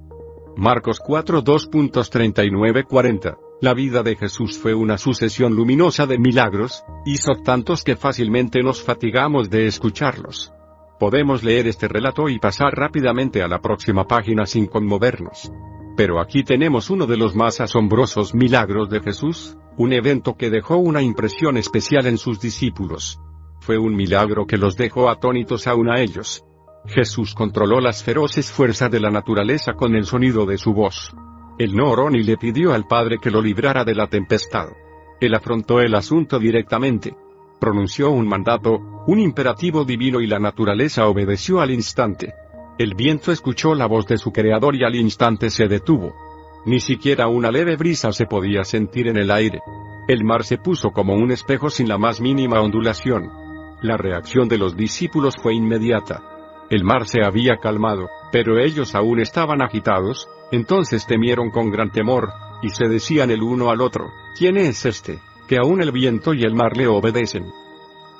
Marcos 4 2.39-40 La vida de Jesús fue una sucesión luminosa de milagros, hizo tantos que fácilmente nos fatigamos de escucharlos. Podemos leer este relato y pasar rápidamente a la próxima página sin conmovernos. Pero aquí tenemos uno de los más asombrosos milagros de Jesús, un evento que dejó una impresión especial en sus discípulos. Fue un milagro que los dejó atónitos aún a ellos. Jesús controló las feroces fuerzas de la naturaleza con el sonido de su voz. Él no oró ni le pidió al Padre que lo librara de la tempestad. Él afrontó el asunto directamente. Pronunció un mandato, un imperativo divino y la naturaleza obedeció al instante. El viento escuchó la voz de su creador y al instante se detuvo. Ni siquiera una leve brisa se podía sentir en el aire. El mar se puso como un espejo sin la más mínima ondulación. La reacción de los discípulos fue inmediata. El mar se había calmado, pero ellos aún estaban agitados, entonces temieron con gran temor, y se decían el uno al otro, ¿quién es este, que aún el viento y el mar le obedecen?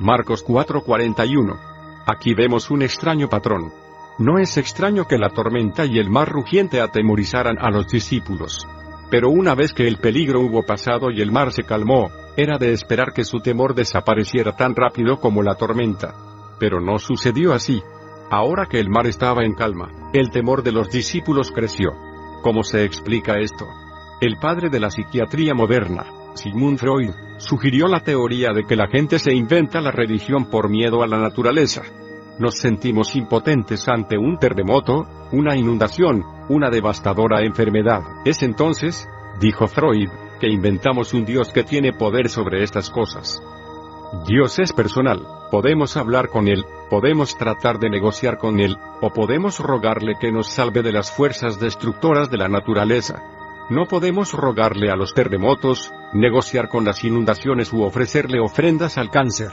Marcos 4:41. Aquí vemos un extraño patrón. No es extraño que la tormenta y el mar rugiente atemorizaran a los discípulos. Pero una vez que el peligro hubo pasado y el mar se calmó, era de esperar que su temor desapareciera tan rápido como la tormenta. Pero no sucedió así. Ahora que el mar estaba en calma, el temor de los discípulos creció. ¿Cómo se explica esto? El padre de la psiquiatría moderna, Sigmund Freud, sugirió la teoría de que la gente se inventa la religión por miedo a la naturaleza nos sentimos impotentes ante un terremoto, una inundación, una devastadora enfermedad. Es entonces, dijo Freud, que inventamos un Dios que tiene poder sobre estas cosas. Dios es personal, podemos hablar con Él, podemos tratar de negociar con Él, o podemos rogarle que nos salve de las fuerzas destructoras de la naturaleza. No podemos rogarle a los terremotos, negociar con las inundaciones u ofrecerle ofrendas al cáncer.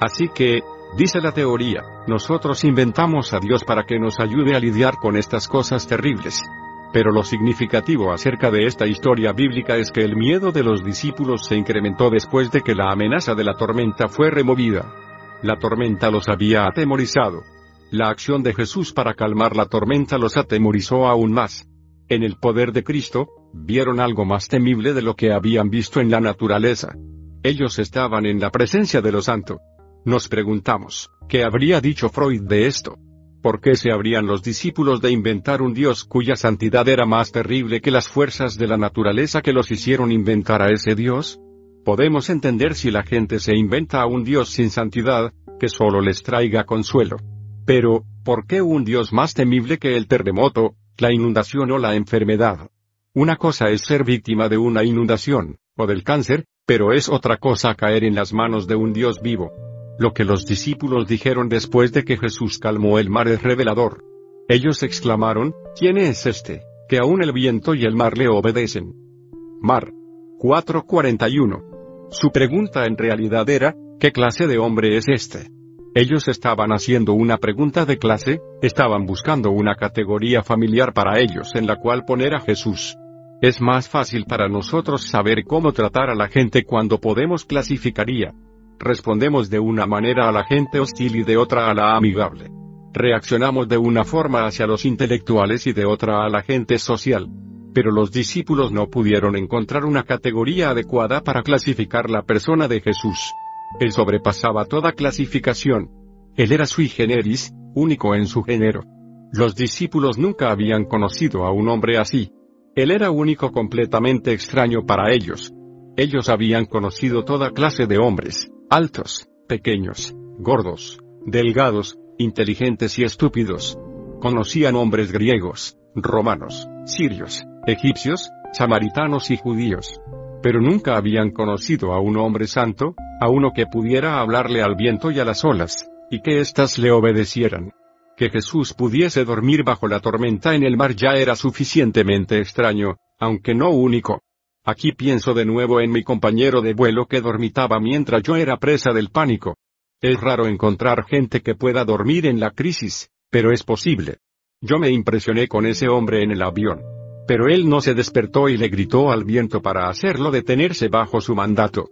Así que, Dice la teoría, nosotros inventamos a Dios para que nos ayude a lidiar con estas cosas terribles. Pero lo significativo acerca de esta historia bíblica es que el miedo de los discípulos se incrementó después de que la amenaza de la tormenta fue removida. La tormenta los había atemorizado. La acción de Jesús para calmar la tormenta los atemorizó aún más. En el poder de Cristo, vieron algo más temible de lo que habían visto en la naturaleza. Ellos estaban en la presencia de lo santo. Nos preguntamos, ¿qué habría dicho Freud de esto? ¿Por qué se habrían los discípulos de inventar un Dios cuya santidad era más terrible que las fuerzas de la naturaleza que los hicieron inventar a ese Dios? Podemos entender si la gente se inventa a un Dios sin santidad, que solo les traiga consuelo. Pero, ¿por qué un Dios más temible que el terremoto, la inundación o la enfermedad? Una cosa es ser víctima de una inundación, o del cáncer, pero es otra cosa caer en las manos de un Dios vivo. Lo que los discípulos dijeron después de que Jesús calmó el mar es revelador. Ellos exclamaron, ¿quién es este, que aún el viento y el mar le obedecen? Mar. 441. Su pregunta en realidad era, ¿qué clase de hombre es este? Ellos estaban haciendo una pregunta de clase, estaban buscando una categoría familiar para ellos en la cual poner a Jesús. Es más fácil para nosotros saber cómo tratar a la gente cuando podemos clasificaría, Respondemos de una manera a la gente hostil y de otra a la amigable. Reaccionamos de una forma hacia los intelectuales y de otra a la gente social. Pero los discípulos no pudieron encontrar una categoría adecuada para clasificar la persona de Jesús. Él sobrepasaba toda clasificación. Él era sui generis, único en su género. Los discípulos nunca habían conocido a un hombre así. Él era único completamente extraño para ellos. Ellos habían conocido toda clase de hombres, altos, pequeños, gordos, delgados, inteligentes y estúpidos. Conocían hombres griegos, romanos, sirios, egipcios, samaritanos y judíos. Pero nunca habían conocido a un hombre santo, a uno que pudiera hablarle al viento y a las olas, y que éstas le obedecieran. Que Jesús pudiese dormir bajo la tormenta en el mar ya era suficientemente extraño, aunque no único. Aquí pienso de nuevo en mi compañero de vuelo que dormitaba mientras yo era presa del pánico. Es raro encontrar gente que pueda dormir en la crisis, pero es posible. Yo me impresioné con ese hombre en el avión. Pero él no se despertó y le gritó al viento para hacerlo detenerse bajo su mandato.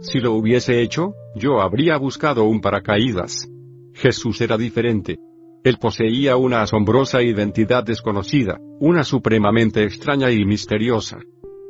Si lo hubiese hecho, yo habría buscado un paracaídas. Jesús era diferente. Él poseía una asombrosa identidad desconocida, una supremamente extraña y misteriosa.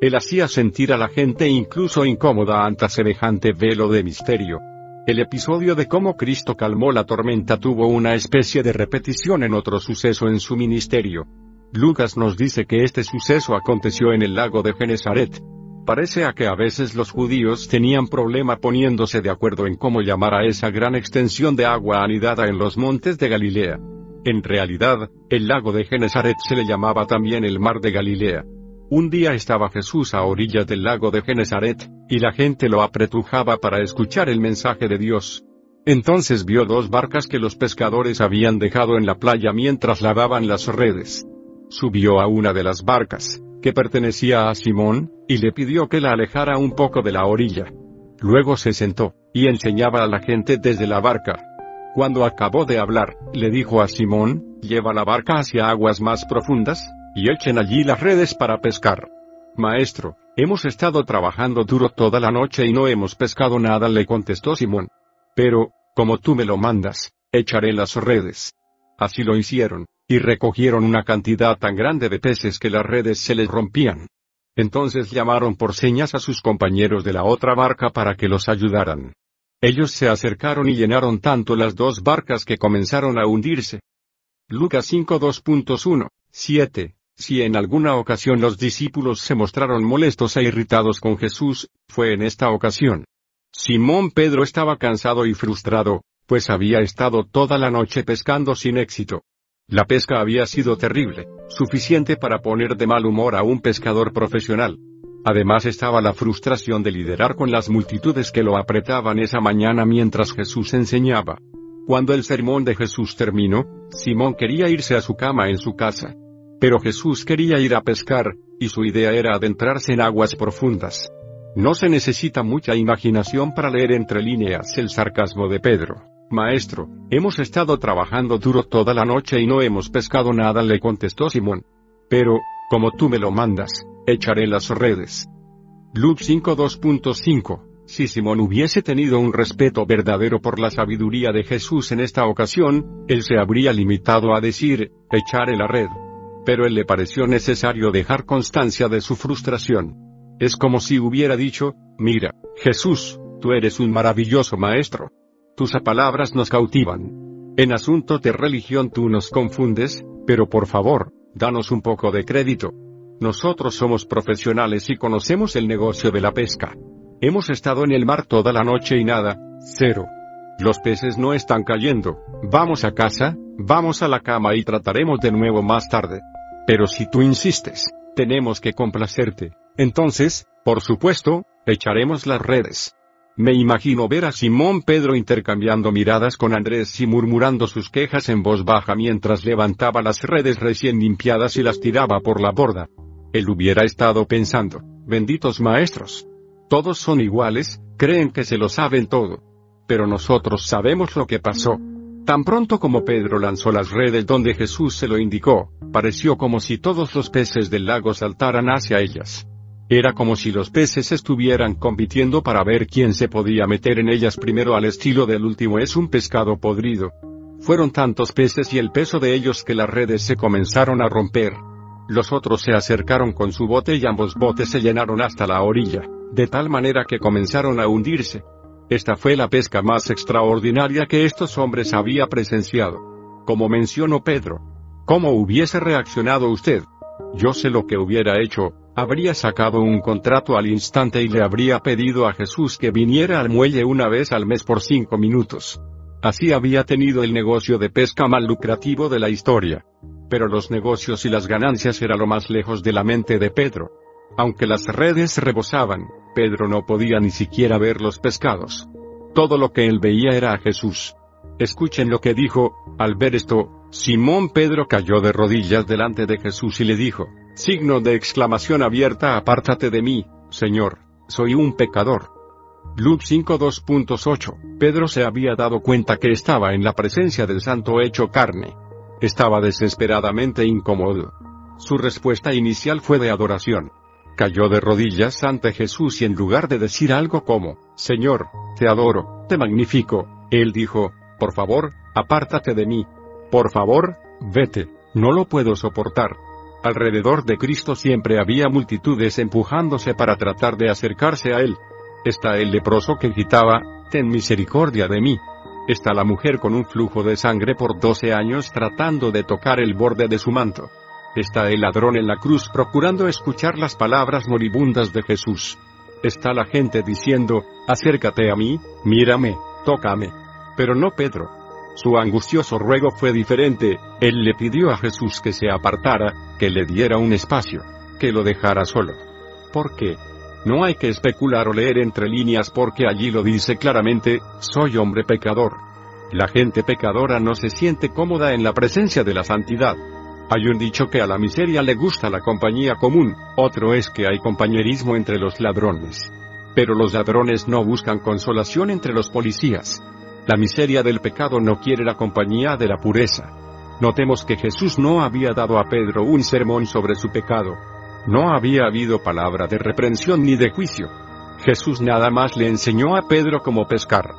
Él hacía sentir a la gente incluso incómoda ante semejante velo de misterio. El episodio de cómo Cristo calmó la tormenta tuvo una especie de repetición en otro suceso en su ministerio. Lucas nos dice que este suceso aconteció en el lago de Genesaret. Parece a que a veces los judíos tenían problema poniéndose de acuerdo en cómo llamar a esa gran extensión de agua anidada en los montes de Galilea. En realidad, el lago de Genesaret se le llamaba también el mar de Galilea. Un día estaba Jesús a orillas del lago de Genesaret, y la gente lo apretujaba para escuchar el mensaje de Dios. Entonces vio dos barcas que los pescadores habían dejado en la playa mientras lavaban las redes. Subió a una de las barcas, que pertenecía a Simón, y le pidió que la alejara un poco de la orilla. Luego se sentó, y enseñaba a la gente desde la barca. Cuando acabó de hablar, le dijo a Simón, lleva la barca hacia aguas más profundas, y echen allí las redes para pescar. Maestro, hemos estado trabajando duro toda la noche y no hemos pescado nada, le contestó Simón. Pero, como tú me lo mandas, echaré las redes. Así lo hicieron, y recogieron una cantidad tan grande de peces que las redes se les rompían. Entonces llamaron por señas a sus compañeros de la otra barca para que los ayudaran. Ellos se acercaron y llenaron tanto las dos barcas que comenzaron a hundirse. Lucas 5.2.1, 7. Si en alguna ocasión los discípulos se mostraron molestos e irritados con Jesús, fue en esta ocasión. Simón Pedro estaba cansado y frustrado, pues había estado toda la noche pescando sin éxito. La pesca había sido terrible, suficiente para poner de mal humor a un pescador profesional. Además estaba la frustración de liderar con las multitudes que lo apretaban esa mañana mientras Jesús enseñaba. Cuando el sermón de Jesús terminó, Simón quería irse a su cama en su casa. Pero Jesús quería ir a pescar, y su idea era adentrarse en aguas profundas. No se necesita mucha imaginación para leer entre líneas el sarcasmo de Pedro. Maestro, hemos estado trabajando duro toda la noche y no hemos pescado nada, le contestó Simón. Pero, como tú me lo mandas, echaré las redes. Luke 5.2.5 Si Simón hubiese tenido un respeto verdadero por la sabiduría de Jesús en esta ocasión, él se habría limitado a decir, echaré la red. Pero él le pareció necesario dejar constancia de su frustración. Es como si hubiera dicho, mira, Jesús, tú eres un maravilloso maestro. Tus palabras nos cautivan. En asunto de religión tú nos confundes, pero por favor, danos un poco de crédito. Nosotros somos profesionales y conocemos el negocio de la pesca. Hemos estado en el mar toda la noche y nada, cero. Los peces no están cayendo. Vamos a casa, vamos a la cama y trataremos de nuevo más tarde. Pero si tú insistes, tenemos que complacerte. Entonces, por supuesto, echaremos las redes. Me imagino ver a Simón Pedro intercambiando miradas con Andrés y murmurando sus quejas en voz baja mientras levantaba las redes recién limpiadas y las tiraba por la borda. Él hubiera estado pensando, benditos maestros. Todos son iguales, creen que se lo saben todo. Pero nosotros sabemos lo que pasó. Tan pronto como Pedro lanzó las redes donde Jesús se lo indicó, pareció como si todos los peces del lago saltaran hacia ellas. Era como si los peces estuvieran compitiendo para ver quién se podía meter en ellas primero al estilo del último es un pescado podrido. Fueron tantos peces y el peso de ellos que las redes se comenzaron a romper. Los otros se acercaron con su bote y ambos botes se llenaron hasta la orilla, de tal manera que comenzaron a hundirse. Esta fue la pesca más extraordinaria que estos hombres había presenciado. Como mencionó Pedro. ¿Cómo hubiese reaccionado usted? Yo sé lo que hubiera hecho, habría sacado un contrato al instante y le habría pedido a Jesús que viniera al muelle una vez al mes por cinco minutos. Así había tenido el negocio de pesca más lucrativo de la historia. Pero los negocios y las ganancias era lo más lejos de la mente de Pedro. Aunque las redes rebosaban, Pedro no podía ni siquiera ver los pescados. Todo lo que él veía era a Jesús. Escuchen lo que dijo, al ver esto, Simón Pedro cayó de rodillas delante de Jesús y le dijo, signo de exclamación abierta, apártate de mí, Señor, soy un pecador. Luke 5.2.8, Pedro se había dado cuenta que estaba en la presencia del santo hecho carne. Estaba desesperadamente incómodo. Su respuesta inicial fue de adoración. Cayó de rodillas ante Jesús y en lugar de decir algo como, Señor, te adoro, te magnifico, él dijo, por favor, apártate de mí. Por favor, vete, no lo puedo soportar. Alrededor de Cristo siempre había multitudes empujándose para tratar de acercarse a él. Está el leproso que gritaba, Ten misericordia de mí. Está la mujer con un flujo de sangre por doce años tratando de tocar el borde de su manto. Está el ladrón en la cruz procurando escuchar las palabras moribundas de Jesús. Está la gente diciendo, acércate a mí, mírame, tócame. Pero no Pedro. Su angustioso ruego fue diferente, él le pidió a Jesús que se apartara, que le diera un espacio, que lo dejara solo. ¿Por qué? No hay que especular o leer entre líneas porque allí lo dice claramente, soy hombre pecador. La gente pecadora no se siente cómoda en la presencia de la santidad. Hay un dicho que a la miseria le gusta la compañía común, otro es que hay compañerismo entre los ladrones. Pero los ladrones no buscan consolación entre los policías. La miseria del pecado no quiere la compañía de la pureza. Notemos que Jesús no había dado a Pedro un sermón sobre su pecado, no había habido palabra de reprensión ni de juicio. Jesús nada más le enseñó a Pedro cómo pescar.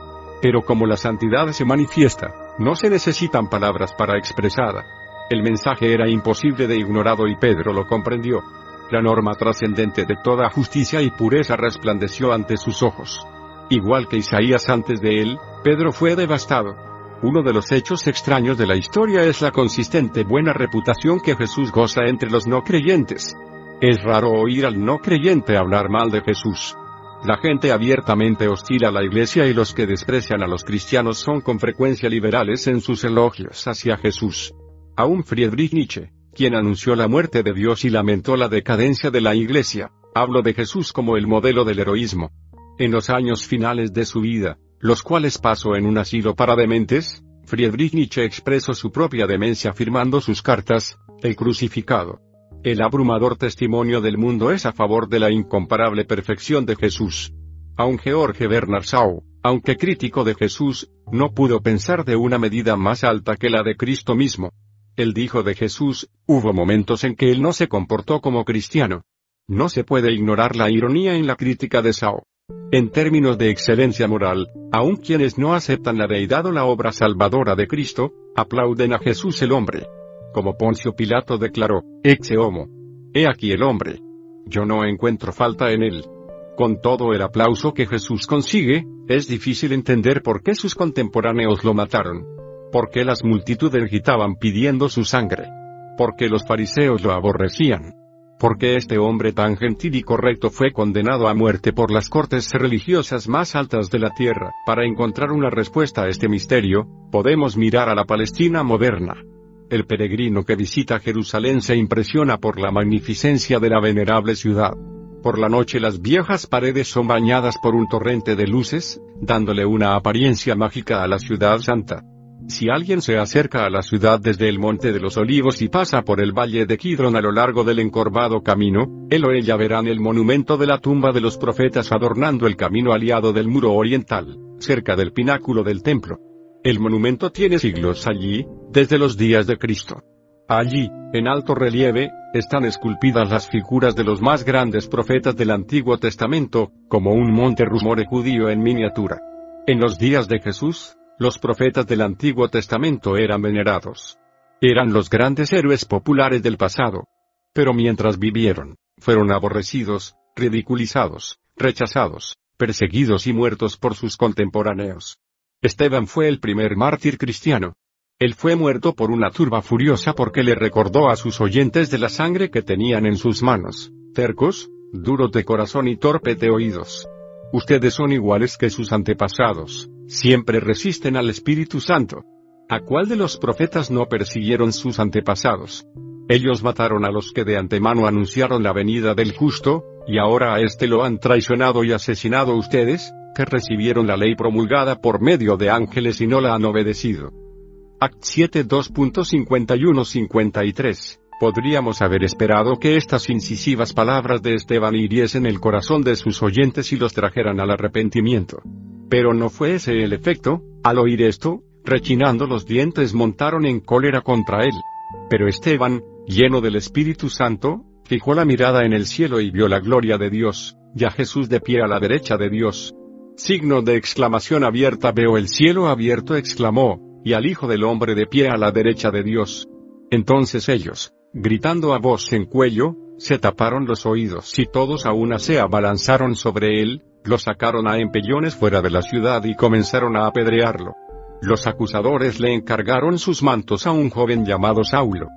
Pero como la santidad se manifiesta, no se necesitan palabras para expresarla. El mensaje era imposible de ignorado y Pedro lo comprendió. La norma trascendente de toda justicia y pureza resplandeció ante sus ojos. Igual que Isaías antes de él, Pedro fue devastado. Uno de los hechos extraños de la historia es la consistente buena reputación que Jesús goza entre los no creyentes. Es raro oír al no creyente hablar mal de Jesús. La gente abiertamente hostil a la iglesia y los que desprecian a los cristianos son con frecuencia liberales en sus elogios hacia Jesús. Aún Friedrich Nietzsche, quien anunció la muerte de Dios y lamentó la decadencia de la iglesia, habló de Jesús como el modelo del heroísmo. En los años finales de su vida, los cuales pasó en un asilo para dementes, Friedrich Nietzsche expresó su propia demencia afirmando sus cartas, el crucificado, el abrumador testimonio del mundo es a favor de la incomparable perfección de Jesús. Aunque Jorge Bernard Shaw, aunque crítico de Jesús, no pudo pensar de una medida más alta que la de Cristo mismo. Él dijo de Jesús, hubo momentos en que él no se comportó como cristiano. No se puede ignorar la ironía en la crítica de Shaw. En términos de excelencia moral, aun quienes no aceptan la deidad o la obra salvadora de Cristo, aplauden a Jesús el hombre como Poncio Pilato declaró, exe homo. He aquí el hombre. Yo no encuentro falta en él. Con todo el aplauso que Jesús consigue, es difícil entender por qué sus contemporáneos lo mataron. Por qué las multitudes gritaban pidiendo su sangre. Por qué los fariseos lo aborrecían. Por qué este hombre tan gentil y correcto fue condenado a muerte por las cortes religiosas más altas de la tierra. Para encontrar una respuesta a este misterio, podemos mirar a la Palestina moderna. El peregrino que visita Jerusalén se impresiona por la magnificencia de la venerable ciudad. Por la noche las viejas paredes son bañadas por un torrente de luces, dándole una apariencia mágica a la ciudad santa. Si alguien se acerca a la ciudad desde el Monte de los Olivos y pasa por el Valle de Kidron a lo largo del encorvado camino, él o ella verán el monumento de la tumba de los profetas adornando el camino aliado del muro oriental, cerca del pináculo del templo. El monumento tiene siglos allí, desde los días de Cristo. Allí, en alto relieve, están esculpidas las figuras de los más grandes profetas del Antiguo Testamento, como un monte rumore judío en miniatura. En los días de Jesús, los profetas del Antiguo Testamento eran venerados. Eran los grandes héroes populares del pasado. Pero mientras vivieron, fueron aborrecidos, ridiculizados, rechazados, perseguidos y muertos por sus contemporáneos. Esteban fue el primer mártir cristiano. Él fue muerto por una turba furiosa porque le recordó a sus oyentes de la sangre que tenían en sus manos, tercos, duros de corazón y torpe de oídos. Ustedes son iguales que sus antepasados, siempre resisten al Espíritu Santo. ¿A cuál de los profetas no persiguieron sus antepasados? Ellos mataron a los que de antemano anunciaron la venida del justo, y ahora a este lo han traicionado y asesinado ustedes, que recibieron la ley promulgada por medio de ángeles y no la han obedecido. Act 7 2.51-53. Podríamos haber esperado que estas incisivas palabras de Esteban hiriesen el corazón de sus oyentes y los trajeran al arrepentimiento. Pero no fue ese el efecto, al oír esto, rechinando los dientes montaron en cólera contra él. Pero Esteban, lleno del Espíritu Santo, fijó la mirada en el cielo y vio la gloria de Dios, y a Jesús de pie a la derecha de Dios. Signo de exclamación abierta veo el cielo abierto exclamó, y al Hijo del Hombre de pie a la derecha de Dios. Entonces ellos, gritando a voz en cuello, se taparon los oídos y todos a una se abalanzaron sobre él, lo sacaron a empellones fuera de la ciudad y comenzaron a apedrearlo. Los acusadores le encargaron sus mantos a un joven llamado Saulo.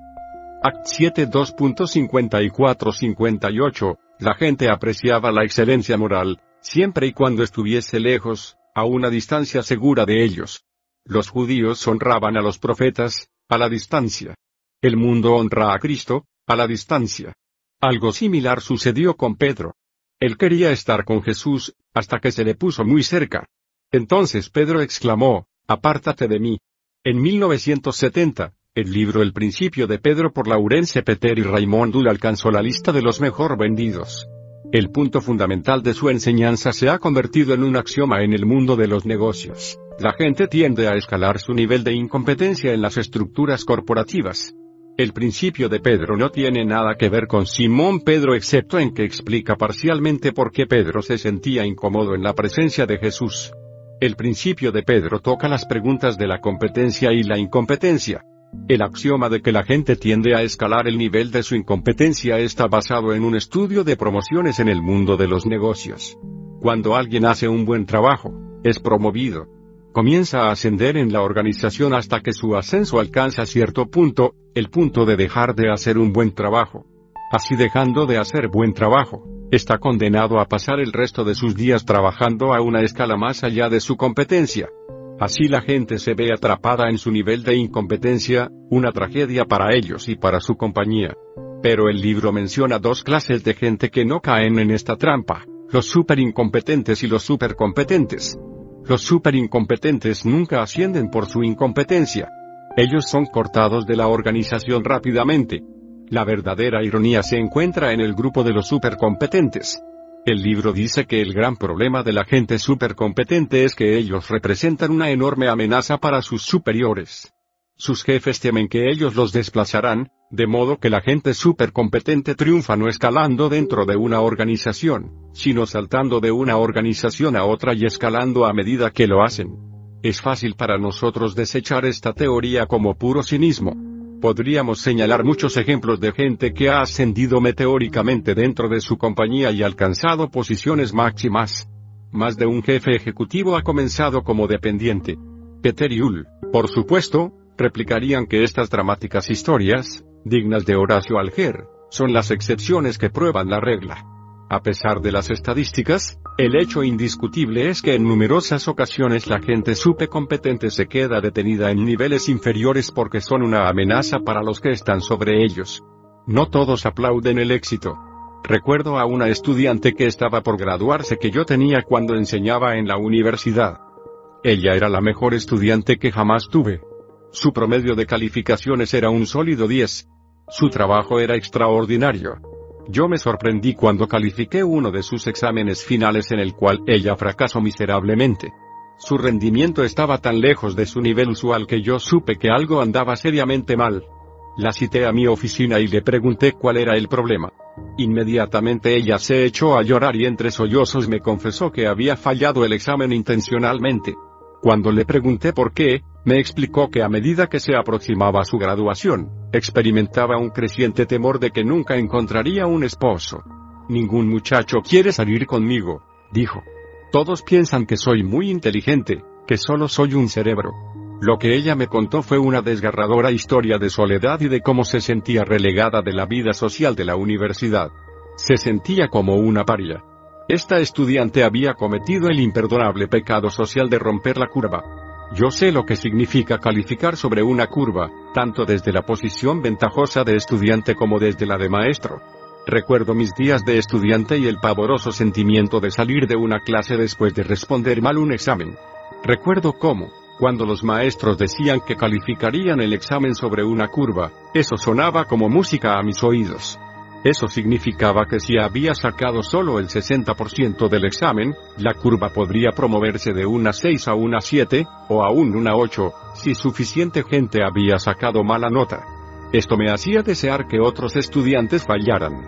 Act 7 2.54-58, la gente apreciaba la excelencia moral, siempre y cuando estuviese lejos, a una distancia segura de ellos. Los judíos honraban a los profetas, a la distancia. El mundo honra a Cristo, a la distancia. Algo similar sucedió con Pedro. Él quería estar con Jesús, hasta que se le puso muy cerca. Entonces Pedro exclamó, Apártate de mí. En 1970, el libro El principio de Pedro por Laurence Peter y Raymond Dull alcanzó la lista de los mejor vendidos. El punto fundamental de su enseñanza se ha convertido en un axioma en el mundo de los negocios. La gente tiende a escalar su nivel de incompetencia en las estructuras corporativas. El principio de Pedro no tiene nada que ver con Simón Pedro excepto en que explica parcialmente por qué Pedro se sentía incómodo en la presencia de Jesús. El principio de Pedro toca las preguntas de la competencia y la incompetencia. El axioma de que la gente tiende a escalar el nivel de su incompetencia está basado en un estudio de promociones en el mundo de los negocios. Cuando alguien hace un buen trabajo, es promovido, comienza a ascender en la organización hasta que su ascenso alcanza cierto punto, el punto de dejar de hacer un buen trabajo. Así dejando de hacer buen trabajo, está condenado a pasar el resto de sus días trabajando a una escala más allá de su competencia. Así la gente se ve atrapada en su nivel de incompetencia, una tragedia para ellos y para su compañía. Pero el libro menciona dos clases de gente que no caen en esta trampa, los super incompetentes y los super competentes. Los super incompetentes nunca ascienden por su incompetencia. Ellos son cortados de la organización rápidamente. La verdadera ironía se encuentra en el grupo de los supercompetentes. El libro dice que el gran problema de la gente supercompetente es que ellos representan una enorme amenaza para sus superiores. Sus jefes temen que ellos los desplazarán, de modo que la gente supercompetente triunfa no escalando dentro de una organización, sino saltando de una organización a otra y escalando a medida que lo hacen. Es fácil para nosotros desechar esta teoría como puro cinismo. Podríamos señalar muchos ejemplos de gente que ha ascendido meteóricamente dentro de su compañía y alcanzado posiciones máximas. Más de un jefe ejecutivo ha comenzado como dependiente. Peter y por supuesto, replicarían que estas dramáticas historias, dignas de Horacio Alger, son las excepciones que prueban la regla. A pesar de las estadísticas, el hecho indiscutible es que en numerosas ocasiones la gente supe competente se queda detenida en niveles inferiores porque son una amenaza para los que están sobre ellos. No todos aplauden el éxito. Recuerdo a una estudiante que estaba por graduarse que yo tenía cuando enseñaba en la universidad. Ella era la mejor estudiante que jamás tuve. Su promedio de calificaciones era un sólido 10. Su trabajo era extraordinario. Yo me sorprendí cuando califiqué uno de sus exámenes finales en el cual ella fracasó miserablemente. Su rendimiento estaba tan lejos de su nivel usual que yo supe que algo andaba seriamente mal. La cité a mi oficina y le pregunté cuál era el problema. Inmediatamente ella se echó a llorar y entre sollozos me confesó que había fallado el examen intencionalmente. Cuando le pregunté por qué, me explicó que a medida que se aproximaba su graduación, experimentaba un creciente temor de que nunca encontraría un esposo. Ningún muchacho quiere salir conmigo, dijo. Todos piensan que soy muy inteligente, que solo soy un cerebro. Lo que ella me contó fue una desgarradora historia de soledad y de cómo se sentía relegada de la vida social de la universidad. Se sentía como una paria. Esta estudiante había cometido el imperdonable pecado social de romper la curva. Yo sé lo que significa calificar sobre una curva, tanto desde la posición ventajosa de estudiante como desde la de maestro. Recuerdo mis días de estudiante y el pavoroso sentimiento de salir de una clase después de responder mal un examen. Recuerdo cómo, cuando los maestros decían que calificarían el examen sobre una curva, eso sonaba como música a mis oídos. Eso significaba que si había sacado solo el 60% del examen, la curva podría promoverse de una 6 a una 7, o aún una 8, si suficiente gente había sacado mala nota. Esto me hacía desear que otros estudiantes fallaran.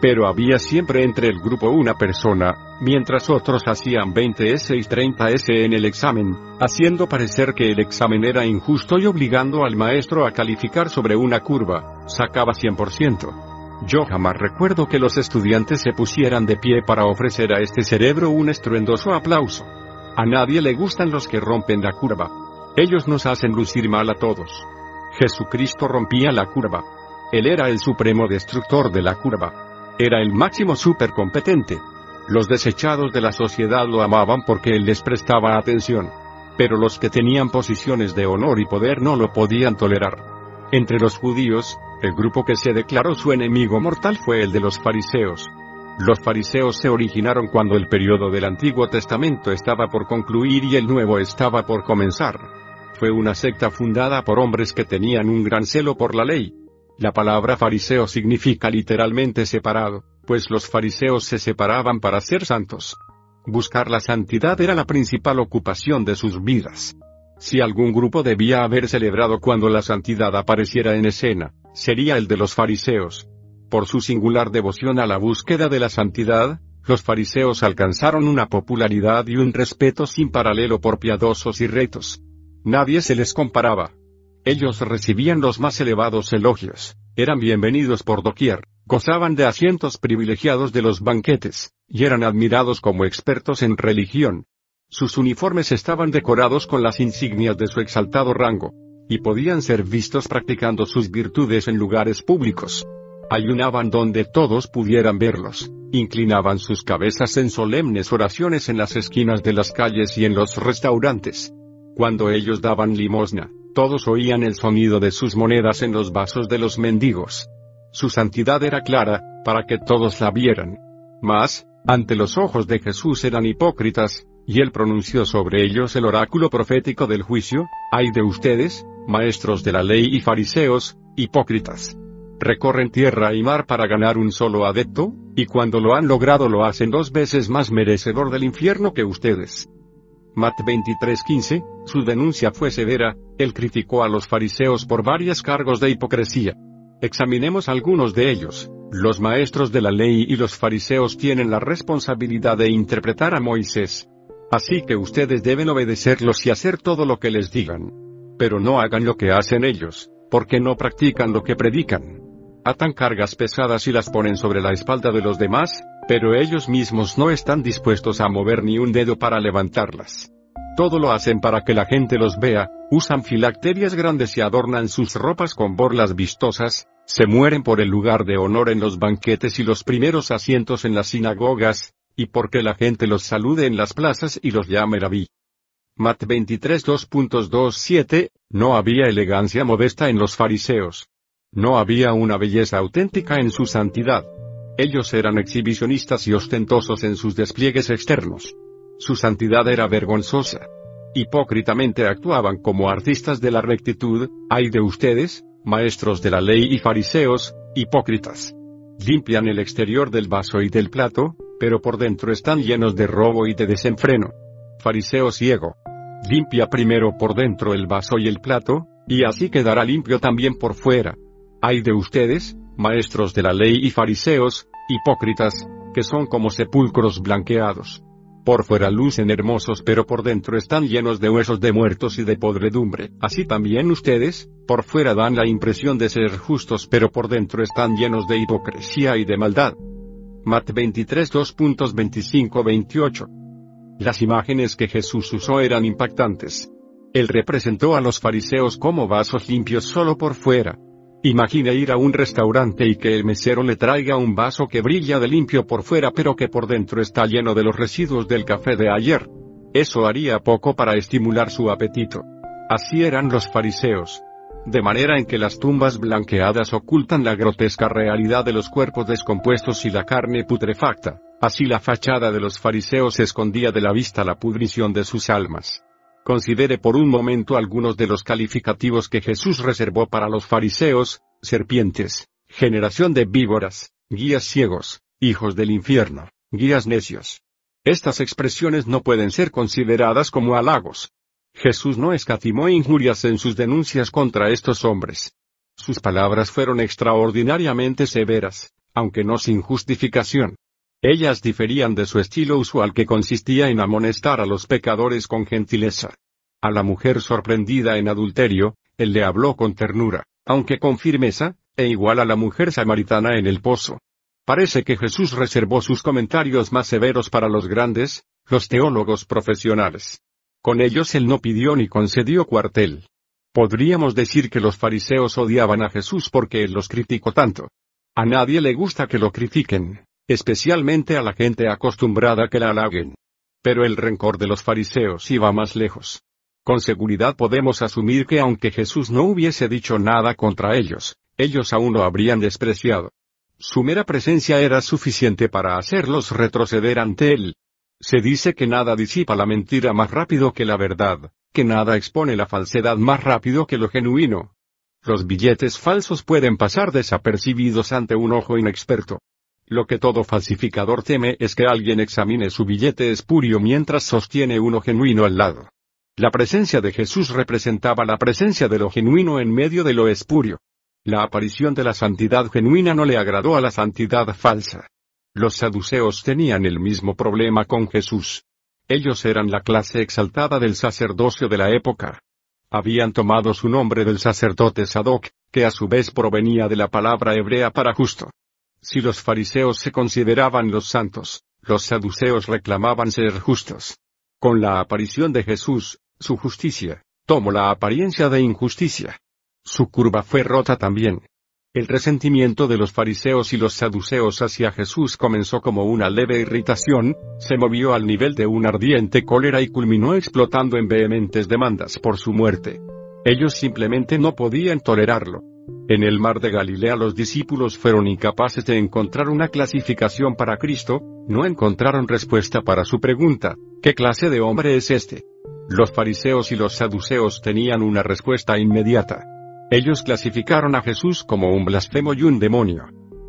Pero había siempre entre el grupo una persona, mientras otros hacían 20S y 30S en el examen, haciendo parecer que el examen era injusto y obligando al maestro a calificar sobre una curva, sacaba 100%. Yo jamás recuerdo que los estudiantes se pusieran de pie para ofrecer a este cerebro un estruendoso aplauso. A nadie le gustan los que rompen la curva. Ellos nos hacen lucir mal a todos. Jesucristo rompía la curva. Él era el supremo destructor de la curva. Era el máximo supercompetente. Los desechados de la sociedad lo amaban porque él les prestaba atención. Pero los que tenían posiciones de honor y poder no lo podían tolerar. Entre los judíos, el grupo que se declaró su enemigo mortal fue el de los fariseos. Los fariseos se originaron cuando el periodo del Antiguo Testamento estaba por concluir y el Nuevo estaba por comenzar. Fue una secta fundada por hombres que tenían un gran celo por la ley, la palabra fariseo significa literalmente separado, pues los fariseos se separaban para ser santos. Buscar la santidad era la principal ocupación de sus vidas. Si algún grupo debía haber celebrado cuando la santidad apareciera en escena, sería el de los fariseos. Por su singular devoción a la búsqueda de la santidad, los fariseos alcanzaron una popularidad y un respeto sin paralelo por piadosos y retos. Nadie se les comparaba, ellos recibían los más elevados elogios, eran bienvenidos por doquier, gozaban de asientos privilegiados de los banquetes, y eran admirados como expertos en religión. Sus uniformes estaban decorados con las insignias de su exaltado rango, y podían ser vistos practicando sus virtudes en lugares públicos. Ayunaban donde todos pudieran verlos, inclinaban sus cabezas en solemnes oraciones en las esquinas de las calles y en los restaurantes. Cuando ellos daban limosna, todos oían el sonido de sus monedas en los vasos de los mendigos. Su santidad era clara, para que todos la vieran. Mas, ante los ojos de Jesús eran hipócritas, y él pronunció sobre ellos el oráculo profético del juicio, ay de ustedes, maestros de la ley y fariseos, hipócritas. Recorren tierra y mar para ganar un solo adepto, y cuando lo han logrado lo hacen dos veces más merecedor del infierno que ustedes. Mat 23:15, su denuncia fue severa, él criticó a los fariseos por varios cargos de hipocresía. Examinemos algunos de ellos. Los maestros de la ley y los fariseos tienen la responsabilidad de interpretar a Moisés. Así que ustedes deben obedecerlos y hacer todo lo que les digan. Pero no hagan lo que hacen ellos, porque no practican lo que predican. Atan cargas pesadas y las ponen sobre la espalda de los demás, pero ellos mismos no están dispuestos a mover ni un dedo para levantarlas. Todo lo hacen para que la gente los vea, usan filacterias grandes y adornan sus ropas con borlas vistosas, se mueren por el lugar de honor en los banquetes y los primeros asientos en las sinagogas, y porque la gente los salude en las plazas y los llame rabí. Mat 23 2.27, no había elegancia modesta en los fariseos. No había una belleza auténtica en su santidad. Ellos eran exhibicionistas y ostentosos en sus despliegues externos. Su santidad era vergonzosa. Hipócritamente actuaban como artistas de la rectitud, ay de ustedes, maestros de la ley y fariseos, hipócritas. Limpian el exterior del vaso y del plato, pero por dentro están llenos de robo y de desenfreno. Fariseo ciego. Limpia primero por dentro el vaso y el plato, y así quedará limpio también por fuera. Ay de ustedes, maestros de la ley y fariseos, hipócritas, que son como sepulcros blanqueados. Por fuera lucen hermosos pero por dentro están llenos de huesos de muertos y de podredumbre. Así también ustedes, por fuera dan la impresión de ser justos pero por dentro están llenos de hipocresía y de maldad. Mat 23 2.25-28 Las imágenes que Jesús usó eran impactantes. Él representó a los fariseos como vasos limpios solo por fuera. Imagina ir a un restaurante y que el mesero le traiga un vaso que brilla de limpio por fuera pero que por dentro está lleno de los residuos del café de ayer. Eso haría poco para estimular su apetito. Así eran los fariseos. De manera en que las tumbas blanqueadas ocultan la grotesca realidad de los cuerpos descompuestos y la carne putrefacta. Así la fachada de los fariseos escondía de la vista la pudrición de sus almas. Considere por un momento algunos de los calificativos que Jesús reservó para los fariseos, serpientes, generación de víboras, guías ciegos, hijos del infierno, guías necios. Estas expresiones no pueden ser consideradas como halagos. Jesús no escatimó injurias en sus denuncias contra estos hombres. Sus palabras fueron extraordinariamente severas, aunque no sin justificación. Ellas diferían de su estilo usual que consistía en amonestar a los pecadores con gentileza. A la mujer sorprendida en adulterio, él le habló con ternura, aunque con firmeza, e igual a la mujer samaritana en el pozo. Parece que Jesús reservó sus comentarios más severos para los grandes, los teólogos profesionales. Con ellos él no pidió ni concedió cuartel. Podríamos decir que los fariseos odiaban a Jesús porque él los criticó tanto. A nadie le gusta que lo critiquen, especialmente a la gente acostumbrada que la halaguen. Pero el rencor de los fariseos iba más lejos. Con seguridad podemos asumir que aunque Jesús no hubiese dicho nada contra ellos, ellos aún lo habrían despreciado. Su mera presencia era suficiente para hacerlos retroceder ante él. Se dice que nada disipa la mentira más rápido que la verdad, que nada expone la falsedad más rápido que lo genuino. Los billetes falsos pueden pasar desapercibidos ante un ojo inexperto. Lo que todo falsificador teme es que alguien examine su billete espurio mientras sostiene uno genuino al lado. La presencia de Jesús representaba la presencia de lo genuino en medio de lo espurio. La aparición de la santidad genuina no le agradó a la santidad falsa. Los saduceos tenían el mismo problema con Jesús. Ellos eran la clase exaltada del sacerdocio de la época. Habían tomado su nombre del sacerdote Sadoc, que a su vez provenía de la palabra hebrea para justo. Si los fariseos se consideraban los santos, los saduceos reclamaban ser justos. Con la aparición de Jesús, su justicia, tomó la apariencia de injusticia. Su curva fue rota también. El resentimiento de los fariseos y los saduceos hacia Jesús comenzó como una leve irritación, se movió al nivel de una ardiente cólera y culminó explotando en vehementes demandas por su muerte. Ellos simplemente no podían tolerarlo. En el mar de Galilea los discípulos fueron incapaces de encontrar una clasificación para Cristo, no encontraron respuesta para su pregunta, ¿qué clase de hombre es este? Los fariseos y los saduceos tenían una respuesta inmediata. Ellos clasificaron a Jesús como un blasfemo y un demonio.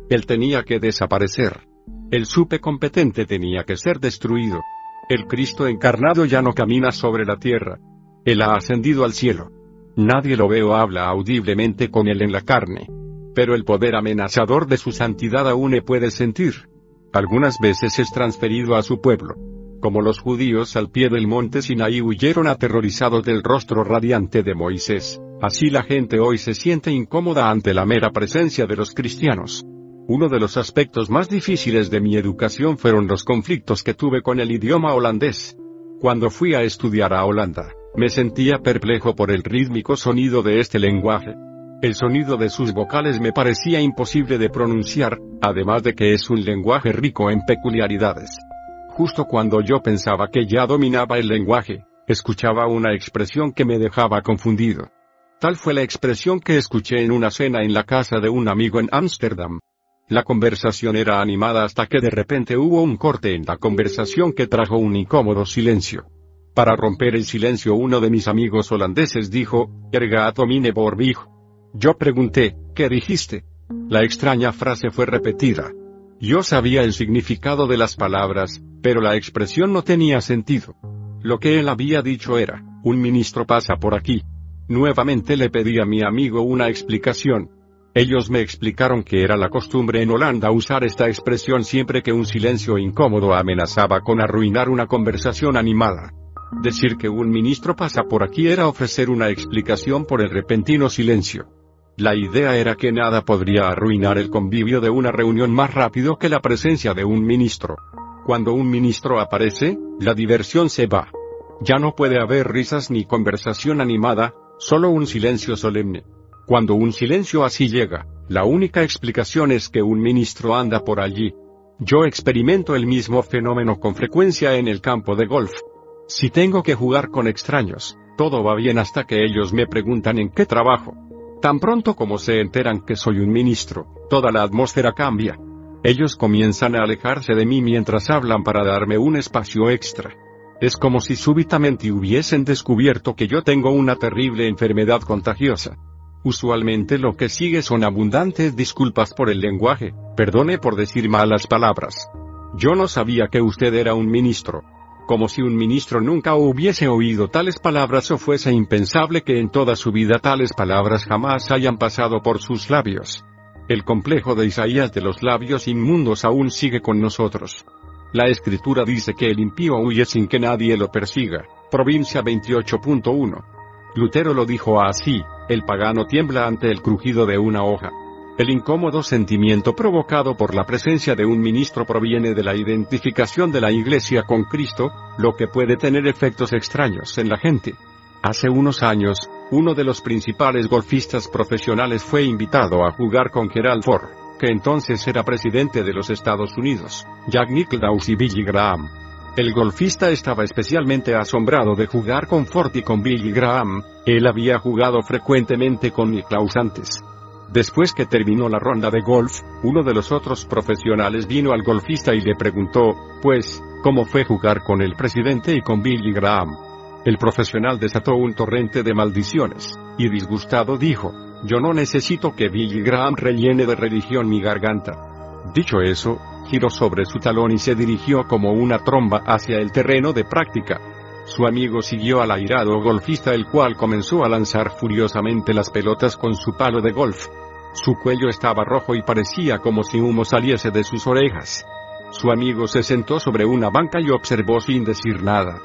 Él tenía que desaparecer. El supe competente tenía que ser destruido. El Cristo encarnado ya no camina sobre la tierra. Él ha ascendido al cielo. Nadie lo ve o habla audiblemente con él en la carne. Pero el poder amenazador de su santidad aún le puede sentir. Algunas veces es transferido a su pueblo. Como los judíos al pie del monte Sinaí huyeron aterrorizados del rostro radiante de Moisés, así la gente hoy se siente incómoda ante la mera presencia de los cristianos. Uno de los aspectos más difíciles de mi educación fueron los conflictos que tuve con el idioma holandés. Cuando fui a estudiar a Holanda, me sentía perplejo por el rítmico sonido de este lenguaje. El sonido de sus vocales me parecía imposible de pronunciar, además de que es un lenguaje rico en peculiaridades. Justo cuando yo pensaba que ya dominaba el lenguaje, escuchaba una expresión que me dejaba confundido. Tal fue la expresión que escuché en una cena en la casa de un amigo en Ámsterdam. La conversación era animada hasta que de repente hubo un corte en la conversación que trajo un incómodo silencio. Para romper el silencio uno de mis amigos holandeses dijo, Ergato mine borbig. Yo pregunté, ¿qué dijiste? La extraña frase fue repetida. Yo sabía el significado de las palabras, pero la expresión no tenía sentido. Lo que él había dicho era, un ministro pasa por aquí. Nuevamente le pedí a mi amigo una explicación. Ellos me explicaron que era la costumbre en Holanda usar esta expresión siempre que un silencio incómodo amenazaba con arruinar una conversación animada. Decir que un ministro pasa por aquí era ofrecer una explicación por el repentino silencio. La idea era que nada podría arruinar el convivio de una reunión más rápido que la presencia de un ministro. Cuando un ministro aparece, la diversión se va. Ya no puede haber risas ni conversación animada, solo un silencio solemne. Cuando un silencio así llega, la única explicación es que un ministro anda por allí. Yo experimento el mismo fenómeno con frecuencia en el campo de golf. Si tengo que jugar con extraños, todo va bien hasta que ellos me preguntan en qué trabajo. Tan pronto como se enteran que soy un ministro, toda la atmósfera cambia. Ellos comienzan a alejarse de mí mientras hablan para darme un espacio extra. Es como si súbitamente hubiesen descubierto que yo tengo una terrible enfermedad contagiosa. Usualmente lo que sigue son abundantes disculpas por el lenguaje, perdone por decir malas palabras. Yo no sabía que usted era un ministro. Como si un ministro nunca hubiese oído tales palabras o fuese impensable que en toda su vida tales palabras jamás hayan pasado por sus labios. El complejo de Isaías de los labios inmundos aún sigue con nosotros. La escritura dice que el impío huye sin que nadie lo persiga. Provincia 28.1. Lutero lo dijo así, el pagano tiembla ante el crujido de una hoja. El incómodo sentimiento provocado por la presencia de un ministro proviene de la identificación de la Iglesia con Cristo, lo que puede tener efectos extraños en la gente. Hace unos años, uno de los principales golfistas profesionales fue invitado a jugar con Gerald Ford, que entonces era presidente de los Estados Unidos, Jack Nicklaus y Billy Graham. El golfista estaba especialmente asombrado de jugar con Ford y con Billy Graham, él había jugado frecuentemente con Nicklaus antes. Después que terminó la ronda de golf, uno de los otros profesionales vino al golfista y le preguntó, pues, ¿cómo fue jugar con el presidente y con Billy Graham? El profesional desató un torrente de maldiciones, y disgustado dijo, yo no necesito que Billy Graham rellene de religión mi garganta. Dicho eso, giró sobre su talón y se dirigió como una tromba hacia el terreno de práctica. Su amigo siguió al airado golfista el cual comenzó a lanzar furiosamente las pelotas con su palo de golf. Su cuello estaba rojo y parecía como si humo saliese de sus orejas. Su amigo se sentó sobre una banca y observó sin decir nada.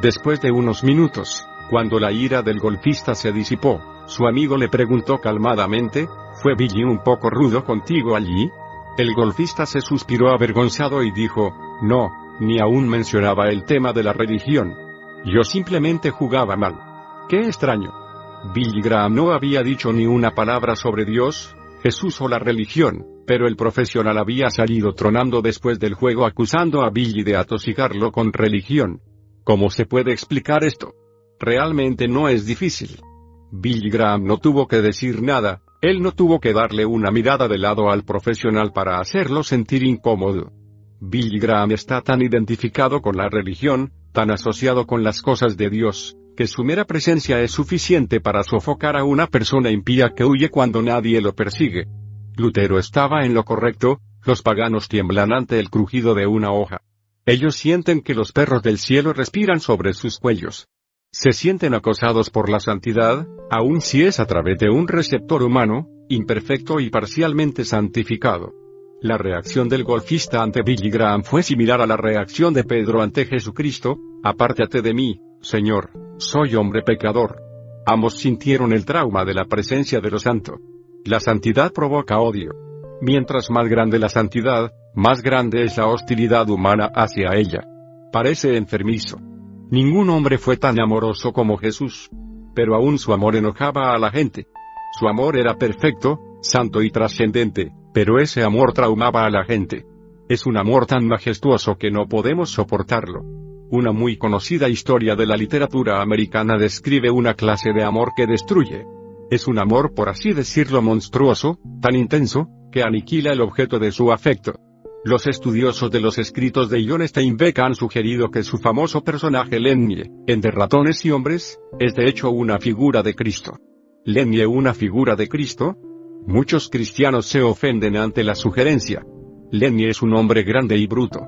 Después de unos minutos, cuando la ira del golfista se disipó, su amigo le preguntó calmadamente, ¿fue Billy un poco rudo contigo allí? El golfista se suspiró avergonzado y dijo, no, ni aún mencionaba el tema de la religión. Yo simplemente jugaba mal. Qué extraño. Billy Graham no había dicho ni una palabra sobre Dios, Jesús o la religión, pero el profesional había salido tronando después del juego acusando a Billy de atosigarlo con religión. ¿Cómo se puede explicar esto? Realmente no es difícil. Billy Graham no tuvo que decir nada, él no tuvo que darle una mirada de lado al profesional para hacerlo sentir incómodo. Billy Graham está tan identificado con la religión, tan asociado con las cosas de Dios, que su mera presencia es suficiente para sofocar a una persona impía que huye cuando nadie lo persigue. Lutero estaba en lo correcto, los paganos tiemblan ante el crujido de una hoja. Ellos sienten que los perros del cielo respiran sobre sus cuellos se sienten acosados por la santidad, aun si es a través de un receptor humano, imperfecto y parcialmente santificado. La reacción del golfista ante Billy Graham fue similar a la reacción de Pedro ante Jesucristo, apártate de mí, Señor, soy hombre pecador. Ambos sintieron el trauma de la presencia de lo santo. La santidad provoca odio. Mientras más grande la santidad, más grande es la hostilidad humana hacia ella. Parece enfermizo. Ningún hombre fue tan amoroso como Jesús. Pero aún su amor enojaba a la gente. Su amor era perfecto, santo y trascendente, pero ese amor traumaba a la gente. Es un amor tan majestuoso que no podemos soportarlo. Una muy conocida historia de la literatura americana describe una clase de amor que destruye. Es un amor por así decirlo monstruoso, tan intenso, que aniquila el objeto de su afecto. Los estudiosos de los escritos de John Steinbeck han sugerido que su famoso personaje Lennie, en De ratones y hombres, es de hecho una figura de Cristo. ¿Lennie una figura de Cristo? Muchos cristianos se ofenden ante la sugerencia. Lennie es un hombre grande y bruto.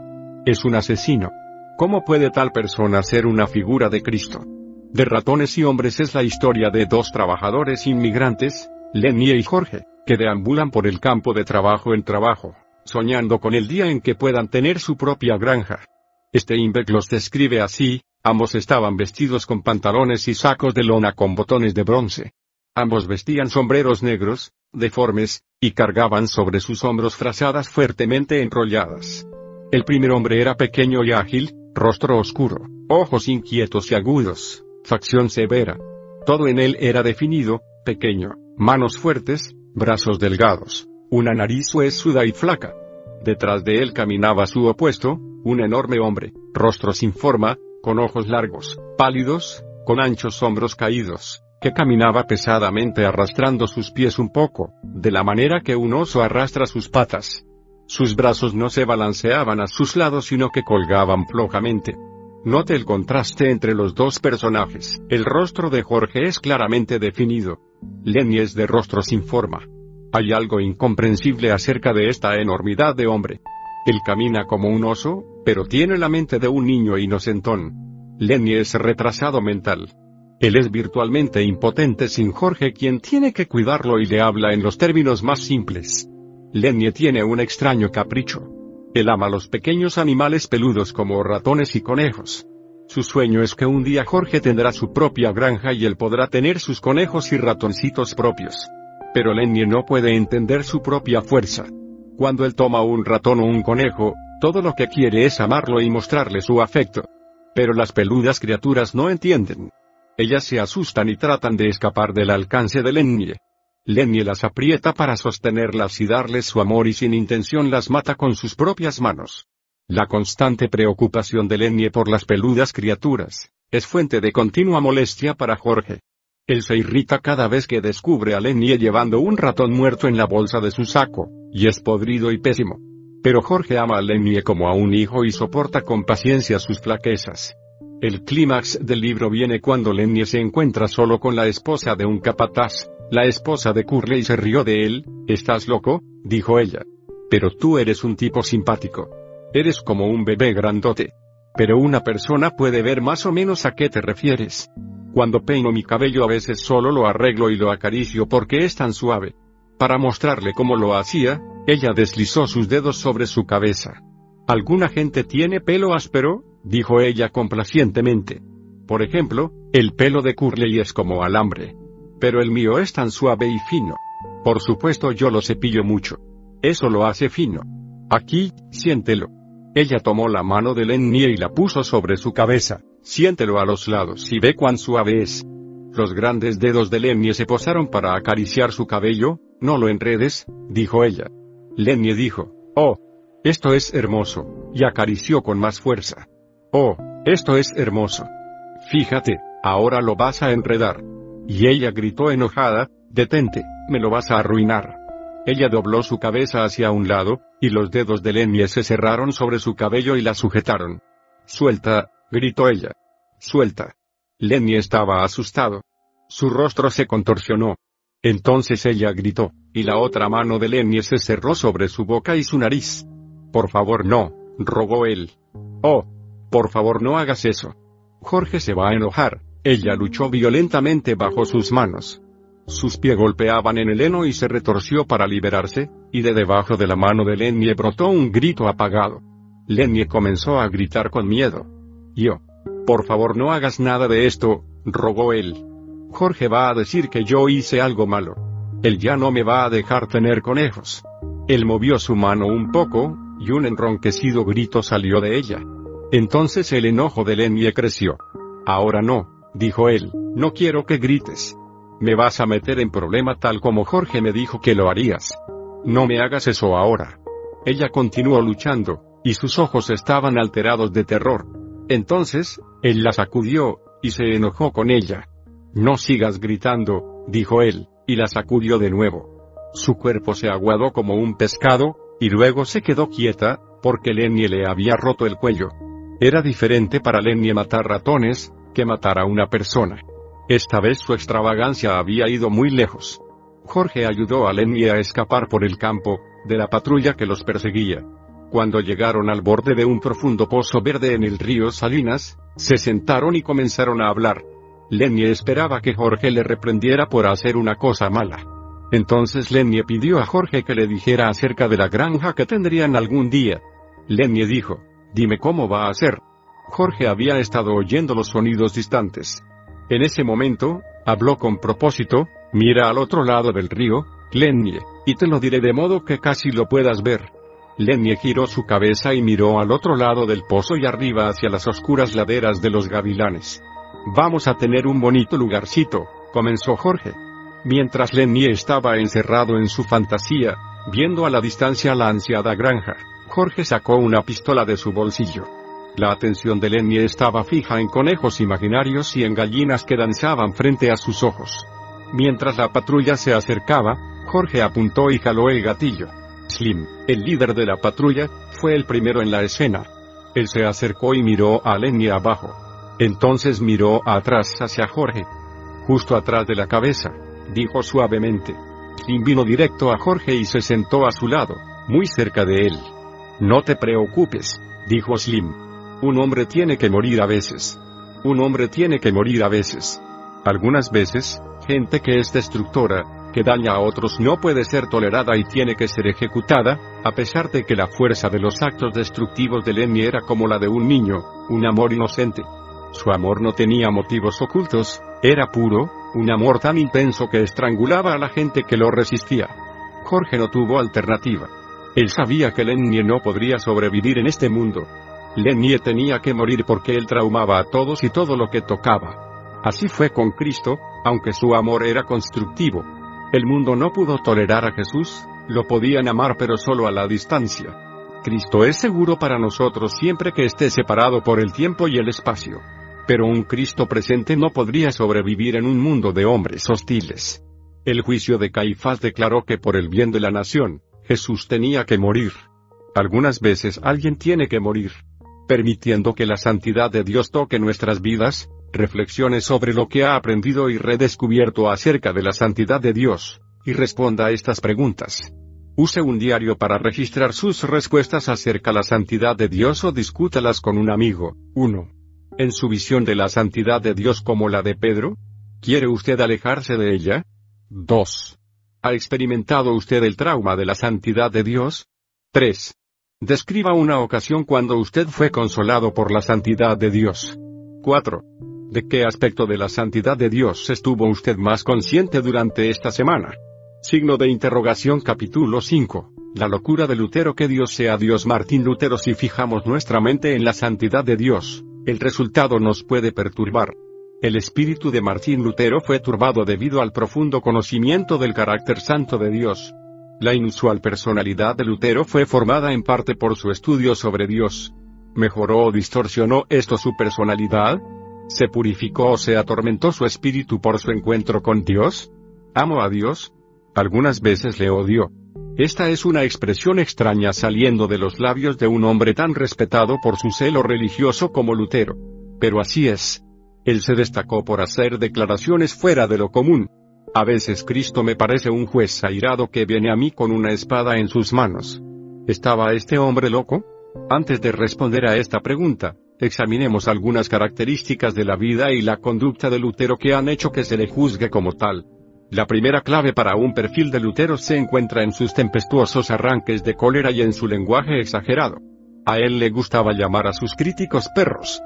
Es un asesino. ¿Cómo puede tal persona ser una figura de Cristo? De ratones y hombres es la historia de dos trabajadores inmigrantes, Lennie y Jorge, que deambulan por el campo de trabajo en trabajo, soñando con el día en que puedan tener su propia granja. Este Steinbeck los describe así, ambos estaban vestidos con pantalones y sacos de lona con botones de bronce. Ambos vestían sombreros negros, deformes, y cargaban sobre sus hombros frazadas fuertemente enrolladas. El primer hombre era pequeño y ágil, rostro oscuro, ojos inquietos y agudos, facción severa. Todo en él era definido, pequeño, manos fuertes, brazos delgados, una nariz huesuda y flaca. Detrás de él caminaba su opuesto, un enorme hombre, rostro sin forma, con ojos largos, pálidos, con anchos hombros caídos, que caminaba pesadamente arrastrando sus pies un poco, de la manera que un oso arrastra sus patas. Sus brazos no se balanceaban a sus lados sino que colgaban flojamente. Note el contraste entre los dos personajes. El rostro de Jorge es claramente definido. Lenny es de rostro sin forma. Hay algo incomprensible acerca de esta enormidad de hombre. Él camina como un oso, pero tiene la mente de un niño inocentón. Lenny es retrasado mental. Él es virtualmente impotente sin Jorge quien tiene que cuidarlo y le habla en los términos más simples. Lenny tiene un extraño capricho. Él ama los pequeños animales peludos como ratones y conejos. Su sueño es que un día Jorge tendrá su propia granja y él podrá tener sus conejos y ratoncitos propios. Pero Lenny no puede entender su propia fuerza. Cuando él toma un ratón o un conejo, todo lo que quiere es amarlo y mostrarle su afecto. Pero las peludas criaturas no entienden. Ellas se asustan y tratan de escapar del alcance de Lenny. Lenny las aprieta para sostenerlas y darles su amor y sin intención las mata con sus propias manos. La constante preocupación de Lenny por las peludas criaturas, es fuente de continua molestia para Jorge. Él se irrita cada vez que descubre a Lenny llevando un ratón muerto en la bolsa de su saco, y es podrido y pésimo. Pero Jorge ama a Lenny como a un hijo y soporta con paciencia sus flaquezas. El clímax del libro viene cuando Lenny se encuentra solo con la esposa de un capataz. La esposa de Curley se rió de él, ¿estás loco? dijo ella. Pero tú eres un tipo simpático. Eres como un bebé grandote. Pero una persona puede ver más o menos a qué te refieres. Cuando peino mi cabello a veces solo lo arreglo y lo acaricio porque es tan suave. Para mostrarle cómo lo hacía, ella deslizó sus dedos sobre su cabeza. ¿Alguna gente tiene pelo áspero? Dijo ella complacientemente. Por ejemplo, el pelo de Curley es como alambre. Pero el mío es tan suave y fino. Por supuesto yo lo cepillo mucho. Eso lo hace fino. Aquí, siéntelo. Ella tomó la mano de Lenny y la puso sobre su cabeza. Siéntelo a los lados y ve cuán suave es. Los grandes dedos de Lenny se posaron para acariciar su cabello, no lo enredes, dijo ella. Lenny dijo, oh, esto es hermoso, y acarició con más fuerza. Oh, esto es hermoso. Fíjate, ahora lo vas a enredar. Y ella gritó enojada, detente, me lo vas a arruinar. Ella dobló su cabeza hacia un lado, y los dedos de Lenny se cerraron sobre su cabello y la sujetaron. Suelta, gritó ella. Suelta. Lenny estaba asustado. Su rostro se contorsionó. Entonces ella gritó, y la otra mano de Lenny se cerró sobre su boca y su nariz. Por favor no, rogó él. Oh, por favor no hagas eso. Jorge se va a enojar. Ella luchó violentamente bajo sus manos. Sus pies golpeaban en el heno y se retorció para liberarse, y de debajo de la mano de Lenny brotó un grito apagado. Lenny comenzó a gritar con miedo. Yo. Por favor no hagas nada de esto, rogó él. Jorge va a decir que yo hice algo malo. Él ya no me va a dejar tener conejos. Él movió su mano un poco, y un enronquecido grito salió de ella. Entonces el enojo de Lenny creció. Ahora no, dijo él, no quiero que grites. Me vas a meter en problema tal como Jorge me dijo que lo harías. No me hagas eso ahora. Ella continuó luchando, y sus ojos estaban alterados de terror. Entonces, él la sacudió, y se enojó con ella. No sigas gritando, dijo él, y la sacudió de nuevo. Su cuerpo se aguadó como un pescado, y luego se quedó quieta, porque Lenny le había roto el cuello. Era diferente para Lenny matar ratones, que matar a una persona. Esta vez su extravagancia había ido muy lejos. Jorge ayudó a Lenny a escapar por el campo, de la patrulla que los perseguía. Cuando llegaron al borde de un profundo pozo verde en el río Salinas, se sentaron y comenzaron a hablar. Lenny esperaba que Jorge le reprendiera por hacer una cosa mala. Entonces Lenny pidió a Jorge que le dijera acerca de la granja que tendrían algún día. Lenny dijo, dime cómo va a ser. Jorge había estado oyendo los sonidos distantes. En ese momento, habló con propósito, mira al otro lado del río, Lenny, y te lo diré de modo que casi lo puedas ver. Lennie giró su cabeza y miró al otro lado del pozo y arriba hacia las oscuras laderas de los gavilanes. Vamos a tener un bonito lugarcito, comenzó Jorge. Mientras Lennie estaba encerrado en su fantasía, viendo a la distancia la ansiada granja, Jorge sacó una pistola de su bolsillo. La atención de Lennie estaba fija en conejos imaginarios y en gallinas que danzaban frente a sus ojos. Mientras la patrulla se acercaba, Jorge apuntó y jaló el gatillo. Slim, el líder de la patrulla, fue el primero en la escena. Él se acercó y miró a Lenny abajo. Entonces miró atrás hacia Jorge. Justo atrás de la cabeza, dijo suavemente. Slim vino directo a Jorge y se sentó a su lado, muy cerca de él. No te preocupes, dijo Slim. Un hombre tiene que morir a veces. Un hombre tiene que morir a veces. Algunas veces, gente que es destructora, que daña a otros no puede ser tolerada y tiene que ser ejecutada, a pesar de que la fuerza de los actos destructivos de Lenny era como la de un niño, un amor inocente. Su amor no tenía motivos ocultos, era puro, un amor tan intenso que estrangulaba a la gente que lo resistía. Jorge no tuvo alternativa. Él sabía que Lenny no podría sobrevivir en este mundo. Lenny tenía que morir porque él traumaba a todos y todo lo que tocaba. Así fue con Cristo, aunque su amor era constructivo, el mundo no pudo tolerar a Jesús, lo podían amar pero solo a la distancia. Cristo es seguro para nosotros siempre que esté separado por el tiempo y el espacio. Pero un Cristo presente no podría sobrevivir en un mundo de hombres hostiles. El juicio de Caifás declaró que por el bien de la nación, Jesús tenía que morir. Algunas veces alguien tiene que morir. Permitiendo que la santidad de Dios toque nuestras vidas, reflexione sobre lo que ha aprendido y redescubierto acerca de la santidad de Dios, y responda a estas preguntas. Use un diario para registrar sus respuestas acerca la santidad de Dios o discútalas con un amigo. 1. ¿En su visión de la santidad de Dios como la de Pedro? ¿Quiere usted alejarse de ella? 2. ¿Ha experimentado usted el trauma de la santidad de Dios? 3. Describa una ocasión cuando usted fue consolado por la santidad de Dios. 4. ¿De qué aspecto de la santidad de Dios estuvo usted más consciente durante esta semana? Signo de interrogación capítulo 5. La locura de Lutero que Dios sea Dios Martín Lutero si fijamos nuestra mente en la santidad de Dios, el resultado nos puede perturbar. El espíritu de Martín Lutero fue turbado debido al profundo conocimiento del carácter santo de Dios. La inusual personalidad de Lutero fue formada en parte por su estudio sobre Dios. ¿Mejoró o distorsionó esto su personalidad? ¿Se purificó o se atormentó su espíritu por su encuentro con Dios? ¿Amo a Dios? Algunas veces le odio. Esta es una expresión extraña saliendo de los labios de un hombre tan respetado por su celo religioso como Lutero. Pero así es. Él se destacó por hacer declaraciones fuera de lo común. A veces Cristo me parece un juez airado que viene a mí con una espada en sus manos. ¿Estaba este hombre loco? Antes de responder a esta pregunta, examinemos algunas características de la vida y la conducta de Lutero que han hecho que se le juzgue como tal. La primera clave para un perfil de Lutero se encuentra en sus tempestuosos arranques de cólera y en su lenguaje exagerado. A él le gustaba llamar a sus críticos perros.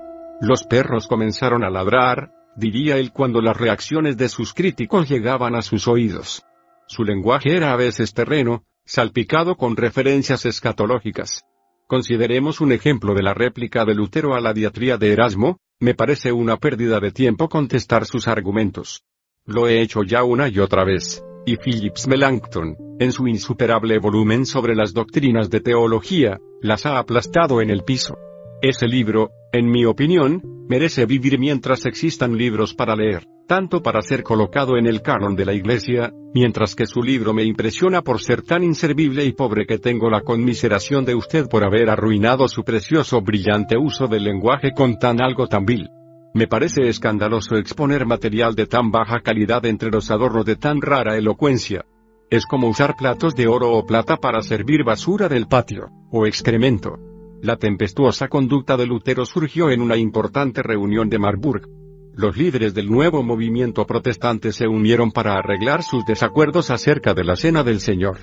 Los perros comenzaron a ladrar, diría él cuando las reacciones de sus críticos llegaban a sus oídos. Su lenguaje era a veces terreno, salpicado con referencias escatológicas. Consideremos un ejemplo de la réplica de Lutero a la diatría de Erasmo, me parece una pérdida de tiempo contestar sus argumentos. Lo he hecho ya una y otra vez, y Phillips Melanchthon, en su insuperable volumen sobre las doctrinas de teología, las ha aplastado en el piso. Ese libro, en mi opinión, merece vivir mientras existan libros para leer tanto para ser colocado en el canon de la Iglesia, mientras que su libro me impresiona por ser tan inservible y pobre que tengo la conmiseración de usted por haber arruinado su precioso brillante uso del lenguaje con tan algo tan vil. Me parece escandaloso exponer material de tan baja calidad entre los adornos de tan rara elocuencia. Es como usar platos de oro o plata para servir basura del patio, o excremento. La tempestuosa conducta de Lutero surgió en una importante reunión de Marburg, los líderes del nuevo movimiento protestante se unieron para arreglar sus desacuerdos acerca de la cena del Señor.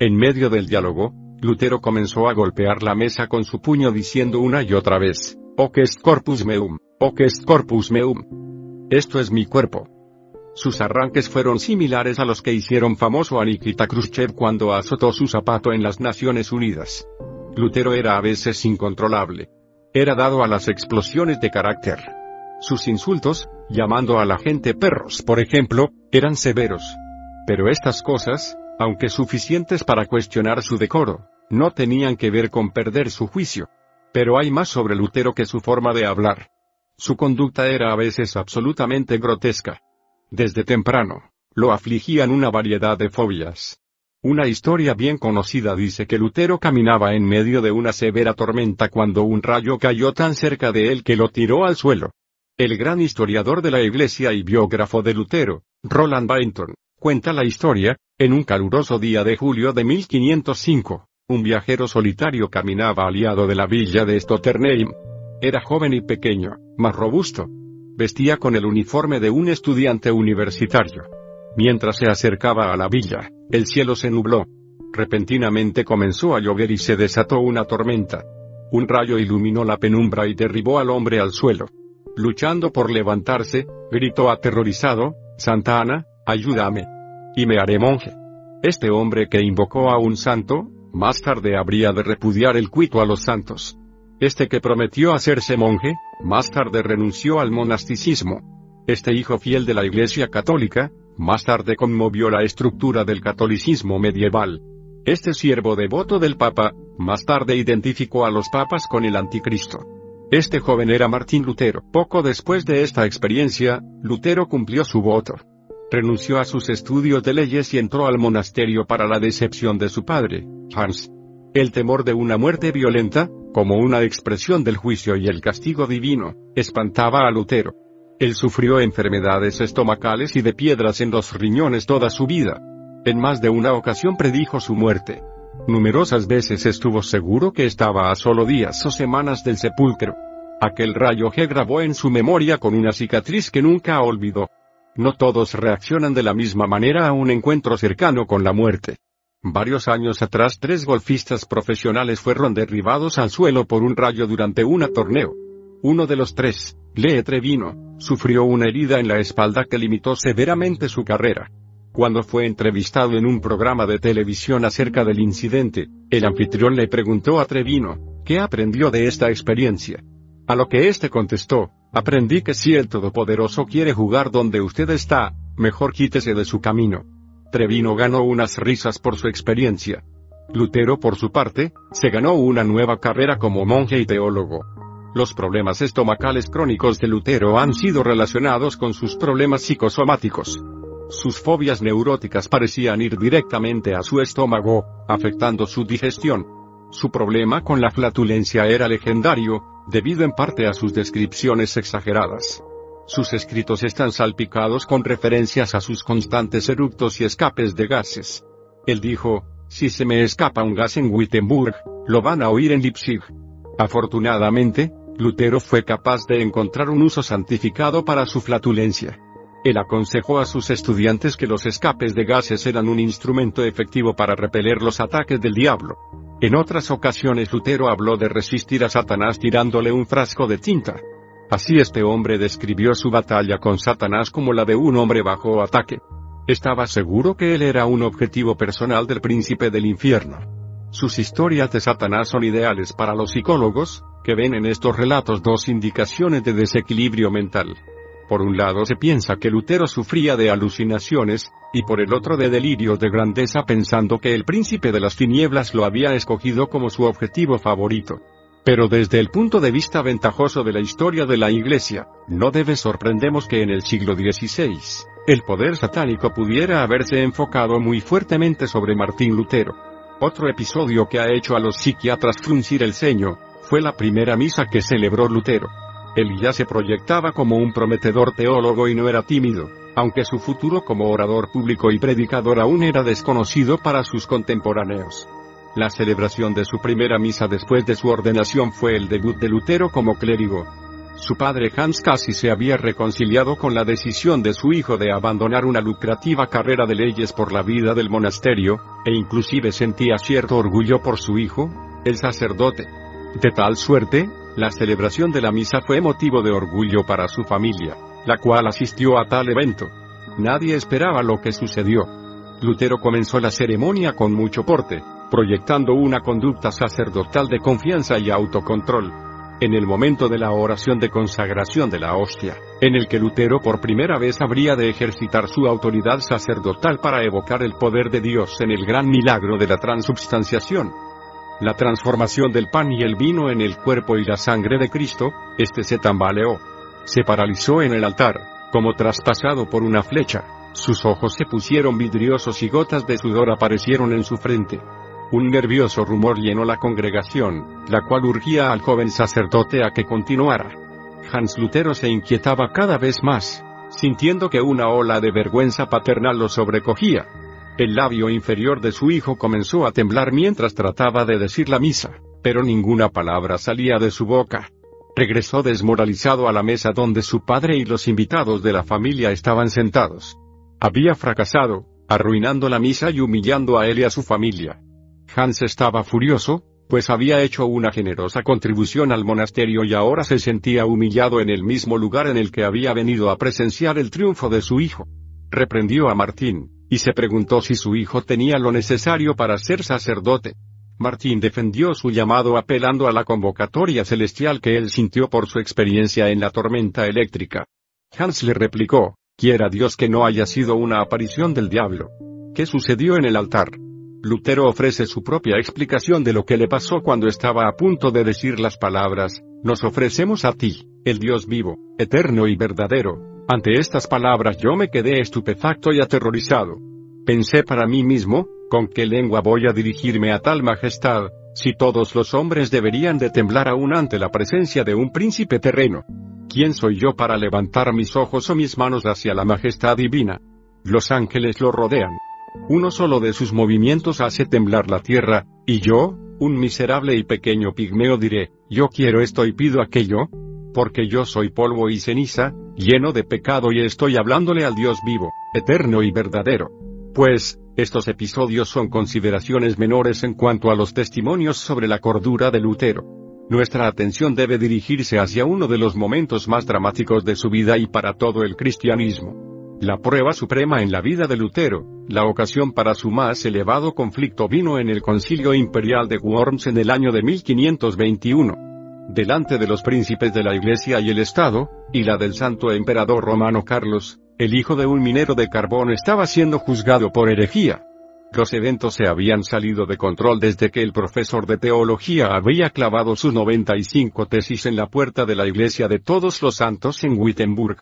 En medio del diálogo, Lutero comenzó a golpear la mesa con su puño diciendo una y otra vez, Hoc est corpus meum, hoc est corpus meum. Esto es mi cuerpo. Sus arranques fueron similares a los que hicieron famoso a Nikita Khrushchev cuando azotó su zapato en las Naciones Unidas. Lutero era a veces incontrolable. Era dado a las explosiones de carácter. Sus insultos, llamando a la gente perros por ejemplo, eran severos. Pero estas cosas, aunque suficientes para cuestionar su decoro, no tenían que ver con perder su juicio. Pero hay más sobre Lutero que su forma de hablar. Su conducta era a veces absolutamente grotesca. Desde temprano, lo afligían una variedad de fobias. Una historia bien conocida dice que Lutero caminaba en medio de una severa tormenta cuando un rayo cayó tan cerca de él que lo tiró al suelo. El gran historiador de la Iglesia y biógrafo de Lutero, Roland Bainton, cuenta la historia, en un caluroso día de julio de 1505, un viajero solitario caminaba aliado de la villa de Stotterheim. Era joven y pequeño, más robusto, Vestía con el uniforme de un estudiante universitario. Mientras se acercaba a la villa, el cielo se nubló. Repentinamente comenzó a llover y se desató una tormenta. Un rayo iluminó la penumbra y derribó al hombre al suelo. Luchando por levantarse, gritó aterrorizado, Santa Ana, ayúdame. Y me haré monje. Este hombre que invocó a un santo, más tarde habría de repudiar el cuito a los santos. Este que prometió hacerse monje, más tarde renunció al monasticismo. Este hijo fiel de la Iglesia Católica, más tarde conmovió la estructura del catolicismo medieval. Este siervo devoto del Papa, más tarde identificó a los papas con el anticristo. Este joven era Martín Lutero. Poco después de esta experiencia, Lutero cumplió su voto. Renunció a sus estudios de leyes y entró al monasterio para la decepción de su padre, Hans. El temor de una muerte violenta, como una expresión del juicio y el castigo divino, espantaba a Lutero. Él sufrió enfermedades estomacales y de piedras en los riñones toda su vida. En más de una ocasión predijo su muerte. Numerosas veces estuvo seguro que estaba a solo días o semanas del sepulcro. Aquel rayo G grabó en su memoria con una cicatriz que nunca olvidó. No todos reaccionan de la misma manera a un encuentro cercano con la muerte. Varios años atrás tres golfistas profesionales fueron derribados al suelo por un rayo durante un torneo. Uno de los tres, Lee Trevino, sufrió una herida en la espalda que limitó severamente su carrera. Cuando fue entrevistado en un programa de televisión acerca del incidente, el anfitrión le preguntó a Trevino, ¿qué aprendió de esta experiencia? A lo que éste contestó, aprendí que si el Todopoderoso quiere jugar donde usted está, mejor quítese de su camino. Trevino ganó unas risas por su experiencia. Lutero, por su parte, se ganó una nueva carrera como monje y teólogo. Los problemas estomacales crónicos de Lutero han sido relacionados con sus problemas psicosomáticos. Sus fobias neuróticas parecían ir directamente a su estómago, afectando su digestión. Su problema con la flatulencia era legendario, debido en parte a sus descripciones exageradas. Sus escritos están salpicados con referencias a sus constantes eructos y escapes de gases. Él dijo, si se me escapa un gas en Wittenberg, lo van a oír en Leipzig. Afortunadamente, Lutero fue capaz de encontrar un uso santificado para su flatulencia. Él aconsejó a sus estudiantes que los escapes de gases eran un instrumento efectivo para repeler los ataques del diablo. En otras ocasiones Lutero habló de resistir a Satanás tirándole un frasco de tinta. Así este hombre describió su batalla con Satanás como la de un hombre bajo ataque. Estaba seguro que él era un objetivo personal del príncipe del infierno. Sus historias de Satanás son ideales para los psicólogos, que ven en estos relatos dos indicaciones de desequilibrio mental. Por un lado se piensa que Lutero sufría de alucinaciones, y por el otro de delirios de grandeza pensando que el príncipe de las tinieblas lo había escogido como su objetivo favorito. Pero desde el punto de vista ventajoso de la historia de la Iglesia, no debe sorprendernos que en el siglo XVI, el poder satánico pudiera haberse enfocado muy fuertemente sobre Martín Lutero. Otro episodio que ha hecho a los psiquiatras fruncir el ceño, fue la primera misa que celebró Lutero. Él ya se proyectaba como un prometedor teólogo y no era tímido, aunque su futuro como orador público y predicador aún era desconocido para sus contemporáneos. La celebración de su primera misa después de su ordenación fue el debut de Lutero como clérigo. Su padre Hans casi se había reconciliado con la decisión de su hijo de abandonar una lucrativa carrera de leyes por la vida del monasterio, e inclusive sentía cierto orgullo por su hijo, el sacerdote. De tal suerte, la celebración de la misa fue motivo de orgullo para su familia, la cual asistió a tal evento. Nadie esperaba lo que sucedió. Lutero comenzó la ceremonia con mucho porte, proyectando una conducta sacerdotal de confianza y autocontrol. En el momento de la oración de consagración de la hostia, en el que Lutero por primera vez habría de ejercitar su autoridad sacerdotal para evocar el poder de Dios en el gran milagro de la transubstanciación. La transformación del pan y el vino en el cuerpo y la sangre de Cristo, este se tambaleó. Se paralizó en el altar, como traspasado por una flecha. Sus ojos se pusieron vidriosos y gotas de sudor aparecieron en su frente. Un nervioso rumor llenó la congregación, la cual urgía al joven sacerdote a que continuara. Hans Lutero se inquietaba cada vez más, sintiendo que una ola de vergüenza paternal lo sobrecogía. El labio inferior de su hijo comenzó a temblar mientras trataba de decir la misa, pero ninguna palabra salía de su boca. Regresó desmoralizado a la mesa donde su padre y los invitados de la familia estaban sentados. Había fracasado, arruinando la misa y humillando a él y a su familia. Hans estaba furioso, pues había hecho una generosa contribución al monasterio y ahora se sentía humillado en el mismo lugar en el que había venido a presenciar el triunfo de su hijo. Reprendió a Martín, y se preguntó si su hijo tenía lo necesario para ser sacerdote. Martín defendió su llamado apelando a la convocatoria celestial que él sintió por su experiencia en la tormenta eléctrica. Hans le replicó, quiera Dios que no haya sido una aparición del diablo. ¿Qué sucedió en el altar? Lutero ofrece su propia explicación de lo que le pasó cuando estaba a punto de decir las palabras, nos ofrecemos a ti, el Dios vivo, eterno y verdadero. Ante estas palabras yo me quedé estupefacto y aterrorizado. Pensé para mí mismo, ¿con qué lengua voy a dirigirme a tal majestad, si todos los hombres deberían de temblar aún ante la presencia de un príncipe terreno? ¿Quién soy yo para levantar mis ojos o mis manos hacia la majestad divina? Los ángeles lo rodean. Uno solo de sus movimientos hace temblar la tierra, y yo, un miserable y pequeño pigmeo diré, yo quiero esto y pido aquello, porque yo soy polvo y ceniza, lleno de pecado y estoy hablándole al Dios vivo, eterno y verdadero. Pues, estos episodios son consideraciones menores en cuanto a los testimonios sobre la cordura de Lutero. Nuestra atención debe dirigirse hacia uno de los momentos más dramáticos de su vida y para todo el cristianismo. La prueba suprema en la vida de Lutero, la ocasión para su más elevado conflicto vino en el concilio imperial de Worms en el año de 1521. Delante de los príncipes de la Iglesia y el Estado, y la del santo emperador romano Carlos, el hijo de un minero de carbón estaba siendo juzgado por herejía. Los eventos se habían salido de control desde que el profesor de teología había clavado sus 95 tesis en la puerta de la Iglesia de Todos los Santos en Wittenberg.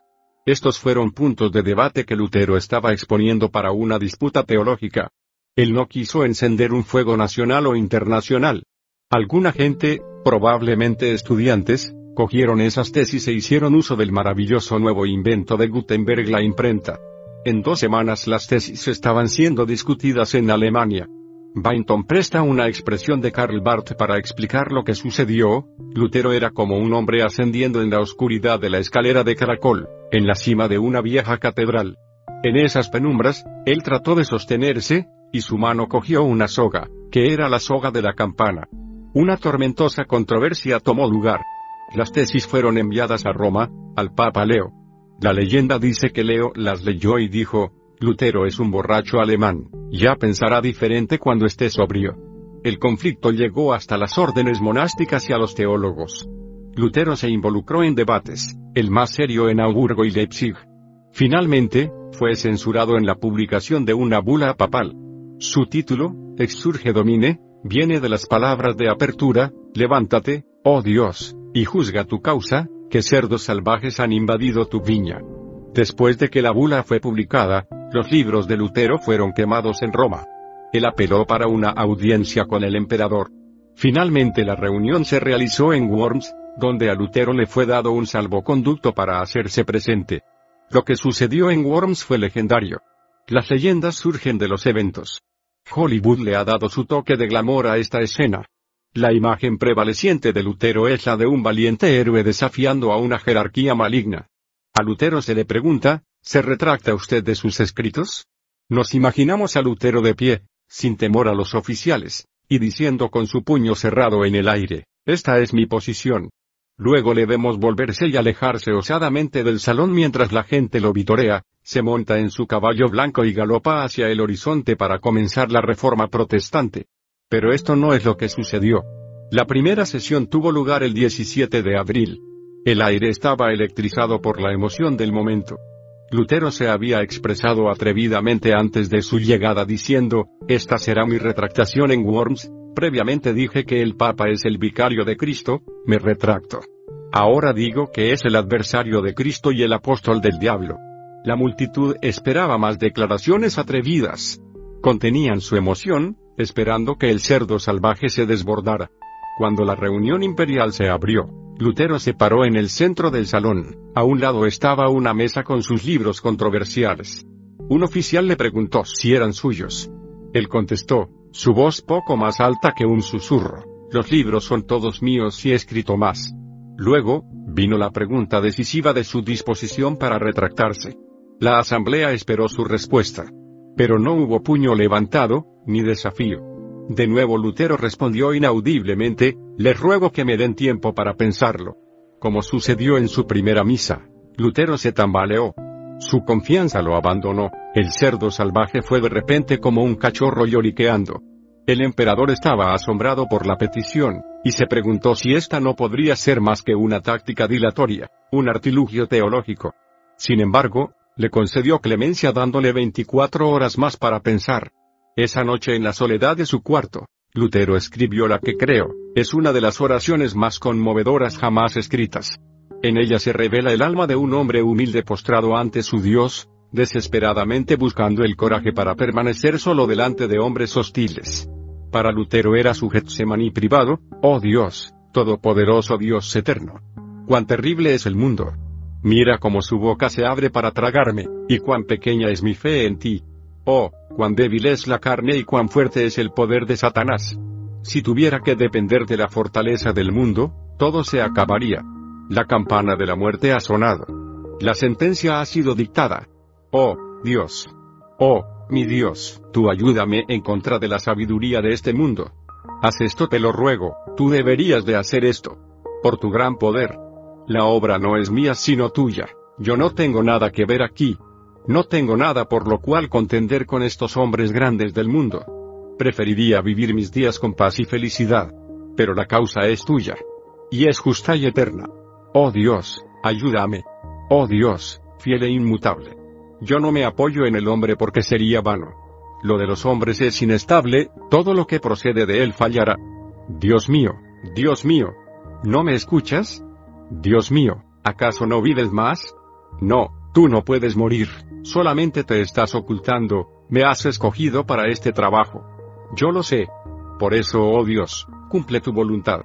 Estos fueron puntos de debate que Lutero estaba exponiendo para una disputa teológica. Él no quiso encender un fuego nacional o internacional. Alguna gente, probablemente estudiantes, cogieron esas tesis e hicieron uso del maravilloso nuevo invento de Gutenberg la imprenta. En dos semanas las tesis estaban siendo discutidas en Alemania. Bainton presta una expresión de Karl Barth para explicar lo que sucedió, Lutero era como un hombre ascendiendo en la oscuridad de la escalera de caracol, en la cima de una vieja catedral. En esas penumbras, él trató de sostenerse, y su mano cogió una soga, que era la soga de la campana. Una tormentosa controversia tomó lugar. Las tesis fueron enviadas a Roma, al Papa Leo. La leyenda dice que Leo las leyó y dijo, Lutero es un borracho alemán, ya pensará diferente cuando esté sobrio. El conflicto llegó hasta las órdenes monásticas y a los teólogos. Lutero se involucró en debates, el más serio en Augsburgo y Leipzig. Finalmente, fue censurado en la publicación de una bula papal. Su título, Exurge Domine, viene de las palabras de apertura, levántate, oh Dios, y juzga tu causa, que cerdos salvajes han invadido tu viña. Después de que la bula fue publicada, los libros de Lutero fueron quemados en Roma. Él apeló para una audiencia con el emperador. Finalmente la reunión se realizó en Worms, donde a Lutero le fue dado un salvoconducto para hacerse presente. Lo que sucedió en Worms fue legendario. Las leyendas surgen de los eventos. Hollywood le ha dado su toque de glamour a esta escena. La imagen prevaleciente de Lutero es la de un valiente héroe desafiando a una jerarquía maligna. A Lutero se le pregunta, ¿Se retracta usted de sus escritos? Nos imaginamos a Lutero de pie, sin temor a los oficiales, y diciendo con su puño cerrado en el aire, esta es mi posición. Luego le vemos volverse y alejarse osadamente del salón mientras la gente lo vitorea, se monta en su caballo blanco y galopa hacia el horizonte para comenzar la reforma protestante. Pero esto no es lo que sucedió. La primera sesión tuvo lugar el 17 de abril. El aire estaba electrizado por la emoción del momento. Lutero se había expresado atrevidamente antes de su llegada diciendo, esta será mi retractación en Worms, previamente dije que el Papa es el vicario de Cristo, me retracto. Ahora digo que es el adversario de Cristo y el apóstol del diablo. La multitud esperaba más declaraciones atrevidas. Contenían su emoción, esperando que el cerdo salvaje se desbordara. Cuando la reunión imperial se abrió, Lutero se paró en el centro del salón. A un lado estaba una mesa con sus libros controversiales. Un oficial le preguntó si eran suyos. Él contestó, su voz poco más alta que un susurro. Los libros son todos míos y he escrito más. Luego, vino la pregunta decisiva de su disposición para retractarse. La asamblea esperó su respuesta. Pero no hubo puño levantado, ni desafío. De nuevo Lutero respondió inaudiblemente, les ruego que me den tiempo para pensarlo. Como sucedió en su primera misa, Lutero se tambaleó. Su confianza lo abandonó, el cerdo salvaje fue de repente como un cachorro lloriqueando. El emperador estaba asombrado por la petición, y se preguntó si esta no podría ser más que una táctica dilatoria, un artilugio teológico. Sin embargo, le concedió clemencia dándole 24 horas más para pensar. Esa noche en la soledad de su cuarto, Lutero escribió la que creo, es una de las oraciones más conmovedoras jamás escritas. En ella se revela el alma de un hombre humilde postrado ante su Dios, desesperadamente buscando el coraje para permanecer solo delante de hombres hostiles. Para Lutero era su Getsemaní privado, oh Dios, todopoderoso Dios eterno. Cuán terrible es el mundo. Mira cómo su boca se abre para tragarme, y cuán pequeña es mi fe en ti, Oh, cuán débil es la carne y cuán fuerte es el poder de Satanás. Si tuviera que depender de la fortaleza del mundo, todo se acabaría. La campana de la muerte ha sonado. La sentencia ha sido dictada. Oh, Dios. Oh, mi Dios, tú ayúdame en contra de la sabiduría de este mundo. Haz esto te lo ruego, tú deberías de hacer esto. Por tu gran poder. La obra no es mía sino tuya. Yo no tengo nada que ver aquí, no tengo nada por lo cual contender con estos hombres grandes del mundo. Preferiría vivir mis días con paz y felicidad. Pero la causa es tuya. Y es justa y eterna. Oh Dios, ayúdame. Oh Dios, fiel e inmutable. Yo no me apoyo en el hombre porque sería vano. Lo de los hombres es inestable, todo lo que procede de él fallará. Dios mío, Dios mío. ¿No me escuchas? Dios mío, ¿acaso no vives más? No, tú no puedes morir. Solamente te estás ocultando, me has escogido para este trabajo. Yo lo sé. Por eso, oh Dios, cumple tu voluntad.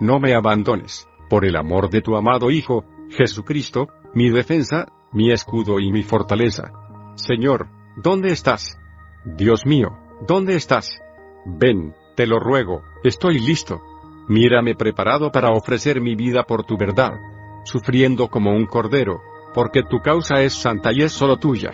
No me abandones, por el amor de tu amado Hijo, Jesucristo, mi defensa, mi escudo y mi fortaleza. Señor, ¿dónde estás? Dios mío, ¿dónde estás? Ven, te lo ruego, estoy listo. Mírame preparado para ofrecer mi vida por tu verdad. Sufriendo como un cordero, porque tu causa es santa y es solo tuya.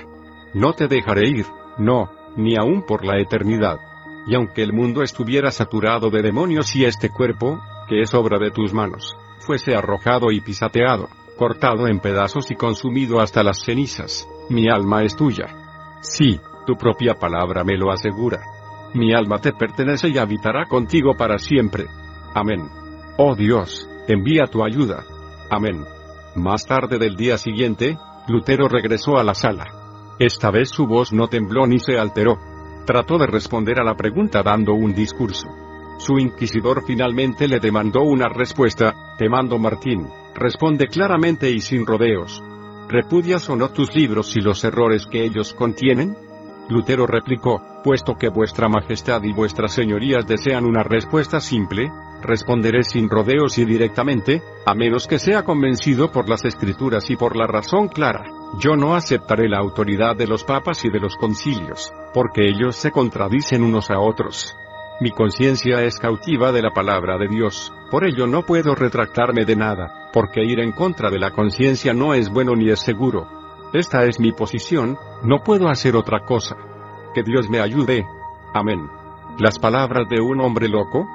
No te dejaré ir, no, ni aún por la eternidad. Y aunque el mundo estuviera saturado de demonios y este cuerpo, que es obra de tus manos, fuese arrojado y pisateado, cortado en pedazos y consumido hasta las cenizas, mi alma es tuya. Sí, tu propia palabra me lo asegura. Mi alma te pertenece y habitará contigo para siempre. Amén. Oh Dios, envía tu ayuda. Amén. Más tarde del día siguiente, Lutero regresó a la sala. Esta vez su voz no tembló ni se alteró. Trató de responder a la pregunta dando un discurso. Su inquisidor finalmente le demandó una respuesta, te mando Martín, responde claramente y sin rodeos. ¿Repudias o no tus libros y los errores que ellos contienen? Lutero replicó, puesto que vuestra majestad y vuestras señorías desean una respuesta simple, responderé sin rodeos y directamente, a menos que sea convencido por las escrituras y por la razón clara. Yo no aceptaré la autoridad de los papas y de los concilios, porque ellos se contradicen unos a otros. Mi conciencia es cautiva de la palabra de Dios, por ello no puedo retractarme de nada, porque ir en contra de la conciencia no es bueno ni es seguro. Esta es mi posición, no puedo hacer otra cosa. Que Dios me ayude. Amén. Las palabras de un hombre loco,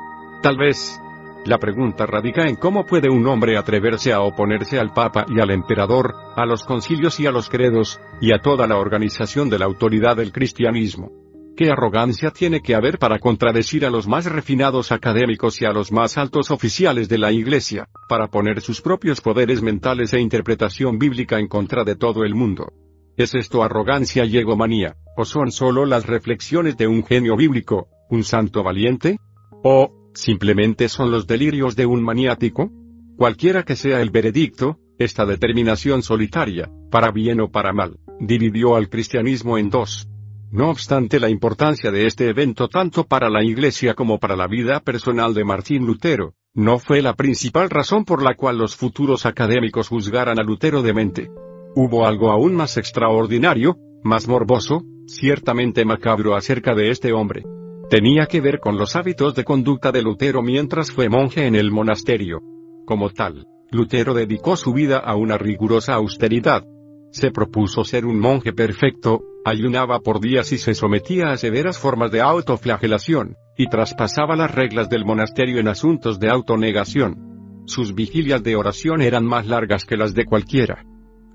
Tal vez. La pregunta radica en cómo puede un hombre atreverse a oponerse al Papa y al Emperador, a los concilios y a los credos, y a toda la organización de la autoridad del cristianismo. ¿Qué arrogancia tiene que haber para contradecir a los más refinados académicos y a los más altos oficiales de la Iglesia, para poner sus propios poderes mentales e interpretación bíblica en contra de todo el mundo? ¿Es esto arrogancia y egomanía, o son solo las reflexiones de un genio bíblico, un santo valiente? ¿O, ¿Simplemente son los delirios de un maniático? Cualquiera que sea el veredicto, esta determinación solitaria, para bien o para mal, dividió al cristianismo en dos. No obstante la importancia de este evento tanto para la Iglesia como para la vida personal de Martín Lutero, no fue la principal razón por la cual los futuros académicos juzgaran a Lutero de mente. Hubo algo aún más extraordinario, más morboso, ciertamente macabro acerca de este hombre tenía que ver con los hábitos de conducta de Lutero mientras fue monje en el monasterio. Como tal, Lutero dedicó su vida a una rigurosa austeridad. Se propuso ser un monje perfecto, ayunaba por días y se sometía a severas formas de autoflagelación, y traspasaba las reglas del monasterio en asuntos de autonegación. Sus vigilias de oración eran más largas que las de cualquiera.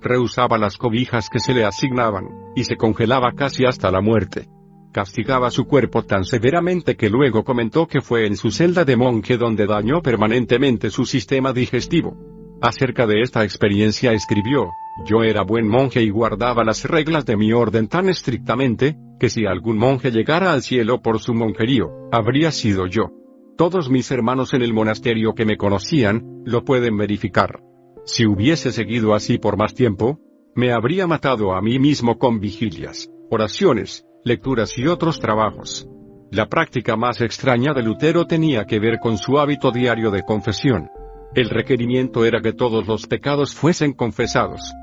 Rehusaba las cobijas que se le asignaban, y se congelaba casi hasta la muerte castigaba su cuerpo tan severamente que luego comentó que fue en su celda de monje donde dañó permanentemente su sistema digestivo. Acerca de esta experiencia escribió, yo era buen monje y guardaba las reglas de mi orden tan estrictamente, que si algún monje llegara al cielo por su monjerío, habría sido yo. Todos mis hermanos en el monasterio que me conocían, lo pueden verificar. Si hubiese seguido así por más tiempo, me habría matado a mí mismo con vigilias, oraciones, lecturas y otros trabajos. La práctica más extraña de Lutero tenía que ver con su hábito diario de confesión. El requerimiento era que todos los pecados fuesen confesados.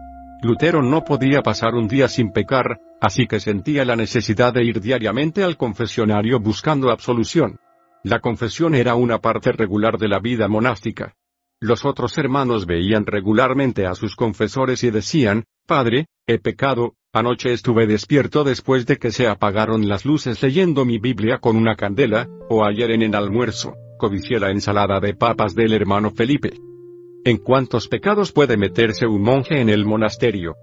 Lutero no podía pasar un día sin pecar, así que sentía la necesidad de ir diariamente al confesionario buscando absolución. La confesión era una parte regular de la vida monástica. Los otros hermanos veían regularmente a sus confesores y decían, Padre, he pecado, Anoche estuve despierto después de que se apagaron las luces leyendo mi Biblia con una candela, o ayer en el almuerzo, codicié la ensalada de papas del hermano Felipe. ¿En cuántos pecados puede meterse un monje en el monasterio?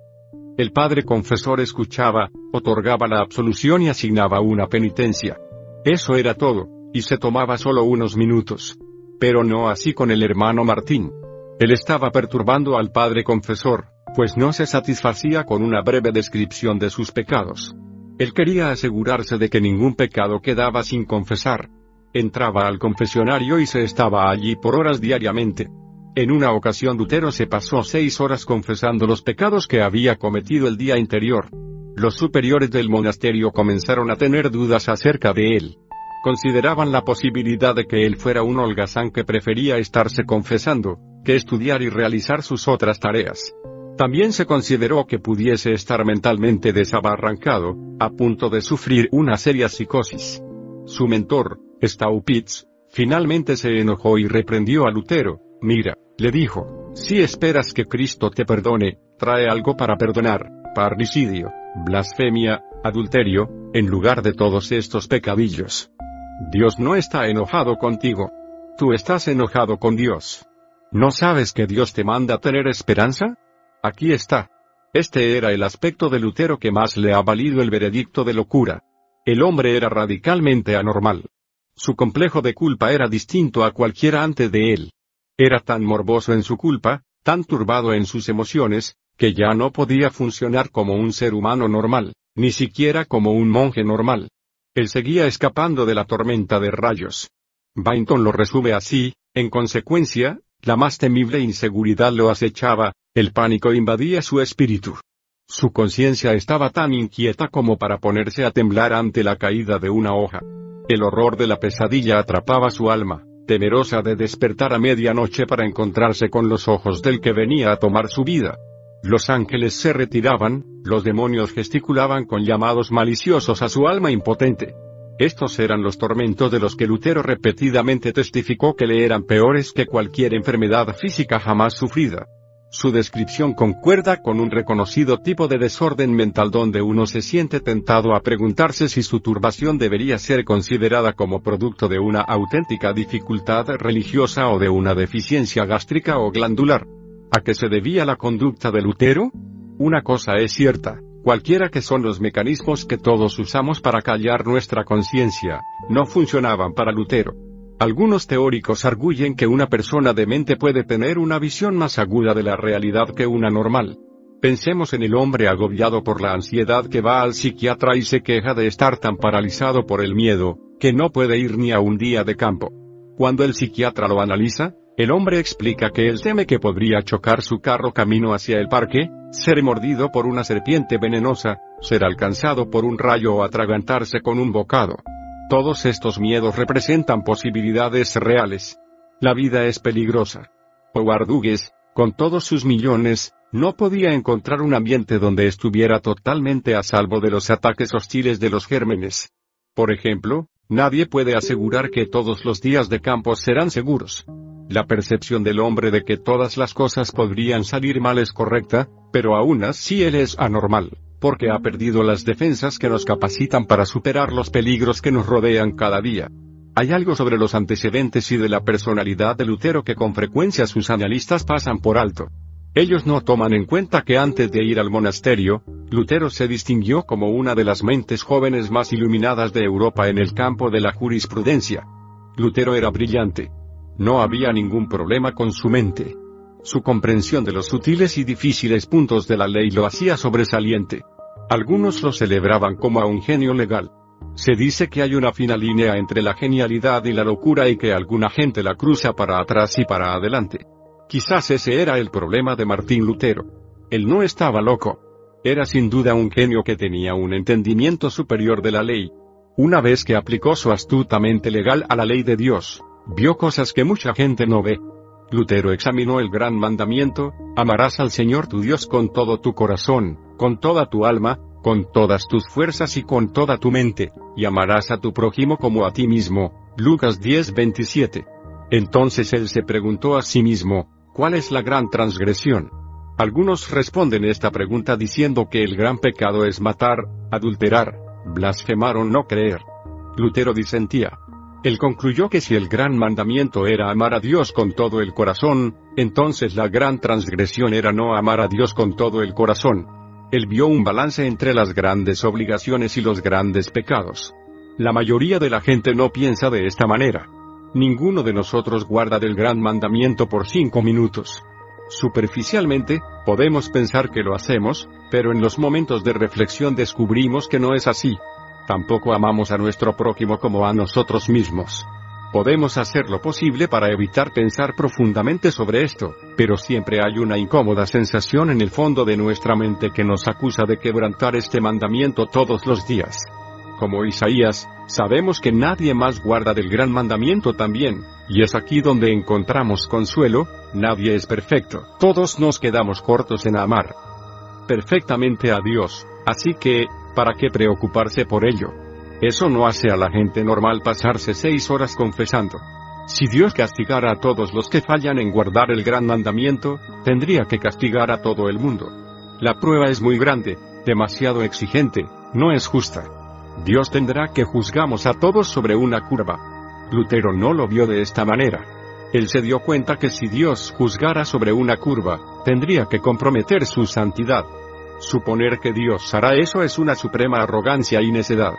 El padre confesor escuchaba, otorgaba la absolución y asignaba una penitencia. Eso era todo, y se tomaba solo unos minutos. Pero no así con el hermano Martín. Él estaba perturbando al padre confesor, pues no se satisfacía con una breve descripción de sus pecados. Él quería asegurarse de que ningún pecado quedaba sin confesar. Entraba al confesionario y se estaba allí por horas diariamente. En una ocasión Lutero se pasó seis horas confesando los pecados que había cometido el día anterior. Los superiores del monasterio comenzaron a tener dudas acerca de él. Consideraban la posibilidad de que él fuera un holgazán que prefería estarse confesando, que estudiar y realizar sus otras tareas. También se consideró que pudiese estar mentalmente desabarrancado, a punto de sufrir una seria psicosis. Su mentor, Staupitz, finalmente se enojó y reprendió a Lutero. Mira, le dijo, si esperas que Cristo te perdone, trae algo para perdonar, parricidio, blasfemia, adulterio, en lugar de todos estos pecadillos. Dios no está enojado contigo. Tú estás enojado con Dios. ¿No sabes que Dios te manda tener esperanza? Aquí está. Este era el aspecto de Lutero que más le ha valido el veredicto de locura. El hombre era radicalmente anormal. Su complejo de culpa era distinto a cualquiera antes de él. Era tan morboso en su culpa, tan turbado en sus emociones, que ya no podía funcionar como un ser humano normal, ni siquiera como un monje normal. Él seguía escapando de la tormenta de rayos. Bainton lo resume así, en consecuencia, la más temible inseguridad lo acechaba, el pánico invadía su espíritu. Su conciencia estaba tan inquieta como para ponerse a temblar ante la caída de una hoja. El horror de la pesadilla atrapaba su alma, temerosa de despertar a medianoche para encontrarse con los ojos del que venía a tomar su vida. Los ángeles se retiraban, los demonios gesticulaban con llamados maliciosos a su alma impotente. Estos eran los tormentos de los que Lutero repetidamente testificó que le eran peores que cualquier enfermedad física jamás sufrida. Su descripción concuerda con un reconocido tipo de desorden mental donde uno se siente tentado a preguntarse si su turbación debería ser considerada como producto de una auténtica dificultad religiosa o de una deficiencia gástrica o glandular. ¿A qué se debía la conducta de Lutero? Una cosa es cierta, cualquiera que son los mecanismos que todos usamos para callar nuestra conciencia, no funcionaban para Lutero. Algunos teóricos arguyen que una persona demente puede tener una visión más aguda de la realidad que una normal. Pensemos en el hombre agobiado por la ansiedad que va al psiquiatra y se queja de estar tan paralizado por el miedo, que no puede ir ni a un día de campo. Cuando el psiquiatra lo analiza, el hombre explica que él teme que podría chocar su carro camino hacia el parque, ser mordido por una serpiente venenosa, ser alcanzado por un rayo o atragantarse con un bocado. Todos estos miedos representan posibilidades reales. La vida es peligrosa. Howard Hughes, con todos sus millones, no podía encontrar un ambiente donde estuviera totalmente a salvo de los ataques hostiles de los gérmenes. Por ejemplo, nadie puede asegurar que todos los días de campo serán seguros. La percepción del hombre de que todas las cosas podrían salir mal es correcta, pero aún así él es anormal porque ha perdido las defensas que nos capacitan para superar los peligros que nos rodean cada día. Hay algo sobre los antecedentes y de la personalidad de Lutero que con frecuencia sus analistas pasan por alto. Ellos no toman en cuenta que antes de ir al monasterio, Lutero se distinguió como una de las mentes jóvenes más iluminadas de Europa en el campo de la jurisprudencia. Lutero era brillante. No había ningún problema con su mente. Su comprensión de los sutiles y difíciles puntos de la ley lo hacía sobresaliente. Algunos lo celebraban como a un genio legal. Se dice que hay una fina línea entre la genialidad y la locura y que alguna gente la cruza para atrás y para adelante. Quizás ese era el problema de Martín Lutero. Él no estaba loco. Era sin duda un genio que tenía un entendimiento superior de la ley. Una vez que aplicó su astutamente legal a la ley de Dios, vio cosas que mucha gente no ve. Lutero examinó el gran mandamiento, amarás al Señor tu Dios con todo tu corazón, con toda tu alma, con todas tus fuerzas y con toda tu mente, y amarás a tu prójimo como a ti mismo. Lucas 10:27. Entonces él se preguntó a sí mismo, ¿cuál es la gran transgresión? Algunos responden esta pregunta diciendo que el gran pecado es matar, adulterar, blasfemar o no creer. Lutero disentía. Él concluyó que si el gran mandamiento era amar a Dios con todo el corazón, entonces la gran transgresión era no amar a Dios con todo el corazón. Él vio un balance entre las grandes obligaciones y los grandes pecados. La mayoría de la gente no piensa de esta manera. Ninguno de nosotros guarda del gran mandamiento por cinco minutos. Superficialmente, podemos pensar que lo hacemos, pero en los momentos de reflexión descubrimos que no es así. Tampoco amamos a nuestro prójimo como a nosotros mismos. Podemos hacer lo posible para evitar pensar profundamente sobre esto, pero siempre hay una incómoda sensación en el fondo de nuestra mente que nos acusa de quebrantar este mandamiento todos los días. Como Isaías, sabemos que nadie más guarda del gran mandamiento también, y es aquí donde encontramos consuelo, nadie es perfecto, todos nos quedamos cortos en amar perfectamente a Dios, así que, ¿Para qué preocuparse por ello? Eso no hace a la gente normal pasarse seis horas confesando. Si Dios castigara a todos los que fallan en guardar el gran mandamiento, tendría que castigar a todo el mundo. La prueba es muy grande, demasiado exigente, no es justa. Dios tendrá que juzgamos a todos sobre una curva. Lutero no lo vio de esta manera. Él se dio cuenta que si Dios juzgara sobre una curva, tendría que comprometer su santidad. Suponer que Dios hará eso es una suprema arrogancia y necedad.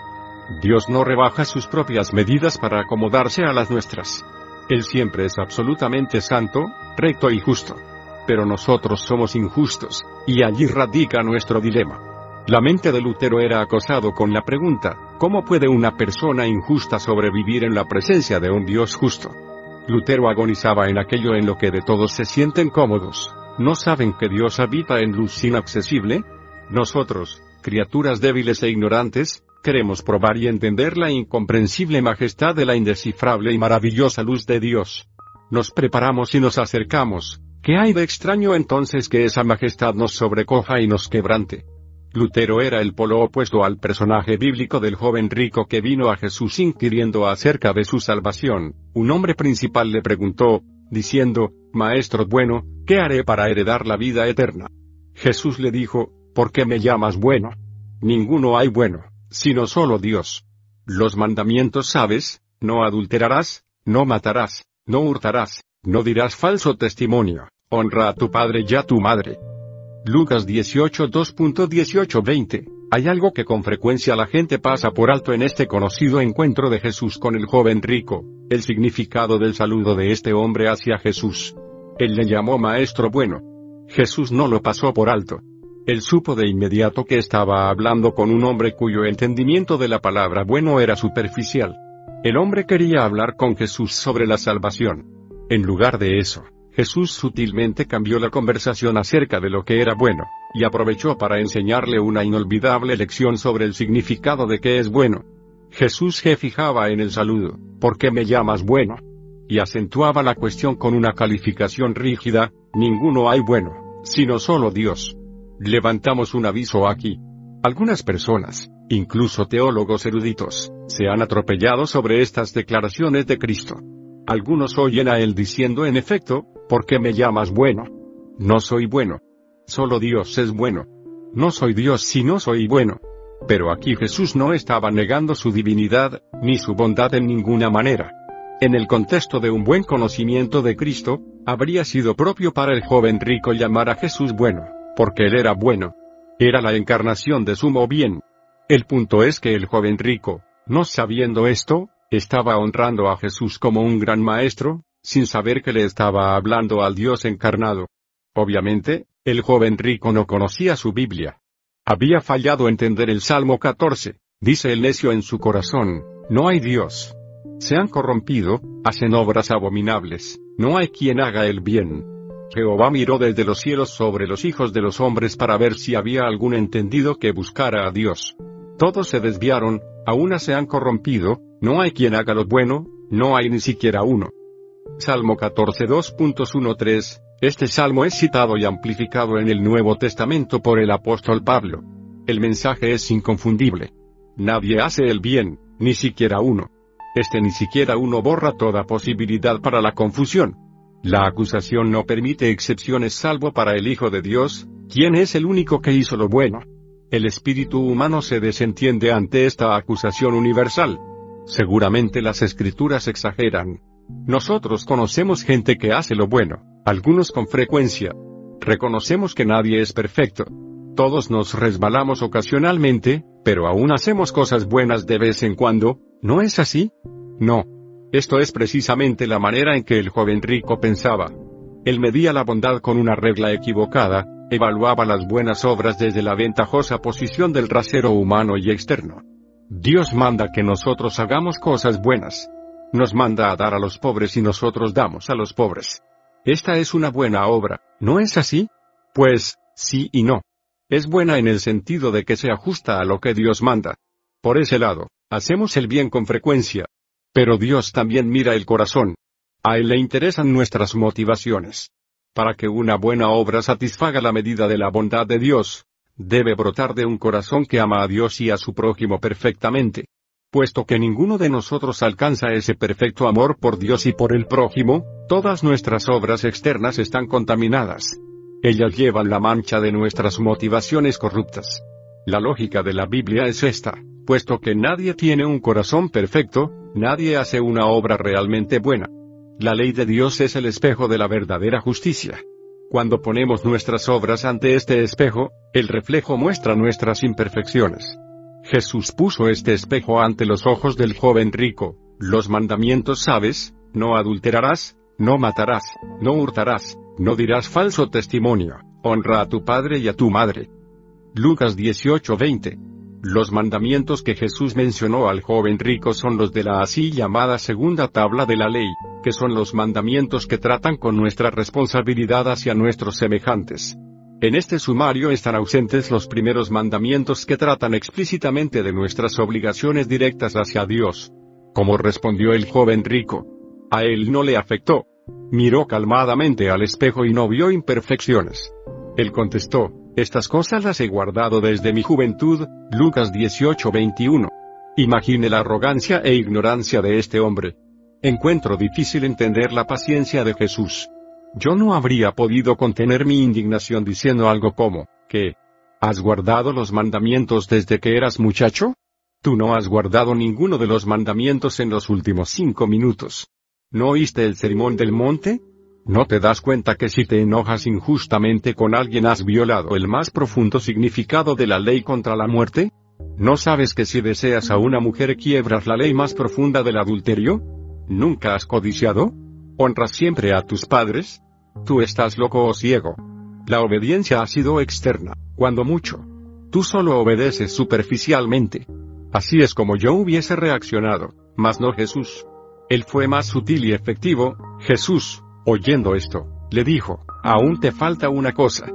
Dios no rebaja sus propias medidas para acomodarse a las nuestras. Él siempre es absolutamente santo, recto y justo. Pero nosotros somos injustos, y allí radica nuestro dilema. La mente de Lutero era acosado con la pregunta, ¿cómo puede una persona injusta sobrevivir en la presencia de un Dios justo? Lutero agonizaba en aquello en lo que de todos se sienten cómodos. ¿No saben que Dios habita en luz inaccesible? Nosotros, criaturas débiles e ignorantes, queremos probar y entender la incomprensible majestad de la indescifrable y maravillosa luz de Dios. Nos preparamos y nos acercamos. ¿Qué hay de extraño entonces que esa majestad nos sobrecoja y nos quebrante? Lutero era el polo opuesto al personaje bíblico del joven rico que vino a Jesús inquiriendo acerca de su salvación. Un hombre principal le preguntó, diciendo, Maestro bueno, ¿qué haré para heredar la vida eterna? Jesús le dijo, ¿por qué me llamas bueno? Ninguno hay bueno, sino solo Dios. Los mandamientos sabes, no adulterarás, no matarás, no hurtarás, no dirás falso testimonio, honra a tu padre y a tu madre. Lucas 18 2.18-20. Hay algo que con frecuencia la gente pasa por alto en este conocido encuentro de Jesús con el joven rico, el significado del saludo de este hombre hacia Jesús. Él le llamó maestro bueno. Jesús no lo pasó por alto. Él supo de inmediato que estaba hablando con un hombre cuyo entendimiento de la palabra bueno era superficial. El hombre quería hablar con Jesús sobre la salvación. En lugar de eso, Jesús sutilmente cambió la conversación acerca de lo que era bueno, y aprovechó para enseñarle una inolvidable lección sobre el significado de qué es bueno. Jesús se fijaba en el saludo, ¿por qué me llamas bueno? Y acentuaba la cuestión con una calificación rígida, ninguno hay bueno, sino solo Dios. Levantamos un aviso aquí. Algunas personas, incluso teólogos eruditos, se han atropellado sobre estas declaraciones de Cristo. Algunos oyen a Él diciendo en efecto, ¿por qué me llamas bueno? No soy bueno. Solo Dios es bueno. No soy Dios si no soy bueno. Pero aquí Jesús no estaba negando su divinidad, ni su bondad en ninguna manera. En el contexto de un buen conocimiento de Cristo, habría sido propio para el joven rico llamar a Jesús bueno porque él era bueno. Era la encarnación de sumo bien. El punto es que el joven rico, no sabiendo esto, estaba honrando a Jesús como un gran maestro, sin saber que le estaba hablando al Dios encarnado. Obviamente, el joven rico no conocía su Biblia. Había fallado entender el Salmo 14, dice el necio en su corazón, no hay Dios. Se han corrompido, hacen obras abominables, no hay quien haga el bien. Jehová miró desde los cielos sobre los hijos de los hombres para ver si había algún entendido que buscara a Dios. Todos se desviaron, aún se han corrompido, no hay quien haga lo bueno, no hay ni siquiera uno. Salmo 14 2.13, este salmo es citado y amplificado en el Nuevo Testamento por el apóstol Pablo. El mensaje es inconfundible. Nadie hace el bien, ni siquiera uno. Este ni siquiera uno borra toda posibilidad para la confusión. La acusación no permite excepciones salvo para el Hijo de Dios, quien es el único que hizo lo bueno. El espíritu humano se desentiende ante esta acusación universal. Seguramente las escrituras exageran. Nosotros conocemos gente que hace lo bueno, algunos con frecuencia. Reconocemos que nadie es perfecto. Todos nos resbalamos ocasionalmente, pero aún hacemos cosas buenas de vez en cuando, ¿no es así? No. Esto es precisamente la manera en que el joven rico pensaba. Él medía la bondad con una regla equivocada, evaluaba las buenas obras desde la ventajosa posición del rasero humano y externo. Dios manda que nosotros hagamos cosas buenas. Nos manda a dar a los pobres y nosotros damos a los pobres. Esta es una buena obra, ¿no es así? Pues, sí y no. Es buena en el sentido de que se ajusta a lo que Dios manda. Por ese lado, hacemos el bien con frecuencia, pero Dios también mira el corazón. A Él le interesan nuestras motivaciones. Para que una buena obra satisfaga la medida de la bondad de Dios, debe brotar de un corazón que ama a Dios y a su prójimo perfectamente. Puesto que ninguno de nosotros alcanza ese perfecto amor por Dios y por el prójimo, todas nuestras obras externas están contaminadas. Ellas llevan la mancha de nuestras motivaciones corruptas. La lógica de la Biblia es esta, puesto que nadie tiene un corazón perfecto, Nadie hace una obra realmente buena. La ley de Dios es el espejo de la verdadera justicia. Cuando ponemos nuestras obras ante este espejo, el reflejo muestra nuestras imperfecciones. Jesús puso este espejo ante los ojos del joven rico. Los mandamientos sabes, no adulterarás, no matarás, no hurtarás, no dirás falso testimonio, honra a tu padre y a tu madre. Lucas 18:20 los mandamientos que Jesús mencionó al joven rico son los de la así llamada segunda tabla de la ley, que son los mandamientos que tratan con nuestra responsabilidad hacia nuestros semejantes. En este sumario están ausentes los primeros mandamientos que tratan explícitamente de nuestras obligaciones directas hacia Dios. Como respondió el joven rico. A él no le afectó. Miró calmadamente al espejo y no vio imperfecciones. Él contestó, estas cosas las he guardado desde mi juventud, Lucas 18:21. Imagine la arrogancia e ignorancia de este hombre. Encuentro difícil entender la paciencia de Jesús. Yo no habría podido contener mi indignación diciendo algo como, ¿qué? ¿Has guardado los mandamientos desde que eras muchacho? Tú no has guardado ninguno de los mandamientos en los últimos cinco minutos. ¿No oíste el sermón del monte? ¿No te das cuenta que si te enojas injustamente con alguien has violado el más profundo significado de la ley contra la muerte? ¿No sabes que si deseas a una mujer quiebras la ley más profunda del adulterio? ¿Nunca has codiciado? ¿Honras siempre a tus padres? Tú estás loco o ciego. La obediencia ha sido externa, cuando mucho. Tú solo obedeces superficialmente. Así es como yo hubiese reaccionado, mas no Jesús. Él fue más sutil y efectivo, Jesús, oyendo esto, le dijo, aún te falta una cosa.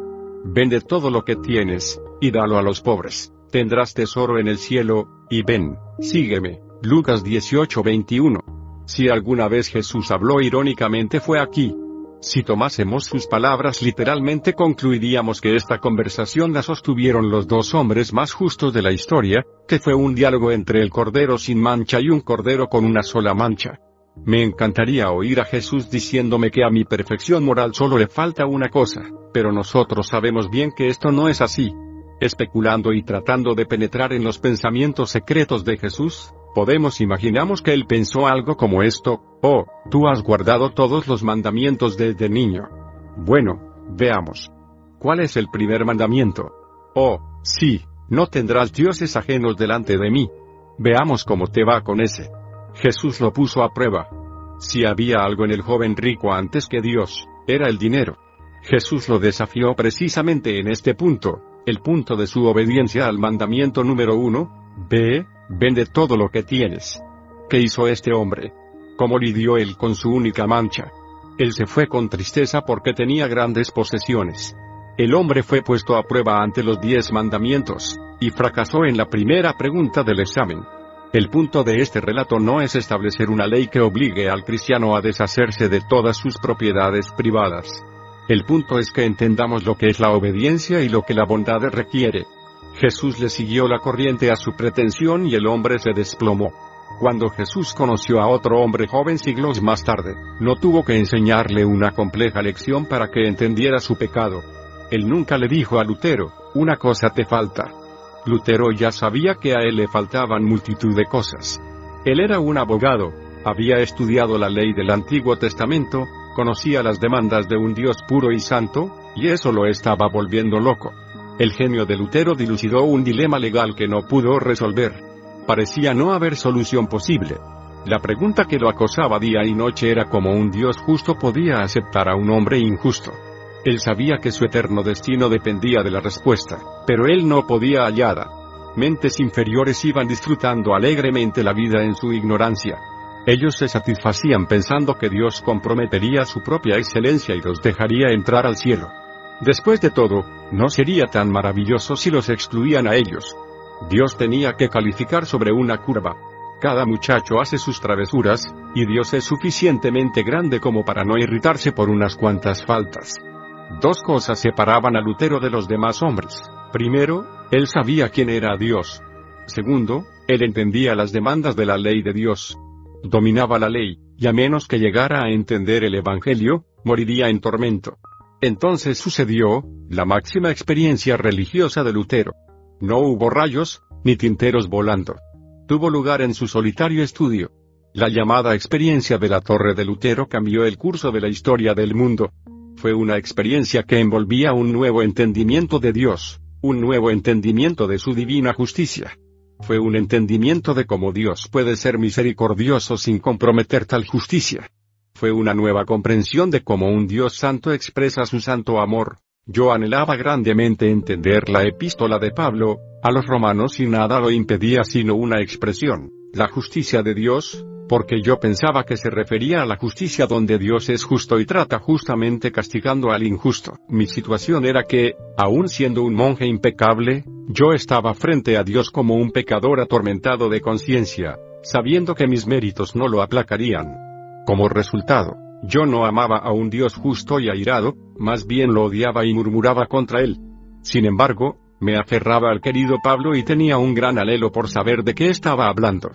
Vende todo lo que tienes, y dalo a los pobres, tendrás tesoro en el cielo, y ven, sígueme. Lucas 18:21. Si alguna vez Jesús habló irónicamente fue aquí, si tomásemos sus palabras literalmente concluiríamos que esta conversación la sostuvieron los dos hombres más justos de la historia, que fue un diálogo entre el cordero sin mancha y un cordero con una sola mancha. Me encantaría oír a Jesús diciéndome que a mi perfección moral solo le falta una cosa, pero nosotros sabemos bien que esto no es así. Especulando y tratando de penetrar en los pensamientos secretos de Jesús, podemos imaginamos que él pensó algo como esto, oh, tú has guardado todos los mandamientos desde niño. Bueno, veamos. ¿Cuál es el primer mandamiento? Oh, sí, no tendrás dioses ajenos delante de mí. Veamos cómo te va con ese. Jesús lo puso a prueba. Si había algo en el joven rico antes que Dios, era el dinero. Jesús lo desafió precisamente en este punto, el punto de su obediencia al mandamiento número uno, ve, Vende todo lo que tienes. ¿Qué hizo este hombre? ¿Cómo lidió él con su única mancha? Él se fue con tristeza porque tenía grandes posesiones. El hombre fue puesto a prueba ante los diez mandamientos, y fracasó en la primera pregunta del examen. El punto de este relato no es establecer una ley que obligue al cristiano a deshacerse de todas sus propiedades privadas. El punto es que entendamos lo que es la obediencia y lo que la bondad requiere. Jesús le siguió la corriente a su pretensión y el hombre se desplomó. Cuando Jesús conoció a otro hombre joven siglos más tarde, no tuvo que enseñarle una compleja lección para que entendiera su pecado. Él nunca le dijo a Lutero, una cosa te falta. Lutero ya sabía que a él le faltaban multitud de cosas. Él era un abogado, había estudiado la ley del Antiguo Testamento, conocía las demandas de un Dios puro y santo, y eso lo estaba volviendo loco. El genio de Lutero dilucidó un dilema legal que no pudo resolver. Parecía no haber solución posible. La pregunta que lo acosaba día y noche era cómo un Dios justo podía aceptar a un hombre injusto. Él sabía que su eterno destino dependía de la respuesta, pero él no podía hallarla. Mentes inferiores iban disfrutando alegremente la vida en su ignorancia. Ellos se satisfacían pensando que Dios comprometería su propia excelencia y los dejaría entrar al cielo. Después de todo, no sería tan maravilloso si los excluían a ellos. Dios tenía que calificar sobre una curva. Cada muchacho hace sus travesuras, y Dios es suficientemente grande como para no irritarse por unas cuantas faltas. Dos cosas separaban a Lutero de los demás hombres. Primero, él sabía quién era Dios. Segundo, él entendía las demandas de la ley de Dios. Dominaba la ley, y a menos que llegara a entender el Evangelio, moriría en tormento. Entonces sucedió, la máxima experiencia religiosa de Lutero. No hubo rayos, ni tinteros volando. Tuvo lugar en su solitario estudio. La llamada experiencia de la Torre de Lutero cambió el curso de la historia del mundo. Fue una experiencia que envolvía un nuevo entendimiento de Dios, un nuevo entendimiento de su divina justicia. Fue un entendimiento de cómo Dios puede ser misericordioso sin comprometer tal justicia. Fue una nueva comprensión de cómo un Dios santo expresa su santo amor. Yo anhelaba grandemente entender la epístola de Pablo, a los romanos y nada lo impedía sino una expresión, la justicia de Dios, porque yo pensaba que se refería a la justicia donde Dios es justo y trata justamente castigando al injusto. Mi situación era que, aun siendo un monje impecable, yo estaba frente a Dios como un pecador atormentado de conciencia, sabiendo que mis méritos no lo aplacarían. Como resultado, yo no amaba a un Dios justo y airado, más bien lo odiaba y murmuraba contra él. Sin embargo, me aferraba al querido Pablo y tenía un gran alelo por saber de qué estaba hablando.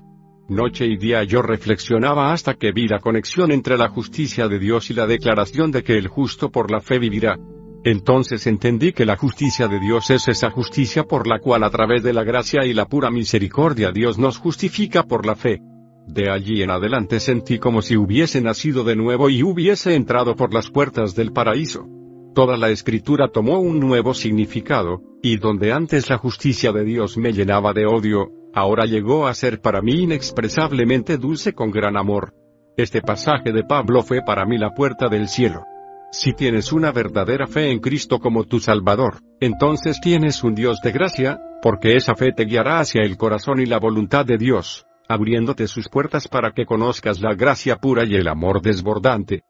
Noche y día yo reflexionaba hasta que vi la conexión entre la justicia de Dios y la declaración de que el justo por la fe vivirá. Entonces entendí que la justicia de Dios es esa justicia por la cual a través de la gracia y la pura misericordia Dios nos justifica por la fe. De allí en adelante sentí como si hubiese nacido de nuevo y hubiese entrado por las puertas del paraíso. Toda la escritura tomó un nuevo significado, y donde antes la justicia de Dios me llenaba de odio, ahora llegó a ser para mí inexpresablemente dulce con gran amor. Este pasaje de Pablo fue para mí la puerta del cielo. Si tienes una verdadera fe en Cristo como tu Salvador, entonces tienes un Dios de gracia, porque esa fe te guiará hacia el corazón y la voluntad de Dios, abriéndote sus puertas para que conozcas la gracia pura y el amor desbordante,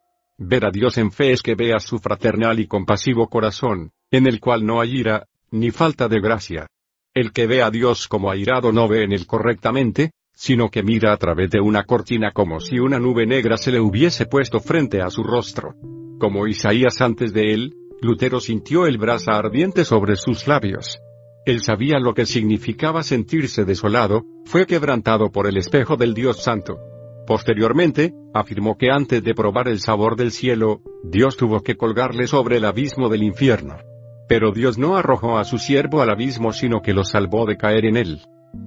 Ver a Dios en fe es que veas su fraternal y compasivo corazón, en el cual no hay ira, ni falta de gracia. El que ve a Dios como airado no ve en él correctamente, sino que mira a través de una cortina como si una nube negra se le hubiese puesto frente a su rostro. Como Isaías antes de él, Lutero sintió el brasa ardiente sobre sus labios. Él sabía lo que significaba sentirse desolado, fue quebrantado por el espejo del Dios Santo. Posteriormente, afirmó que antes de probar el sabor del cielo, Dios tuvo que colgarle sobre el abismo del infierno. Pero Dios no arrojó a su siervo al abismo sino que lo salvó de caer en él.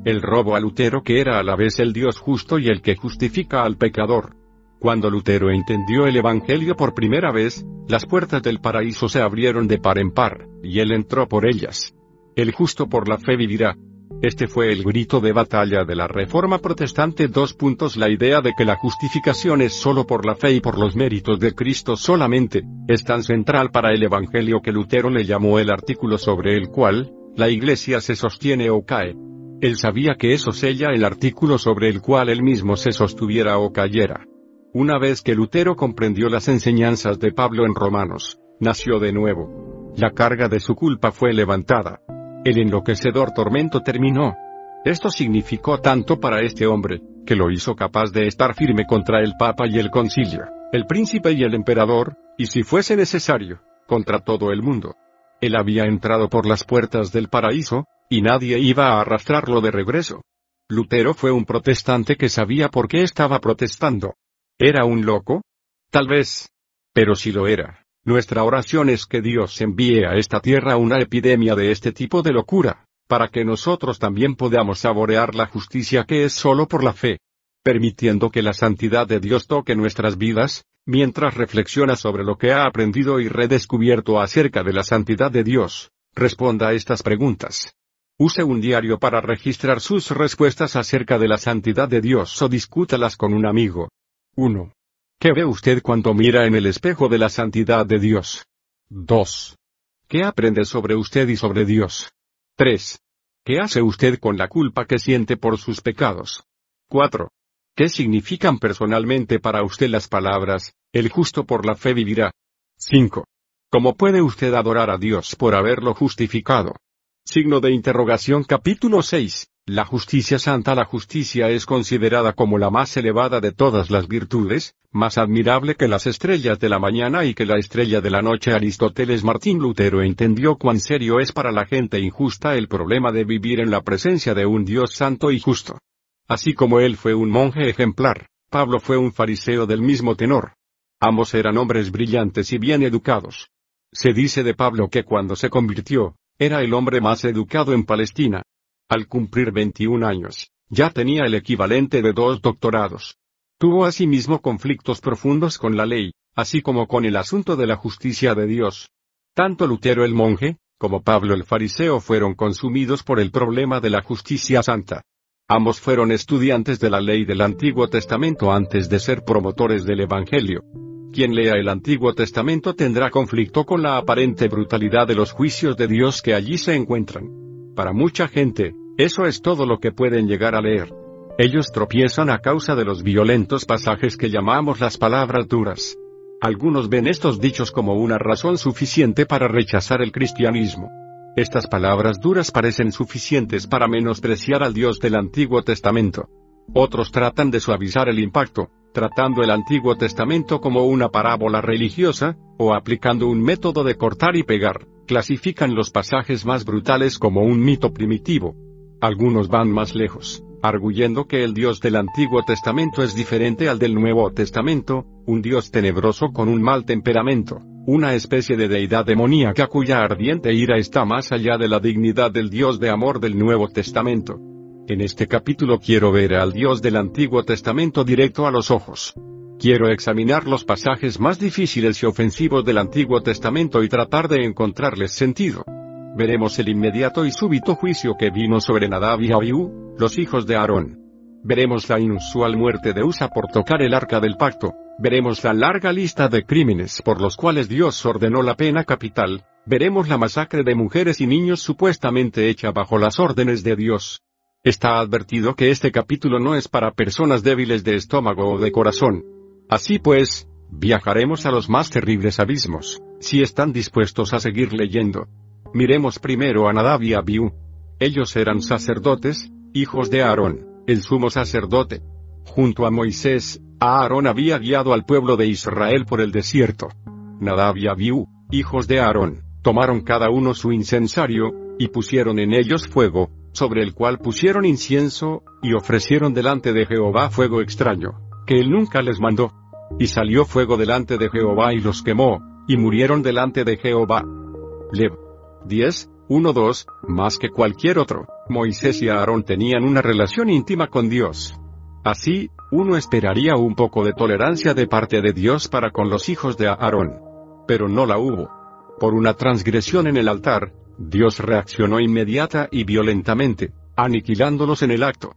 El robo a Lutero que era a la vez el Dios justo y el que justifica al pecador. Cuando Lutero entendió el Evangelio por primera vez, las puertas del paraíso se abrieron de par en par, y él entró por ellas. El justo por la fe vivirá, este fue el grito de batalla de la Reforma Protestante. Dos puntos La idea de que la justificación es solo por la fe y por los méritos de Cristo solamente, es tan central para el Evangelio que Lutero le llamó el artículo sobre el cual, la Iglesia se sostiene o cae. Él sabía que eso sella el artículo sobre el cual él mismo se sostuviera o cayera. Una vez que Lutero comprendió las enseñanzas de Pablo en Romanos, nació de nuevo. La carga de su culpa fue levantada. El enloquecedor tormento terminó. Esto significó tanto para este hombre, que lo hizo capaz de estar firme contra el Papa y el Concilio, el príncipe y el emperador, y si fuese necesario, contra todo el mundo. Él había entrado por las puertas del paraíso, y nadie iba a arrastrarlo de regreso. Lutero fue un protestante que sabía por qué estaba protestando. ¿Era un loco? Tal vez. Pero si lo era, nuestra oración es que Dios envíe a esta tierra una epidemia de este tipo de locura, para que nosotros también podamos saborear la justicia que es solo por la fe, permitiendo que la santidad de Dios toque nuestras vidas, mientras reflexiona sobre lo que ha aprendido y redescubierto acerca de la santidad de Dios. Responda a estas preguntas. Use un diario para registrar sus respuestas acerca de la santidad de Dios o discútalas con un amigo. 1. ¿Qué ve usted cuando mira en el espejo de la santidad de Dios? 2. ¿Qué aprende sobre usted y sobre Dios? 3. ¿Qué hace usted con la culpa que siente por sus pecados? 4. ¿Qué significan personalmente para usted las palabras, el justo por la fe vivirá? 5. ¿Cómo puede usted adorar a Dios por haberlo justificado? Signo de interrogación capítulo 6. La justicia santa La justicia es considerada como la más elevada de todas las virtudes, más admirable que las estrellas de la mañana y que la estrella de la noche. Aristóteles Martín Lutero entendió cuán serio es para la gente injusta el problema de vivir en la presencia de un Dios santo y justo. Así como él fue un monje ejemplar, Pablo fue un fariseo del mismo tenor. Ambos eran hombres brillantes y bien educados. Se dice de Pablo que cuando se convirtió, era el hombre más educado en Palestina. Al cumplir 21 años, ya tenía el equivalente de dos doctorados. Tuvo asimismo conflictos profundos con la ley, así como con el asunto de la justicia de Dios. Tanto Lutero el monje, como Pablo el fariseo fueron consumidos por el problema de la justicia santa. Ambos fueron estudiantes de la ley del Antiguo Testamento antes de ser promotores del Evangelio. Quien lea el Antiguo Testamento tendrá conflicto con la aparente brutalidad de los juicios de Dios que allí se encuentran. Para mucha gente, eso es todo lo que pueden llegar a leer. Ellos tropiezan a causa de los violentos pasajes que llamamos las palabras duras. Algunos ven estos dichos como una razón suficiente para rechazar el cristianismo. Estas palabras duras parecen suficientes para menospreciar al Dios del Antiguo Testamento. Otros tratan de suavizar el impacto, tratando el Antiguo Testamento como una parábola religiosa, o aplicando un método de cortar y pegar clasifican los pasajes más brutales como un mito primitivo. Algunos van más lejos, arguyendo que el Dios del Antiguo Testamento es diferente al del Nuevo Testamento, un Dios tenebroso con un mal temperamento, una especie de deidad demoníaca cuya ardiente ira está más allá de la dignidad del Dios de amor del Nuevo Testamento. En este capítulo quiero ver al Dios del Antiguo Testamento directo a los ojos. Quiero examinar los pasajes más difíciles y ofensivos del Antiguo Testamento y tratar de encontrarles sentido. Veremos el inmediato y súbito juicio que vino sobre Nadab y Abiú, los hijos de Aarón. Veremos la inusual muerte de Usa por tocar el arca del pacto, veremos la larga lista de crímenes por los cuales Dios ordenó la pena capital, veremos la masacre de mujeres y niños supuestamente hecha bajo las órdenes de Dios. Está advertido que este capítulo no es para personas débiles de estómago o de corazón. Así pues, viajaremos a los más terribles abismos, si están dispuestos a seguir leyendo. Miremos primero a Nadab y Abiú. Ellos eran sacerdotes, hijos de Aarón, el sumo sacerdote. Junto a Moisés, Aarón había guiado al pueblo de Israel por el desierto. Nadab y Abiú, hijos de Aarón, tomaron cada uno su incensario, y pusieron en ellos fuego, sobre el cual pusieron incienso, y ofrecieron delante de Jehová fuego extraño, que él nunca les mandó. Y salió fuego delante de Jehová y los quemó, y murieron delante de Jehová. Lev 10, 1, 2, más que cualquier otro, Moisés y Aarón tenían una relación íntima con Dios. Así, uno esperaría un poco de tolerancia de parte de Dios para con los hijos de Aarón. Pero no la hubo. Por una transgresión en el altar, Dios reaccionó inmediata y violentamente, aniquilándolos en el acto.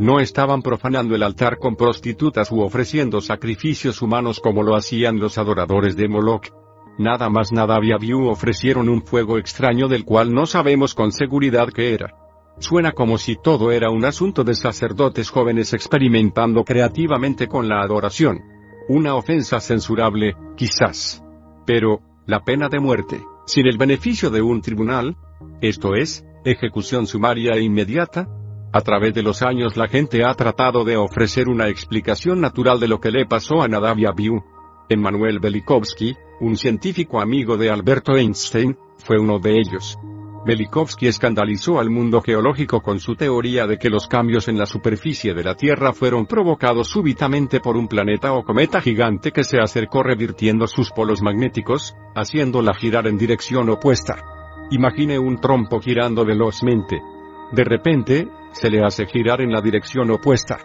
No estaban profanando el altar con prostitutas u ofreciendo sacrificios humanos como lo hacían los adoradores de Moloch. Nada más Nadab y Abiú ofrecieron un fuego extraño del cual no sabemos con seguridad qué era. Suena como si todo era un asunto de sacerdotes jóvenes experimentando creativamente con la adoración. Una ofensa censurable, quizás. Pero, la pena de muerte, sin el beneficio de un tribunal, esto es, ejecución sumaria e inmediata, a través de los años la gente ha tratado de ofrecer una explicación natural de lo que le pasó a Nadab y Abiú. Emmanuel Velikovsky, un científico amigo de Alberto Einstein, fue uno de ellos. Velikovsky escandalizó al mundo geológico con su teoría de que los cambios en la superficie de la Tierra fueron provocados súbitamente por un planeta o cometa gigante que se acercó revirtiendo sus polos magnéticos, haciéndola girar en dirección opuesta. Imagine un trompo girando velozmente. De repente, se le hace girar en la dirección opuesta.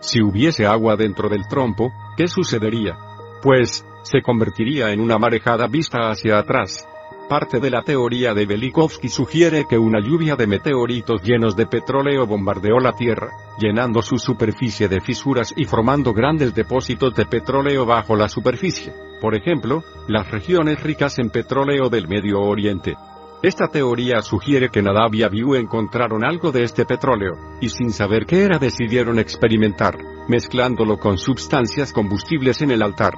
Si hubiese agua dentro del trompo, ¿qué sucedería? Pues, se convertiría en una marejada vista hacia atrás. Parte de la teoría de Velikovsky sugiere que una lluvia de meteoritos llenos de petróleo bombardeó la Tierra, llenando su superficie de fisuras y formando grandes depósitos de petróleo bajo la superficie, por ejemplo, las regiones ricas en petróleo del Medio Oriente. Esta teoría sugiere que Nadab y Abiú encontraron algo de este petróleo, y sin saber qué era decidieron experimentar, mezclándolo con sustancias combustibles en el altar.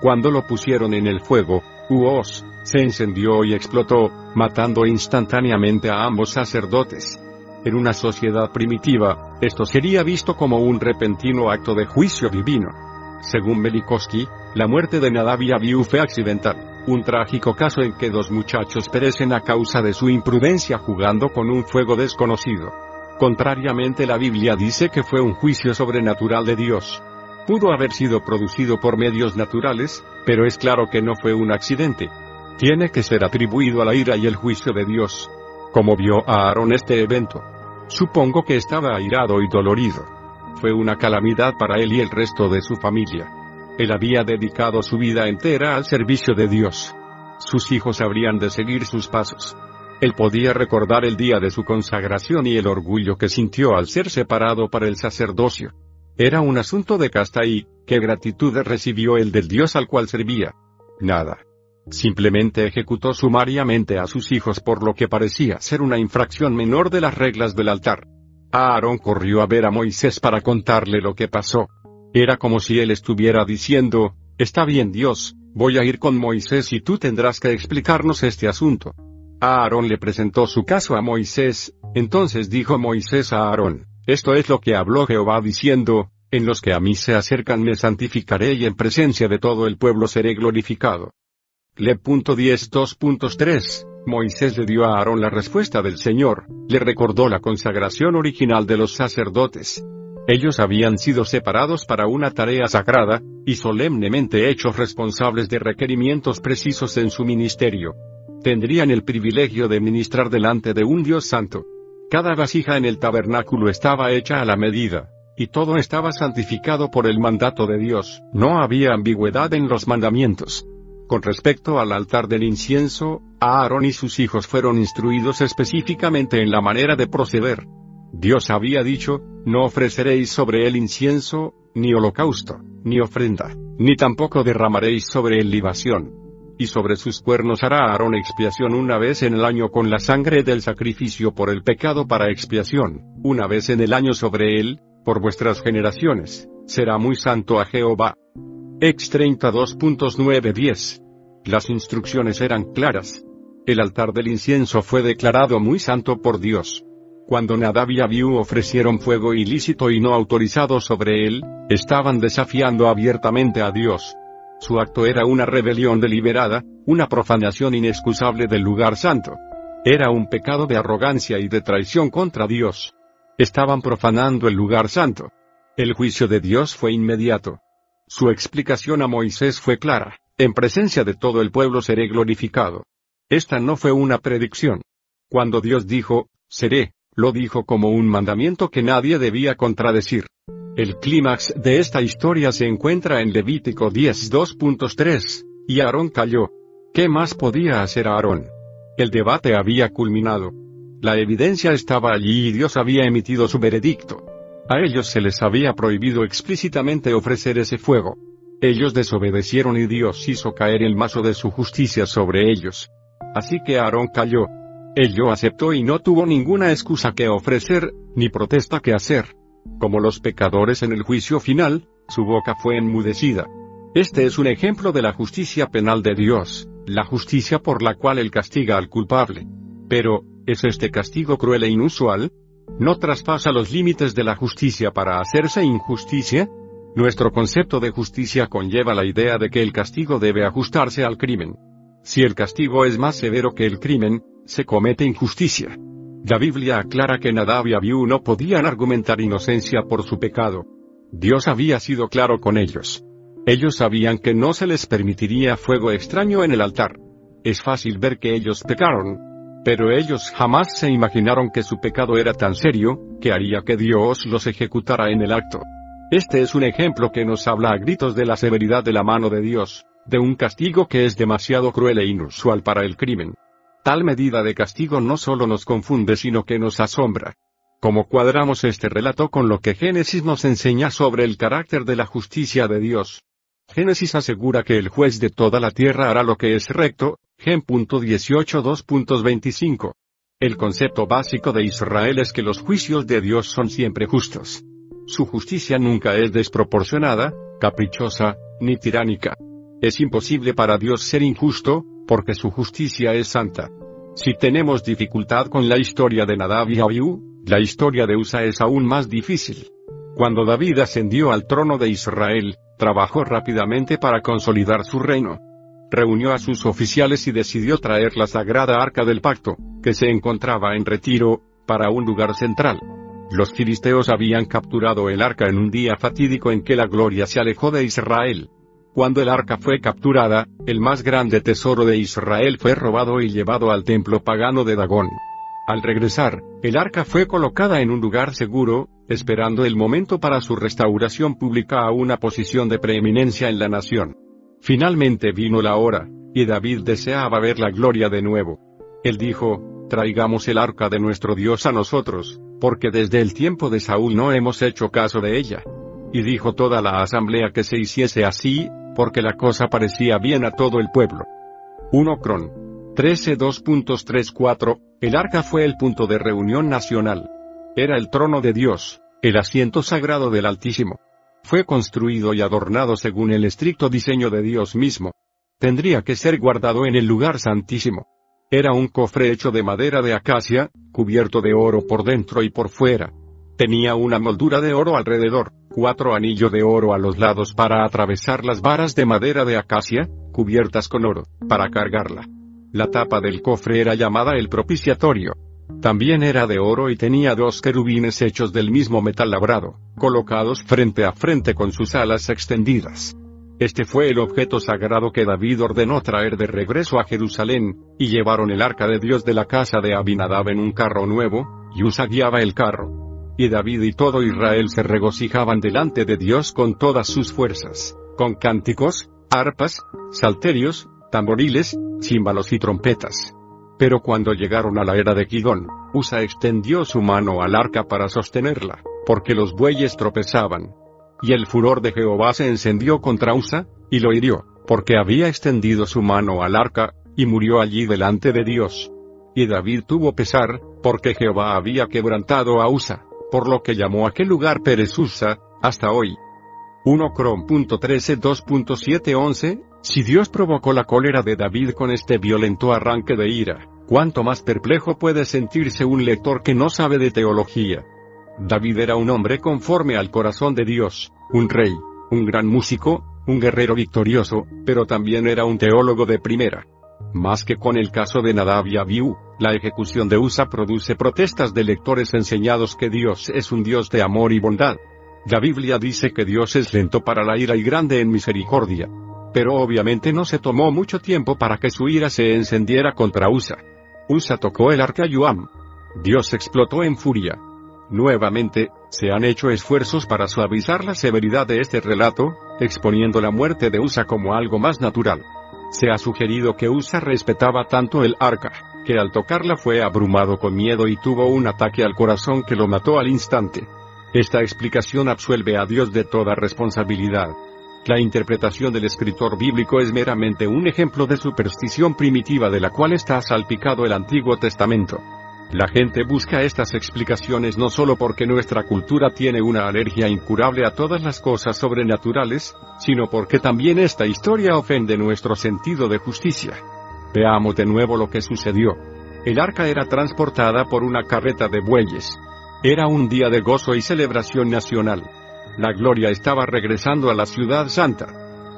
Cuando lo pusieron en el fuego, Uos, se encendió y explotó, matando instantáneamente a ambos sacerdotes. En una sociedad primitiva, esto sería visto como un repentino acto de juicio divino. Según Melikowski, la muerte de Nadab y Abiú fue accidental, un trágico caso en que dos muchachos perecen a causa de su imprudencia jugando con un fuego desconocido. Contrariamente la Biblia dice que fue un juicio sobrenatural de Dios. Pudo haber sido producido por medios naturales, pero es claro que no fue un accidente. Tiene que ser atribuido a la ira y el juicio de Dios. Como vio a Aarón este evento. Supongo que estaba airado y dolorido. Fue una calamidad para él y el resto de su familia. Él había dedicado su vida entera al servicio de Dios. Sus hijos habrían de seguir sus pasos. Él podía recordar el día de su consagración y el orgullo que sintió al ser separado para el sacerdocio. Era un asunto de casta y, ¿qué gratitud recibió el del Dios al cual servía? Nada. Simplemente ejecutó sumariamente a sus hijos por lo que parecía ser una infracción menor de las reglas del altar. Aarón corrió a ver a Moisés para contarle lo que pasó. Era como si él estuviera diciendo, Está bien Dios, voy a ir con Moisés y tú tendrás que explicarnos este asunto. Aarón le presentó su caso a Moisés, entonces dijo Moisés a Aarón, esto es lo que habló Jehová diciendo, en los que a mí se acercan me santificaré y en presencia de todo el pueblo seré glorificado. Le.10.2.3. Moisés le dio a Aarón la respuesta del Señor, le recordó la consagración original de los sacerdotes. Ellos habían sido separados para una tarea sagrada, y solemnemente hechos responsables de requerimientos precisos en su ministerio. Tendrían el privilegio de ministrar delante de un Dios santo. Cada vasija en el tabernáculo estaba hecha a la medida, y todo estaba santificado por el mandato de Dios. No había ambigüedad en los mandamientos. Con respecto al altar del incienso, Aarón y sus hijos fueron instruidos específicamente en la manera de proceder. Dios había dicho, no ofreceréis sobre él incienso, ni holocausto, ni ofrenda, ni tampoco derramaréis sobre él libación. Y sobre sus cuernos hará Aarón expiación una vez en el año con la sangre del sacrificio por el pecado para expiación, una vez en el año sobre él, por vuestras generaciones, será muy santo a Jehová. Ex 32.910. Las instrucciones eran claras. El altar del incienso fue declarado muy santo por Dios. Cuando Nadab y Abiú ofrecieron fuego ilícito y no autorizado sobre él, estaban desafiando abiertamente a Dios. Su acto era una rebelión deliberada, una profanación inexcusable del lugar santo. Era un pecado de arrogancia y de traición contra Dios. Estaban profanando el lugar santo. El juicio de Dios fue inmediato. Su explicación a Moisés fue clara, en presencia de todo el pueblo seré glorificado. Esta no fue una predicción. Cuando Dios dijo, seré, lo dijo como un mandamiento que nadie debía contradecir. El clímax de esta historia se encuentra en Levítico 10.2.3, y Aarón cayó. ¿Qué más podía hacer Aarón? El debate había culminado. La evidencia estaba allí y Dios había emitido su veredicto. A ellos se les había prohibido explícitamente ofrecer ese fuego. Ellos desobedecieron y Dios hizo caer el mazo de su justicia sobre ellos. Así que Aarón cayó. Ello aceptó y no tuvo ninguna excusa que ofrecer, ni protesta que hacer. Como los pecadores en el juicio final, su boca fue enmudecida. Este es un ejemplo de la justicia penal de Dios, la justicia por la cual Él castiga al culpable. Pero, ¿es este castigo cruel e inusual? ¿No traspasa los límites de la justicia para hacerse injusticia? Nuestro concepto de justicia conlleva la idea de que el castigo debe ajustarse al crimen. Si el castigo es más severo que el crimen, se comete injusticia. La Biblia aclara que Nadab y Abiú no podían argumentar inocencia por su pecado. Dios había sido claro con ellos. Ellos sabían que no se les permitiría fuego extraño en el altar. Es fácil ver que ellos pecaron, pero ellos jamás se imaginaron que su pecado era tan serio, que haría que Dios los ejecutara en el acto. Este es un ejemplo que nos habla a gritos de la severidad de la mano de Dios, de un castigo que es demasiado cruel e inusual para el crimen. Tal medida de castigo no solo nos confunde sino que nos asombra. Como cuadramos este relato con lo que Génesis nos enseña sobre el carácter de la justicia de Dios? Génesis asegura que el juez de toda la tierra hará lo que es recto, Gen. 18.2.25. El concepto básico de Israel es que los juicios de Dios son siempre justos. Su justicia nunca es desproporcionada, caprichosa, ni tiránica. Es imposible para Dios ser injusto, porque su justicia es santa. Si tenemos dificultad con la historia de Nadab y Abiú, la historia de Usa es aún más difícil. Cuando David ascendió al trono de Israel, trabajó rápidamente para consolidar su reino reunió a sus oficiales y decidió traer la sagrada arca del pacto, que se encontraba en retiro, para un lugar central. Los filisteos habían capturado el arca en un día fatídico en que la gloria se alejó de Israel. Cuando el arca fue capturada, el más grande tesoro de Israel fue robado y llevado al templo pagano de Dagón. Al regresar, el arca fue colocada en un lugar seguro, esperando el momento para su restauración pública a una posición de preeminencia en la nación. Finalmente vino la hora, y David deseaba ver la gloria de nuevo. Él dijo, traigamos el arca de nuestro Dios a nosotros, porque desde el tiempo de Saúl no hemos hecho caso de ella. Y dijo toda la asamblea que se hiciese así, porque la cosa parecía bien a todo el pueblo. 1 Cron. 13.2.34, el arca fue el punto de reunión nacional. Era el trono de Dios, el asiento sagrado del Altísimo. Fue construido y adornado según el estricto diseño de Dios mismo. Tendría que ser guardado en el lugar santísimo. Era un cofre hecho de madera de acacia, cubierto de oro por dentro y por fuera. Tenía una moldura de oro alrededor, cuatro anillos de oro a los lados para atravesar las varas de madera de acacia, cubiertas con oro, para cargarla. La tapa del cofre era llamada el propiciatorio. También era de oro y tenía dos querubines hechos del mismo metal labrado, colocados frente a frente con sus alas extendidas. Este fue el objeto sagrado que David ordenó traer de regreso a Jerusalén, y llevaron el arca de Dios de la casa de Abinadab en un carro nuevo, y Usa guiaba el carro. Y David y todo Israel se regocijaban delante de Dios con todas sus fuerzas, con cánticos, arpas, salterios, tamboriles, címbalos y trompetas. Pero cuando llegaron a la era de Gidón, Usa extendió su mano al arca para sostenerla, porque los bueyes tropezaban. Y el furor de Jehová se encendió contra Usa, y lo hirió, porque había extendido su mano al arca, y murió allí delante de Dios. Y David tuvo pesar, porque Jehová había quebrantado a Usa, por lo que llamó aquel lugar Perez Usa, hasta hoy. 1 Crom.13 2.711 Si Dios provocó la cólera de David con este violento arranque de ira, cuánto más perplejo puede sentirse un lector que no sabe de teología. David era un hombre conforme al corazón de Dios, un rey, un gran músico, un guerrero victorioso, pero también era un teólogo de primera. Más que con el caso de Nadab y Abiú, la ejecución de Usa produce protestas de lectores enseñados que Dios es un Dios de amor y bondad, la Biblia dice que Dios es lento para la ira y grande en misericordia. Pero obviamente no se tomó mucho tiempo para que su ira se encendiera contra Usa. Usa tocó el arca Yuam. Dios explotó en furia. Nuevamente, se han hecho esfuerzos para suavizar la severidad de este relato, exponiendo la muerte de Usa como algo más natural. Se ha sugerido que Usa respetaba tanto el arca, que al tocarla fue abrumado con miedo y tuvo un ataque al corazón que lo mató al instante. Esta explicación absuelve a Dios de toda responsabilidad. La interpretación del escritor bíblico es meramente un ejemplo de superstición primitiva de la cual está salpicado el Antiguo Testamento. La gente busca estas explicaciones no solo porque nuestra cultura tiene una alergia incurable a todas las cosas sobrenaturales, sino porque también esta historia ofende nuestro sentido de justicia. Veamos de nuevo lo que sucedió. El arca era transportada por una carreta de bueyes. Era un día de gozo y celebración nacional. La gloria estaba regresando a la ciudad santa.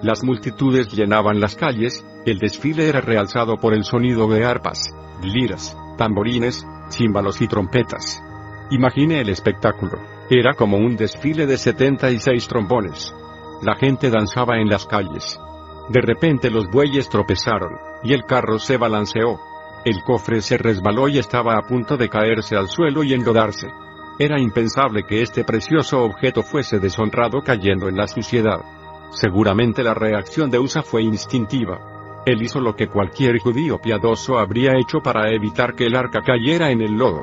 Las multitudes llenaban las calles, el desfile era realzado por el sonido de arpas, liras, tamborines, címbalos y trompetas. Imagine el espectáculo. Era como un desfile de 76 trombones. La gente danzaba en las calles. De repente los bueyes tropezaron, y el carro se balanceó. El cofre se resbaló y estaba a punto de caerse al suelo y enlodarse. Era impensable que este precioso objeto fuese deshonrado cayendo en la suciedad. Seguramente la reacción de Usa fue instintiva. Él hizo lo que cualquier judío piadoso habría hecho para evitar que el arca cayera en el lodo.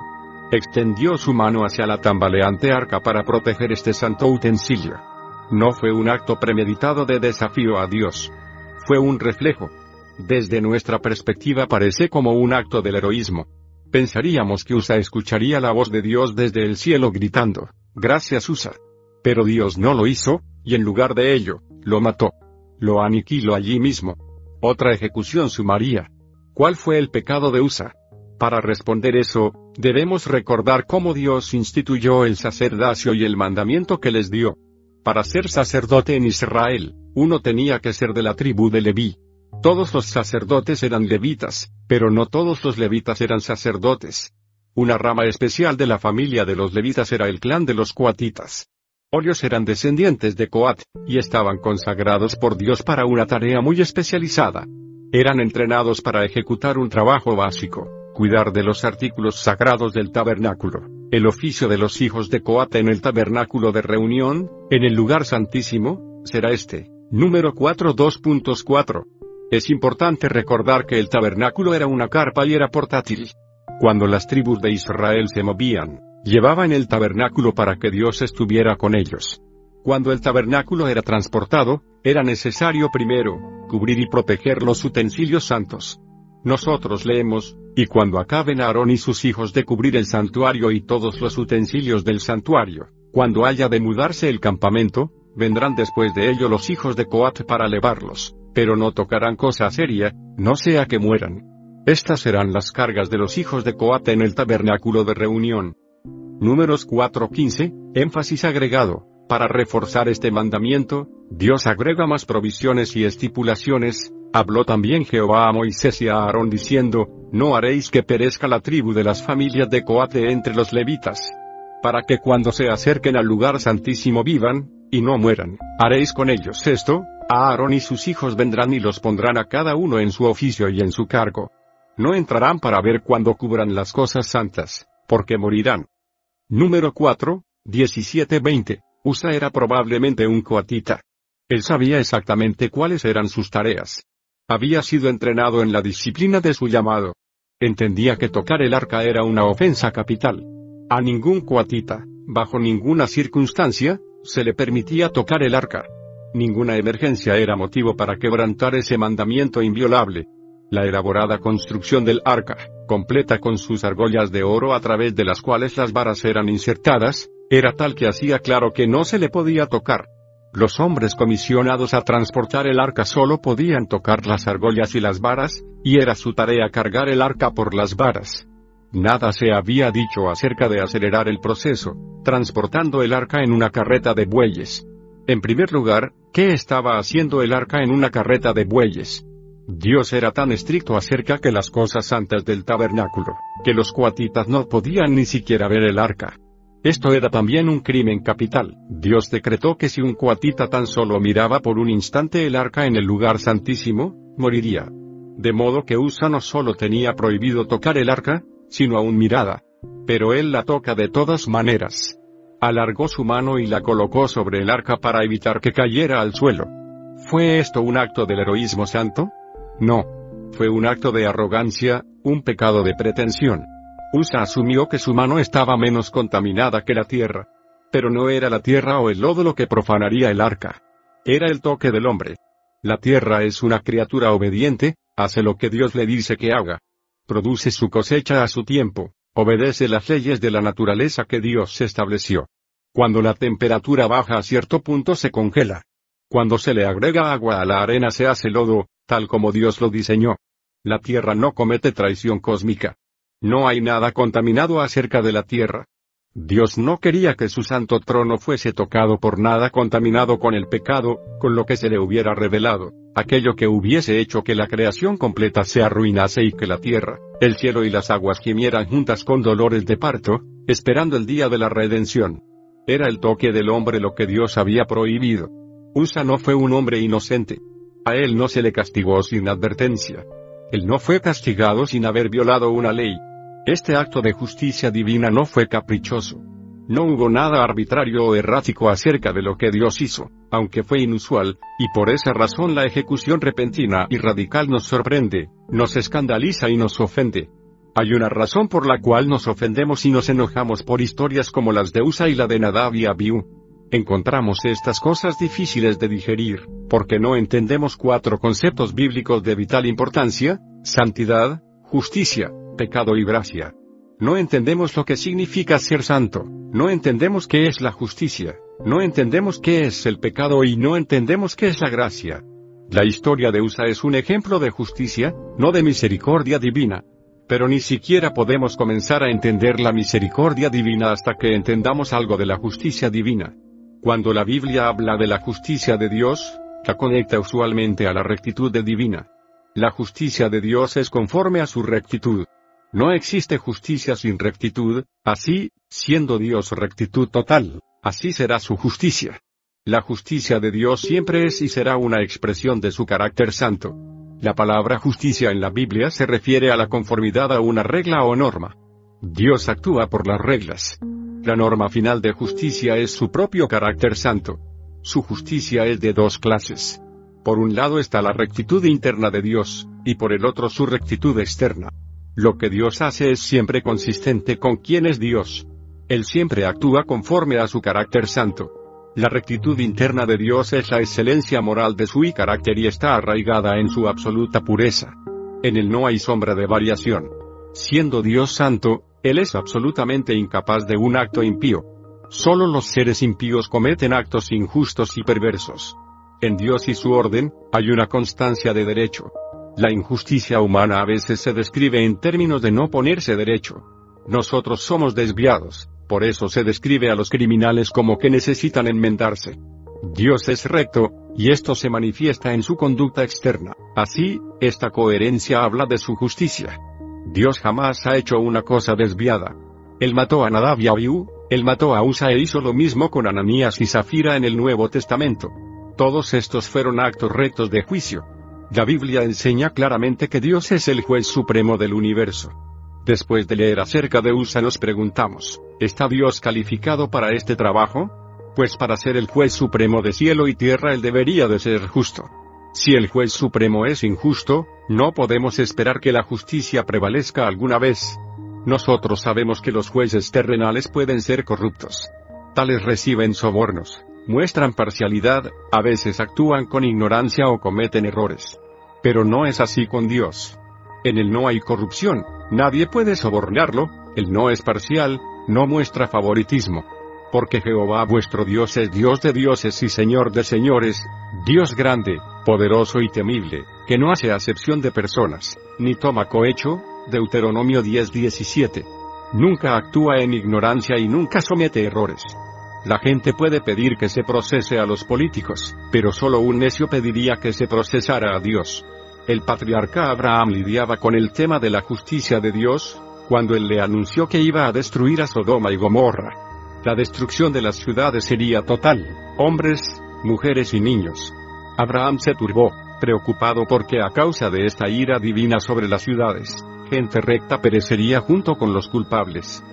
Extendió su mano hacia la tambaleante arca para proteger este santo utensilio. No fue un acto premeditado de desafío a Dios. Fue un reflejo. Desde nuestra perspectiva parece como un acto del heroísmo. Pensaríamos que Usa escucharía la voz de Dios desde el cielo gritando, gracias Usa. Pero Dios no lo hizo, y en lugar de ello, lo mató. Lo aniquiló allí mismo. Otra ejecución sumaría. ¿Cuál fue el pecado de Usa? Para responder eso, debemos recordar cómo Dios instituyó el sacerdocio y el mandamiento que les dio. Para ser sacerdote en Israel, uno tenía que ser de la tribu de Leví. Todos los sacerdotes eran levitas, pero no todos los levitas eran sacerdotes. Una rama especial de la familia de los levitas era el clan de los coatitas. Ellos eran descendientes de Coat, y estaban consagrados por Dios para una tarea muy especializada. Eran entrenados para ejecutar un trabajo básico, cuidar de los artículos sagrados del tabernáculo. El oficio de los hijos de Coat en el tabernáculo de reunión, en el lugar santísimo, será este. Número 4 2.4. Es importante recordar que el tabernáculo era una carpa y era portátil. Cuando las tribus de Israel se movían, llevaban el tabernáculo para que Dios estuviera con ellos. Cuando el tabernáculo era transportado, era necesario primero, cubrir y proteger los utensilios santos. Nosotros leemos, y cuando acaben Aarón y sus hijos de cubrir el santuario y todos los utensilios del santuario, cuando haya de mudarse el campamento, vendrán después de ello los hijos de Coat para levarlos pero no tocarán cosa seria, no sea que mueran. Estas serán las cargas de los hijos de Coate en el tabernáculo de reunión. Números 4:15, énfasis agregado. Para reforzar este mandamiento, Dios agrega más provisiones y estipulaciones, Habló también Jehová a Moisés y a Aarón diciendo, No haréis que perezca la tribu de las familias de Coate entre los levitas. Para que cuando se acerquen al lugar santísimo vivan, y no mueran. Haréis con ellos esto, Aarón y sus hijos vendrán y los pondrán a cada uno en su oficio y en su cargo. No entrarán para ver cuando cubran las cosas santas, porque morirán. Número 4, 17-20. Usa era probablemente un coatita. Él sabía exactamente cuáles eran sus tareas. Había sido entrenado en la disciplina de su llamado. Entendía que tocar el arca era una ofensa capital. A ningún coatita, bajo ninguna circunstancia, se le permitía tocar el arca. Ninguna emergencia era motivo para quebrantar ese mandamiento inviolable. La elaborada construcción del arca, completa con sus argollas de oro a través de las cuales las varas eran insertadas, era tal que hacía claro que no se le podía tocar. Los hombres comisionados a transportar el arca solo podían tocar las argollas y las varas, y era su tarea cargar el arca por las varas. Nada se había dicho acerca de acelerar el proceso, transportando el arca en una carreta de bueyes. En primer lugar, ¿qué estaba haciendo el arca en una carreta de bueyes? Dios era tan estricto acerca que las cosas santas del tabernáculo, que los cuatitas no podían ni siquiera ver el arca. Esto era también un crimen capital. Dios decretó que si un cuatita tan solo miraba por un instante el arca en el lugar santísimo, moriría. De modo que Usa no solo tenía prohibido tocar el arca, sino aún mirada. Pero él la toca de todas maneras. Alargó su mano y la colocó sobre el arca para evitar que cayera al suelo. ¿Fue esto un acto del heroísmo santo? No. Fue un acto de arrogancia, un pecado de pretensión. Usa asumió que su mano estaba menos contaminada que la tierra. Pero no era la tierra o el lodo lo que profanaría el arca. Era el toque del hombre. La tierra es una criatura obediente, hace lo que Dios le dice que haga. Produce su cosecha a su tiempo, obedece las leyes de la naturaleza que Dios estableció. Cuando la temperatura baja a cierto punto se congela. Cuando se le agrega agua a la arena se hace lodo, tal como Dios lo diseñó. La tierra no comete traición cósmica. No hay nada contaminado acerca de la tierra. Dios no quería que su santo trono fuese tocado por nada contaminado con el pecado, con lo que se le hubiera revelado, aquello que hubiese hecho que la creación completa se arruinase y que la tierra, el cielo y las aguas gimieran juntas con dolores de parto, esperando el día de la redención. Era el toque del hombre lo que Dios había prohibido. Usa no fue un hombre inocente. A él no se le castigó sin advertencia. Él no fue castigado sin haber violado una ley. Este acto de justicia divina no fue caprichoso. No hubo nada arbitrario o errático acerca de lo que Dios hizo, aunque fue inusual, y por esa razón la ejecución repentina y radical nos sorprende, nos escandaliza y nos ofende. Hay una razón por la cual nos ofendemos y nos enojamos por historias como las de Usa y la de Nadab y Abiú. Encontramos estas cosas difíciles de digerir, porque no entendemos cuatro conceptos bíblicos de vital importancia, santidad, justicia, pecado y gracia. No entendemos lo que significa ser santo, no entendemos qué es la justicia, no entendemos qué es el pecado y no entendemos qué es la gracia. La historia de Usa es un ejemplo de justicia, no de misericordia divina. Pero ni siquiera podemos comenzar a entender la misericordia divina hasta que entendamos algo de la justicia divina. Cuando la Biblia habla de la justicia de Dios, la conecta usualmente a la rectitud de divina. La justicia de Dios es conforme a su rectitud. No existe justicia sin rectitud, así, siendo Dios rectitud total, así será su justicia. La justicia de Dios siempre es y será una expresión de su carácter santo. La palabra justicia en la Biblia se refiere a la conformidad a una regla o norma. Dios actúa por las reglas. La norma final de justicia es su propio carácter santo. Su justicia es de dos clases. Por un lado está la rectitud interna de Dios, y por el otro su rectitud externa. Lo que Dios hace es siempre consistente con quién es Dios. Él siempre actúa conforme a su carácter santo. La rectitud interna de Dios es la excelencia moral de su carácter y está arraigada en su absoluta pureza. En él no hay sombra de variación. Siendo Dios santo, Él es absolutamente incapaz de un acto impío. Solo los seres impíos cometen actos injustos y perversos. En Dios y su orden, hay una constancia de derecho. La injusticia humana a veces se describe en términos de no ponerse derecho. Nosotros somos desviados, por eso se describe a los criminales como que necesitan enmendarse. Dios es recto, y esto se manifiesta en su conducta externa. Así, esta coherencia habla de su justicia. Dios jamás ha hecho una cosa desviada. Él mató a Nadab y Abiú, él mató a Usa e hizo lo mismo con Ananías y Zafira en el Nuevo Testamento. Todos estos fueron actos rectos de juicio. La Biblia enseña claramente que Dios es el juez supremo del universo. Después de leer acerca de Usa nos preguntamos, ¿está Dios calificado para este trabajo? Pues para ser el juez supremo de cielo y tierra él debería de ser justo. Si el juez supremo es injusto, no podemos esperar que la justicia prevalezca alguna vez. Nosotros sabemos que los jueces terrenales pueden ser corruptos. Tales reciben sobornos, muestran parcialidad, a veces actúan con ignorancia o cometen errores. Pero no es así con Dios. En él no hay corrupción, nadie puede sobornarlo, él no es parcial, no muestra favoritismo. Porque Jehová vuestro Dios es Dios de dioses y Señor de señores, Dios grande, poderoso y temible, que no hace acepción de personas, ni toma cohecho, Deuteronomio 10:17. Nunca actúa en ignorancia y nunca somete errores. La gente puede pedir que se procese a los políticos, pero solo un necio pediría que se procesara a Dios. El patriarca Abraham lidiaba con el tema de la justicia de Dios, cuando él le anunció que iba a destruir a Sodoma y Gomorra. La destrucción de las ciudades sería total, hombres, mujeres y niños. Abraham se turbó, preocupado porque a causa de esta ira divina sobre las ciudades, gente recta perecería junto con los culpables.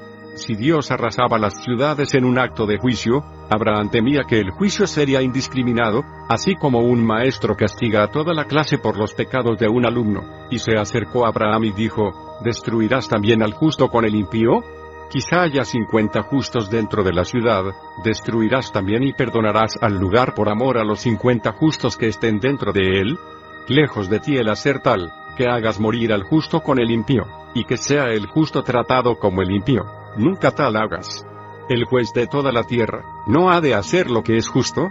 Si Dios arrasaba las ciudades en un acto de juicio, Abraham temía que el juicio sería indiscriminado, así como un maestro castiga a toda la clase por los pecados de un alumno, y se acercó a Abraham y dijo, ¿destruirás también al justo con el impío? Quizá haya cincuenta justos dentro de la ciudad, destruirás también y perdonarás al lugar por amor a los cincuenta justos que estén dentro de él. Lejos de ti el hacer tal, que hagas morir al justo con el impío, y que sea el justo tratado como el impío. Nunca tal hagas. El juez de toda la tierra, ¿no ha de hacer lo que es justo?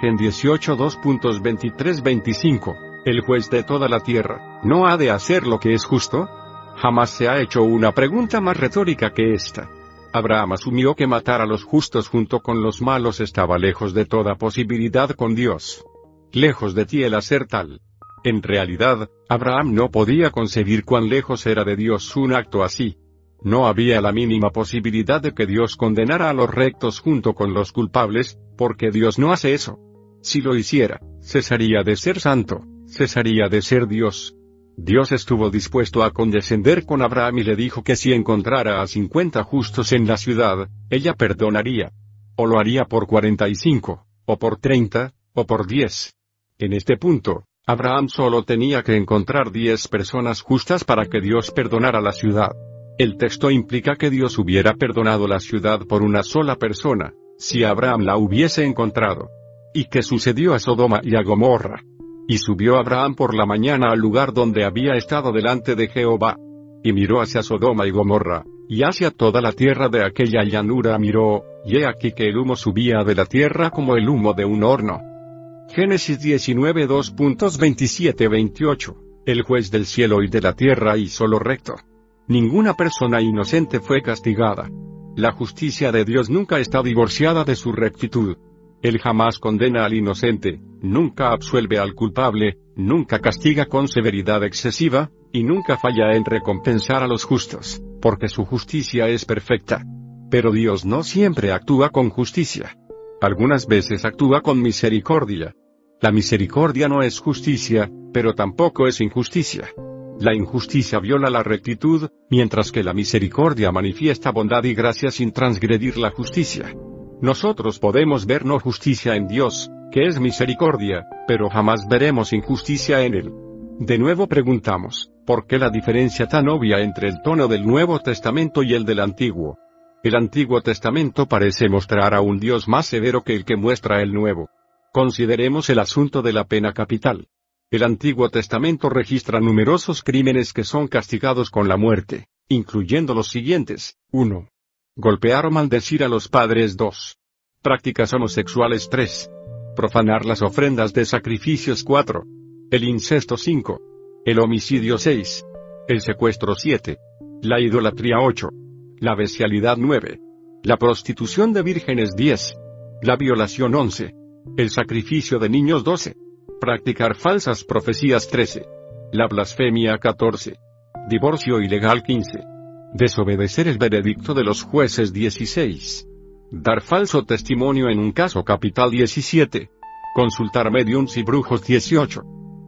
Gen 18 2.23-25. El juez de toda la tierra, ¿no ha de hacer lo que es justo? Jamás se ha hecho una pregunta más retórica que esta. Abraham asumió que matar a los justos junto con los malos estaba lejos de toda posibilidad con Dios. Lejos de ti el hacer tal. En realidad, Abraham no podía concebir cuán lejos era de Dios un acto así. No había la mínima posibilidad de que Dios condenara a los rectos junto con los culpables, porque Dios no hace eso. Si lo hiciera, cesaría de ser santo, cesaría de ser Dios. Dios estuvo dispuesto a condescender con Abraham y le dijo que si encontrara a cincuenta justos en la ciudad, ella perdonaría. O lo haría por cuarenta y cinco, o por treinta, o por diez. En este punto, Abraham solo tenía que encontrar diez personas justas para que Dios perdonara la ciudad. El texto implica que Dios hubiera perdonado la ciudad por una sola persona, si Abraham la hubiese encontrado. ¿Y qué sucedió a Sodoma y a Gomorra? Y subió Abraham por la mañana al lugar donde había estado delante de Jehová. Y miró hacia Sodoma y Gomorra, y hacia toda la tierra de aquella llanura miró, y he aquí que el humo subía de la tierra como el humo de un horno. Génesis 19 2.27-28. El juez del cielo y de la tierra hizo lo recto. Ninguna persona inocente fue castigada. La justicia de Dios nunca está divorciada de su rectitud. Él jamás condena al inocente, nunca absuelve al culpable, nunca castiga con severidad excesiva, y nunca falla en recompensar a los justos, porque su justicia es perfecta. Pero Dios no siempre actúa con justicia. Algunas veces actúa con misericordia. La misericordia no es justicia, pero tampoco es injusticia. La injusticia viola la rectitud, mientras que la misericordia manifiesta bondad y gracia sin transgredir la justicia. Nosotros podemos ver no justicia en Dios, que es misericordia, pero jamás veremos injusticia en Él. De nuevo preguntamos, ¿por qué la diferencia tan obvia entre el tono del Nuevo Testamento y el del Antiguo? El Antiguo Testamento parece mostrar a un Dios más severo que el que muestra el Nuevo. Consideremos el asunto de la pena capital. El Antiguo Testamento registra numerosos crímenes que son castigados con la muerte, incluyendo los siguientes. 1. Golpear o maldecir a los padres 2. Prácticas homosexuales 3. Profanar las ofrendas de sacrificios 4. El incesto 5. El homicidio 6. El secuestro 7. La idolatría 8. La bestialidad 9. La prostitución de vírgenes 10. La violación 11. El sacrificio de niños 12. Practicar falsas profecías 13. La blasfemia 14. Divorcio ilegal 15. Desobedecer el veredicto de los jueces 16. Dar falso testimonio en un caso capital 17. Consultar mediums y brujos 18.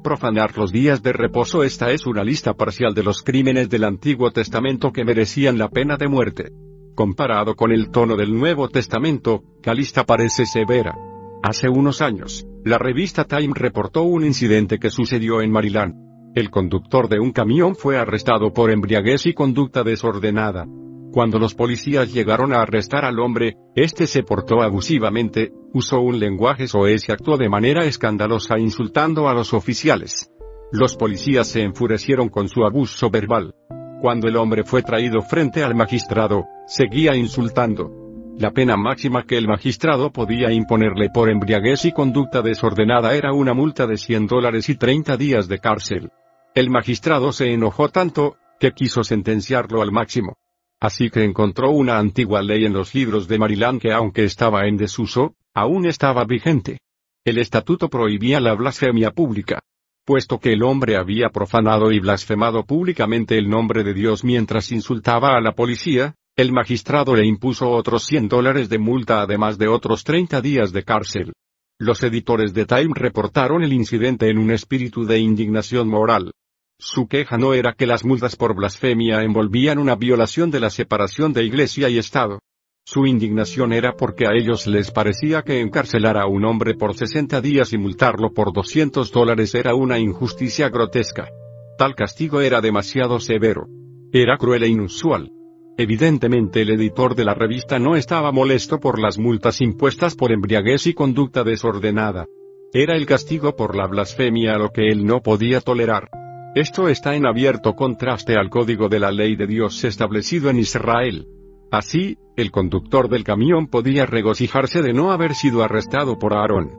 Profanar los días de reposo. Esta es una lista parcial de los crímenes del Antiguo Testamento que merecían la pena de muerte. Comparado con el tono del Nuevo Testamento, la lista parece severa. Hace unos años, la revista Time reportó un incidente que sucedió en Maryland. El conductor de un camión fue arrestado por embriaguez y conducta desordenada. Cuando los policías llegaron a arrestar al hombre, este se portó abusivamente, usó un lenguaje soez y actuó de manera escandalosa insultando a los oficiales. Los policías se enfurecieron con su abuso verbal. Cuando el hombre fue traído frente al magistrado, seguía insultando. La pena máxima que el magistrado podía imponerle por embriaguez y conducta desordenada era una multa de 100 dólares y 30 días de cárcel. El magistrado se enojó tanto, que quiso sentenciarlo al máximo. Así que encontró una antigua ley en los libros de Maryland que aunque estaba en desuso, aún estaba vigente. El estatuto prohibía la blasfemia pública. Puesto que el hombre había profanado y blasfemado públicamente el nombre de Dios mientras insultaba a la policía, el magistrado le impuso otros 100 dólares de multa además de otros 30 días de cárcel. Los editores de Time reportaron el incidente en un espíritu de indignación moral. Su queja no era que las multas por blasfemia envolvían una violación de la separación de iglesia y Estado. Su indignación era porque a ellos les parecía que encarcelar a un hombre por 60 días y multarlo por 200 dólares era una injusticia grotesca. Tal castigo era demasiado severo. Era cruel e inusual. Evidentemente el editor de la revista no estaba molesto por las multas impuestas por embriaguez y conducta desordenada. Era el castigo por la blasfemia lo que él no podía tolerar. Esto está en abierto contraste al código de la ley de Dios establecido en Israel. Así, el conductor del camión podía regocijarse de no haber sido arrestado por Aarón.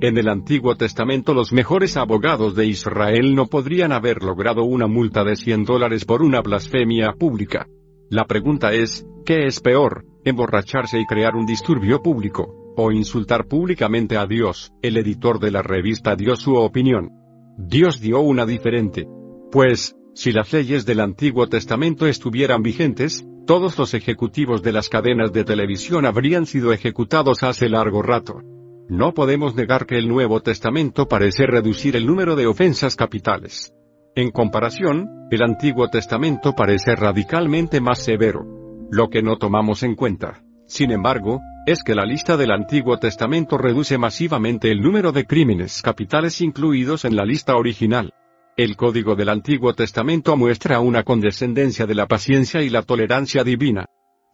En el Antiguo Testamento los mejores abogados de Israel no podrían haber logrado una multa de 100 dólares por una blasfemia pública. La pregunta es, ¿qué es peor, emborracharse y crear un disturbio público, o insultar públicamente a Dios? El editor de la revista dio su opinión. Dios dio una diferente. Pues, si las leyes del Antiguo Testamento estuvieran vigentes, todos los ejecutivos de las cadenas de televisión habrían sido ejecutados hace largo rato. No podemos negar que el Nuevo Testamento parece reducir el número de ofensas capitales. En comparación, el Antiguo Testamento parece radicalmente más severo. Lo que no tomamos en cuenta, sin embargo, es que la lista del Antiguo Testamento reduce masivamente el número de crímenes capitales incluidos en la lista original. El código del Antiguo Testamento muestra una condescendencia de la paciencia y la tolerancia divina.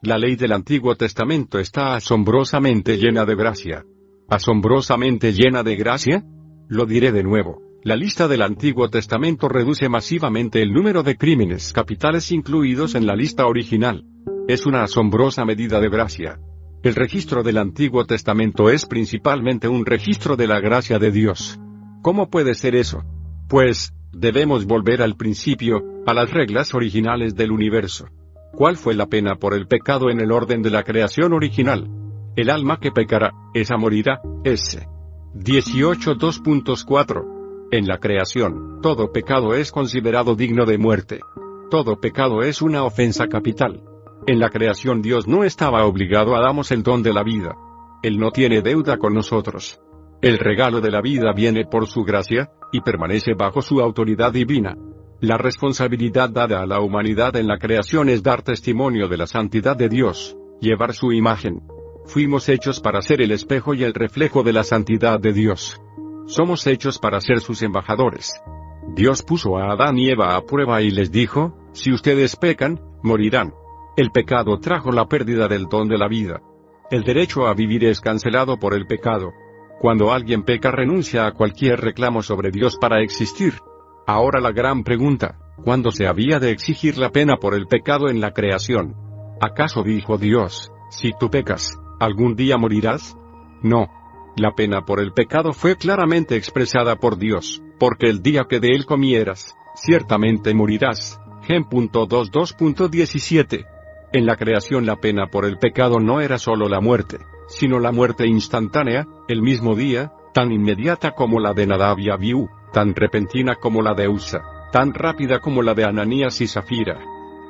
La ley del Antiguo Testamento está asombrosamente llena de gracia. ¿Asombrosamente llena de gracia? Lo diré de nuevo. La lista del Antiguo Testamento reduce masivamente el número de crímenes capitales incluidos en la lista original. Es una asombrosa medida de gracia. El registro del Antiguo Testamento es principalmente un registro de la gracia de Dios. ¿Cómo puede ser eso? Pues, debemos volver al principio, a las reglas originales del universo. ¿Cuál fue la pena por el pecado en el orden de la creación original? El alma que pecará, esa morirá, S. 18.2.4. En la creación, todo pecado es considerado digno de muerte. Todo pecado es una ofensa capital. En la creación Dios no estaba obligado a darnos el don de la vida. Él no tiene deuda con nosotros. El regalo de la vida viene por su gracia, y permanece bajo su autoridad divina. La responsabilidad dada a la humanidad en la creación es dar testimonio de la santidad de Dios, llevar su imagen. Fuimos hechos para ser el espejo y el reflejo de la santidad de Dios. Somos hechos para ser sus embajadores. Dios puso a Adán y Eva a prueba y les dijo, si ustedes pecan, morirán. El pecado trajo la pérdida del don de la vida. El derecho a vivir es cancelado por el pecado. Cuando alguien peca renuncia a cualquier reclamo sobre Dios para existir. Ahora la gran pregunta, ¿cuándo se había de exigir la pena por el pecado en la creación? ¿Acaso dijo Dios, si tú pecas, algún día morirás? No. La pena por el pecado fue claramente expresada por Dios, porque el día que de él comieras, ciertamente morirás. Gen.22.17 en la creación la pena por el pecado no era solo la muerte, sino la muerte instantánea, el mismo día, tan inmediata como la de Nadab y Abiú, tan repentina como la de Usa, tan rápida como la de Ananías y Zafira.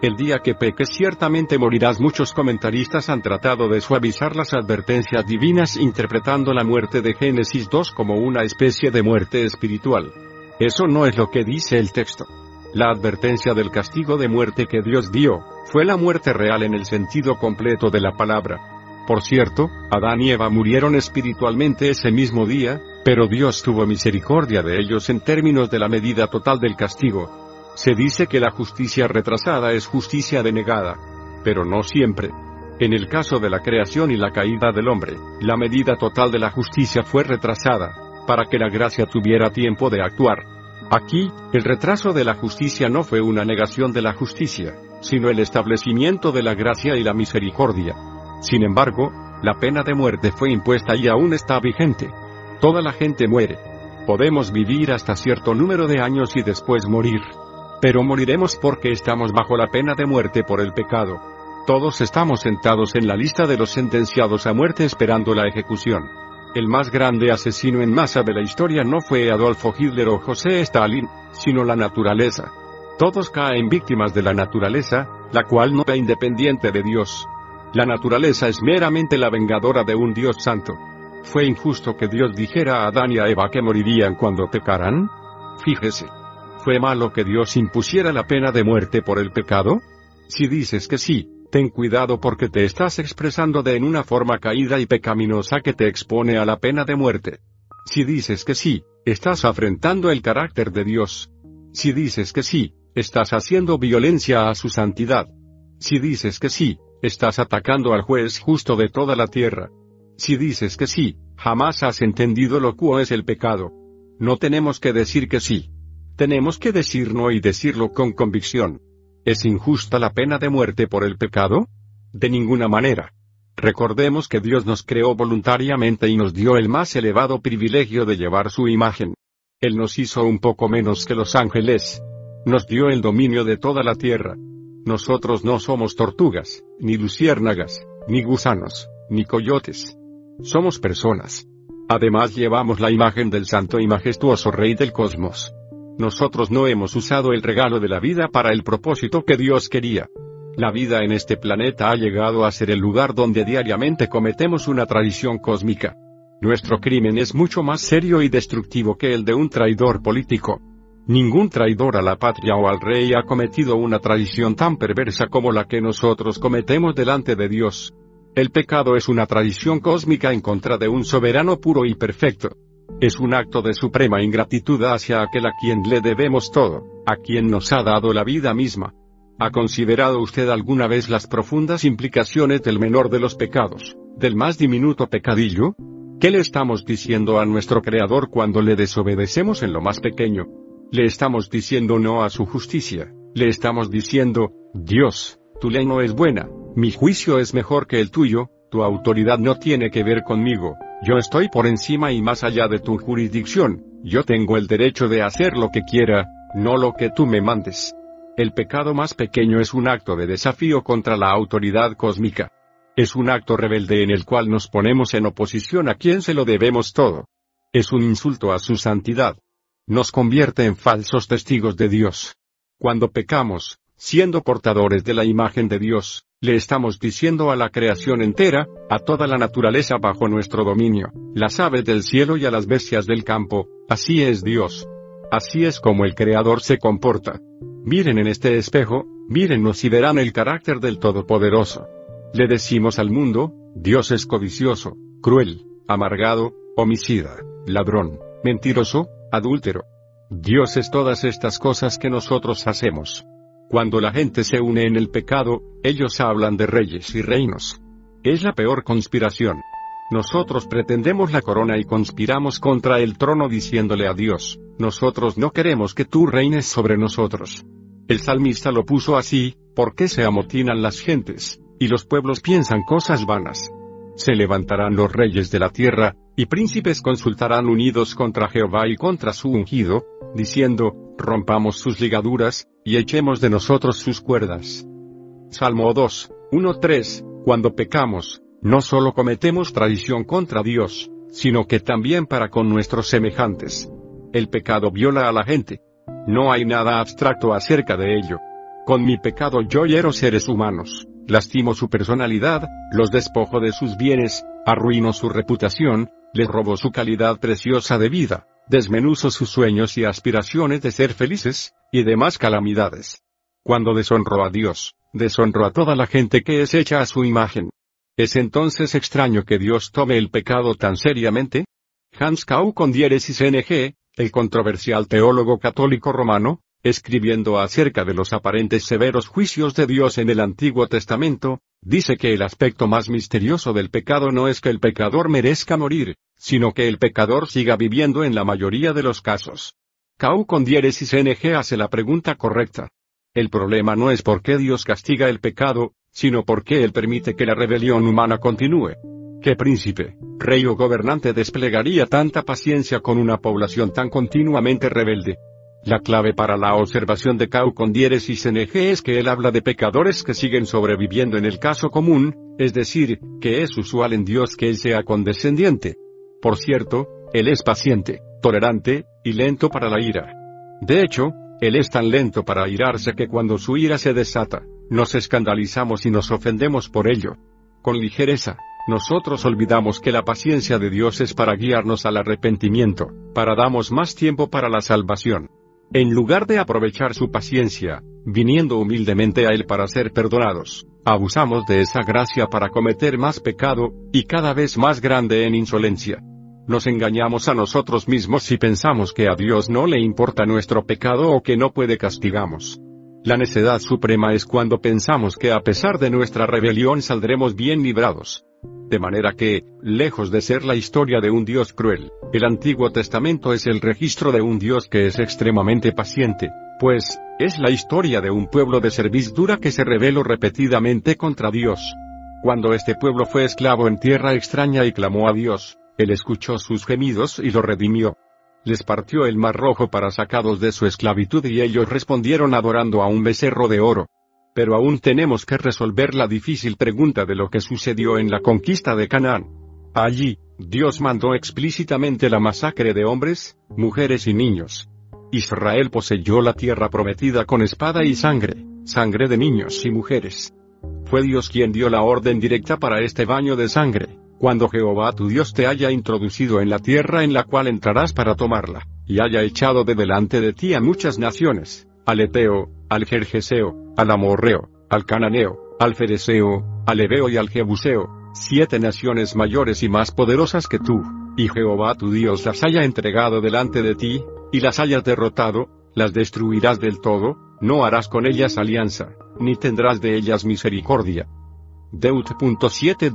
El día que peques ciertamente morirás. Muchos comentaristas han tratado de suavizar las advertencias divinas interpretando la muerte de Génesis 2 como una especie de muerte espiritual. Eso no es lo que dice el texto. La advertencia del castigo de muerte que Dios dio, fue la muerte real en el sentido completo de la palabra. Por cierto, Adán y Eva murieron espiritualmente ese mismo día, pero Dios tuvo misericordia de ellos en términos de la medida total del castigo. Se dice que la justicia retrasada es justicia denegada. Pero no siempre. En el caso de la creación y la caída del hombre, la medida total de la justicia fue retrasada, para que la gracia tuviera tiempo de actuar. Aquí, el retraso de la justicia no fue una negación de la justicia, sino el establecimiento de la gracia y la misericordia. Sin embargo, la pena de muerte fue impuesta y aún está vigente. Toda la gente muere. Podemos vivir hasta cierto número de años y después morir. Pero moriremos porque estamos bajo la pena de muerte por el pecado. Todos estamos sentados en la lista de los sentenciados a muerte esperando la ejecución. El más grande asesino en masa de la historia no fue Adolfo Hitler o José Stalin, sino la naturaleza. Todos caen víctimas de la naturaleza, la cual no es independiente de Dios. La naturaleza es meramente la vengadora de un Dios santo. ¿Fue injusto que Dios dijera a Adán y a Eva que morirían cuando pecaran? Fíjese. ¿Fue malo que Dios impusiera la pena de muerte por el pecado? Si dices que sí, ten cuidado porque te estás expresando de en una forma caída y pecaminosa que te expone a la pena de muerte. Si dices que sí, estás afrentando el carácter de Dios. Si dices que sí, estás haciendo violencia a su santidad. Si dices que sí, estás atacando al juez justo de toda la tierra. Si dices que sí, jamás has entendido lo que es el pecado. No tenemos que decir que sí. Tenemos que decir no y decirlo con convicción. ¿Es injusta la pena de muerte por el pecado? De ninguna manera. Recordemos que Dios nos creó voluntariamente y nos dio el más elevado privilegio de llevar su imagen. Él nos hizo un poco menos que los ángeles. Nos dio el dominio de toda la tierra. Nosotros no somos tortugas, ni luciérnagas, ni gusanos, ni coyotes. Somos personas. Además llevamos la imagen del santo y majestuoso Rey del Cosmos. Nosotros no hemos usado el regalo de la vida para el propósito que Dios quería. La vida en este planeta ha llegado a ser el lugar donde diariamente cometemos una tradición cósmica. Nuestro crimen es mucho más serio y destructivo que el de un traidor político. Ningún traidor a la patria o al rey ha cometido una tradición tan perversa como la que nosotros cometemos delante de Dios. El pecado es una tradición cósmica en contra de un soberano puro y perfecto. Es un acto de suprema ingratitud hacia aquel a quien le debemos todo, a quien nos ha dado la vida misma. ¿Ha considerado usted alguna vez las profundas implicaciones del menor de los pecados, del más diminuto pecadillo? ¿Qué le estamos diciendo a nuestro Creador cuando le desobedecemos en lo más pequeño? Le estamos diciendo no a su justicia, le estamos diciendo, Dios, tu ley no es buena, mi juicio es mejor que el tuyo, tu autoridad no tiene que ver conmigo, yo estoy por encima y más allá de tu jurisdicción, yo tengo el derecho de hacer lo que quiera, no lo que tú me mandes. El pecado más pequeño es un acto de desafío contra la autoridad cósmica. Es un acto rebelde en el cual nos ponemos en oposición a quien se lo debemos todo. Es un insulto a su santidad. Nos convierte en falsos testigos de Dios. Cuando pecamos, siendo portadores de la imagen de Dios, le estamos diciendo a la creación entera, a toda la naturaleza bajo nuestro dominio, las aves del cielo y a las bestias del campo, así es Dios. Así es como el Creador se comporta. Miren en este espejo, mírennos y verán el carácter del Todopoderoso. Le decimos al mundo, Dios es codicioso, cruel, amargado, homicida, ladrón, mentiroso, adúltero. Dios es todas estas cosas que nosotros hacemos. Cuando la gente se une en el pecado, ellos hablan de reyes y reinos. Es la peor conspiración. Nosotros pretendemos la corona y conspiramos contra el trono diciéndole a Dios, nosotros no queremos que tú reines sobre nosotros. El salmista lo puso así, porque se amotinan las gentes, y los pueblos piensan cosas vanas. Se levantarán los reyes de la tierra, y príncipes consultarán unidos contra Jehová y contra su ungido, diciendo, rompamos sus ligaduras, y echemos de nosotros sus cuerdas. Salmo 2, 1-3, Cuando pecamos, no solo cometemos traición contra Dios, sino que también para con nuestros semejantes. El pecado viola a la gente. No hay nada abstracto acerca de ello. Con mi pecado yo hiero seres humanos, lastimo su personalidad, los despojo de sus bienes, arruino su reputación, les robo su calidad preciosa de vida, desmenuzo sus sueños y aspiraciones de ser felices, y demás calamidades. Cuando deshonro a Dios, deshonro a toda la gente que es hecha a su imagen. ¿Es entonces extraño que Dios tome el pecado tan seriamente? Hans Kau con diéresis NG, el controversial teólogo católico romano, escribiendo acerca de los aparentes severos juicios de Dios en el Antiguo Testamento, dice que el aspecto más misterioso del pecado no es que el pecador merezca morir, sino que el pecador siga viviendo en la mayoría de los casos. Kau con diéresis NG hace la pregunta correcta. El problema no es por qué Dios castiga el pecado, sino por qué Él permite que la rebelión humana continúe. ¿Qué príncipe, rey o gobernante desplegaría tanta paciencia con una población tan continuamente rebelde? La clave para la observación de Kau con diéresis es que él habla de pecadores que siguen sobreviviendo en el caso común, es decir, que es usual en Dios que Él sea condescendiente. Por cierto, Él es paciente, tolerante, y lento para la ira. De hecho, Él es tan lento para irarse que cuando su ira se desata, nos escandalizamos y nos ofendemos por ello. Con ligereza, nosotros olvidamos que la paciencia de Dios es para guiarnos al arrepentimiento, para darnos más tiempo para la salvación. En lugar de aprovechar su paciencia, viniendo humildemente a Él para ser perdonados, abusamos de esa gracia para cometer más pecado, y cada vez más grande en insolencia. Nos engañamos a nosotros mismos si pensamos que a Dios no le importa nuestro pecado o que no puede castigamos. La necedad suprema es cuando pensamos que a pesar de nuestra rebelión saldremos bien librados. De manera que, lejos de ser la historia de un Dios cruel, el Antiguo Testamento es el registro de un Dios que es extremadamente paciente, pues, es la historia de un pueblo de servidumbre que se rebeló repetidamente contra Dios. Cuando este pueblo fue esclavo en tierra extraña y clamó a Dios, Él escuchó sus gemidos y lo redimió. Les partió el mar rojo para sacados de su esclavitud y ellos respondieron adorando a un becerro de oro. Pero aún tenemos que resolver la difícil pregunta de lo que sucedió en la conquista de Canaán. Allí, Dios mandó explícitamente la masacre de hombres, mujeres y niños. Israel poseyó la tierra prometida con espada y sangre, sangre de niños y mujeres. Fue Dios quien dio la orden directa para este baño de sangre, cuando Jehová tu Dios te haya introducido en la tierra en la cual entrarás para tomarla, y haya echado de delante de ti a muchas naciones, al Eteo, al Jerjeseo, al Amorreo, al Cananeo, al Fereseo, al Ebeo y al Jebuseo, siete naciones mayores y más poderosas que tú, y Jehová tu Dios las haya entregado delante de ti, y las hayas derrotado, las destruirás del todo, no harás con ellas alianza, ni tendrás de ellas misericordia. Deut.7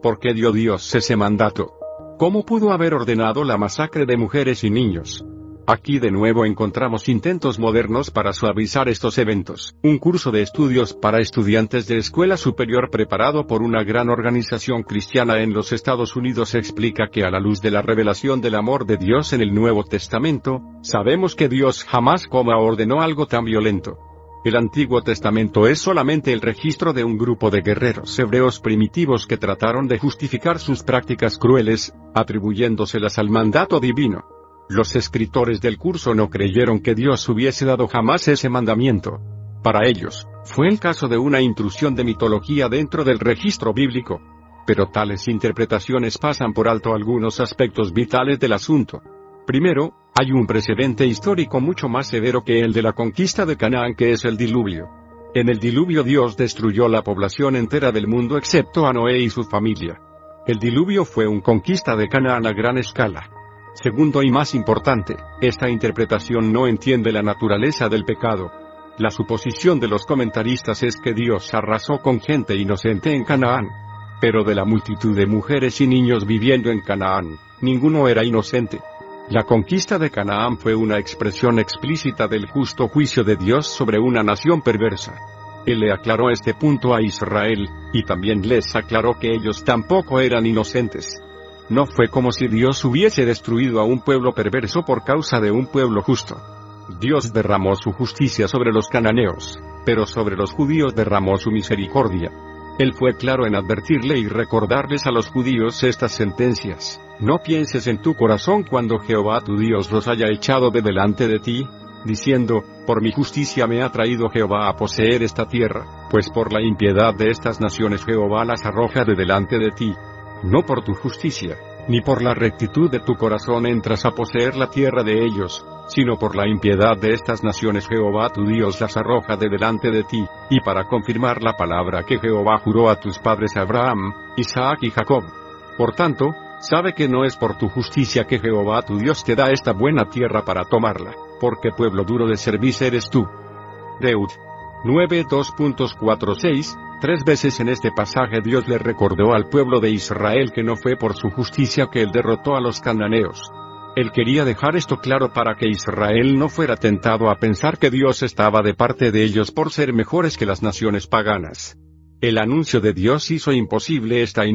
¿Por qué dio Dios ese mandato? ¿Cómo pudo haber ordenado la masacre de mujeres y niños? Aquí de nuevo encontramos intentos modernos para suavizar estos eventos. Un curso de estudios para estudiantes de escuela superior preparado por una gran organización cristiana en los Estados Unidos explica que a la luz de la revelación del amor de Dios en el Nuevo Testamento, sabemos que Dios jamás coma ordenó algo tan violento. El Antiguo Testamento es solamente el registro de un grupo de guerreros hebreos primitivos que trataron de justificar sus prácticas crueles, atribuyéndoselas al mandato divino. Los escritores del curso no creyeron que Dios hubiese dado jamás ese mandamiento. Para ellos, fue el caso de una intrusión de mitología dentro del registro bíblico. Pero tales interpretaciones pasan por alto algunos aspectos vitales del asunto. Primero, hay un precedente histórico mucho más severo que el de la conquista de Canaán que es el diluvio. En el diluvio Dios destruyó la población entera del mundo excepto a Noé y su familia. El diluvio fue un conquista de Canaán a gran escala. Segundo y más importante, esta interpretación no entiende la naturaleza del pecado. La suposición de los comentaristas es que Dios arrasó con gente inocente en Canaán. Pero de la multitud de mujeres y niños viviendo en Canaán, ninguno era inocente. La conquista de Canaán fue una expresión explícita del justo juicio de Dios sobre una nación perversa. Él le aclaró este punto a Israel, y también les aclaró que ellos tampoco eran inocentes. No fue como si Dios hubiese destruido a un pueblo perverso por causa de un pueblo justo. Dios derramó su justicia sobre los cananeos, pero sobre los judíos derramó su misericordia. Él fue claro en advertirle y recordarles a los judíos estas sentencias. No pienses en tu corazón cuando Jehová tu Dios los haya echado de delante de ti, diciendo, por mi justicia me ha traído Jehová a poseer esta tierra, pues por la impiedad de estas naciones Jehová las arroja de delante de ti. No por tu justicia, ni por la rectitud de tu corazón entras a poseer la tierra de ellos, sino por la impiedad de estas naciones Jehová tu Dios las arroja de delante de ti, y para confirmar la palabra que Jehová juró a tus padres Abraham, Isaac y Jacob. Por tanto, sabe que no es por tu justicia que Jehová tu Dios te da esta buena tierra para tomarla, porque pueblo duro de servicio eres tú. Deud 9.2.46 Tres veces en este pasaje Dios le recordó al pueblo de Israel que no fue por su justicia que él derrotó a los cananeos. Él quería dejar esto claro para que Israel no fuera tentado a pensar que Dios estaba de parte de ellos por ser mejores que las naciones paganas. El anuncio de Dios hizo imposible esta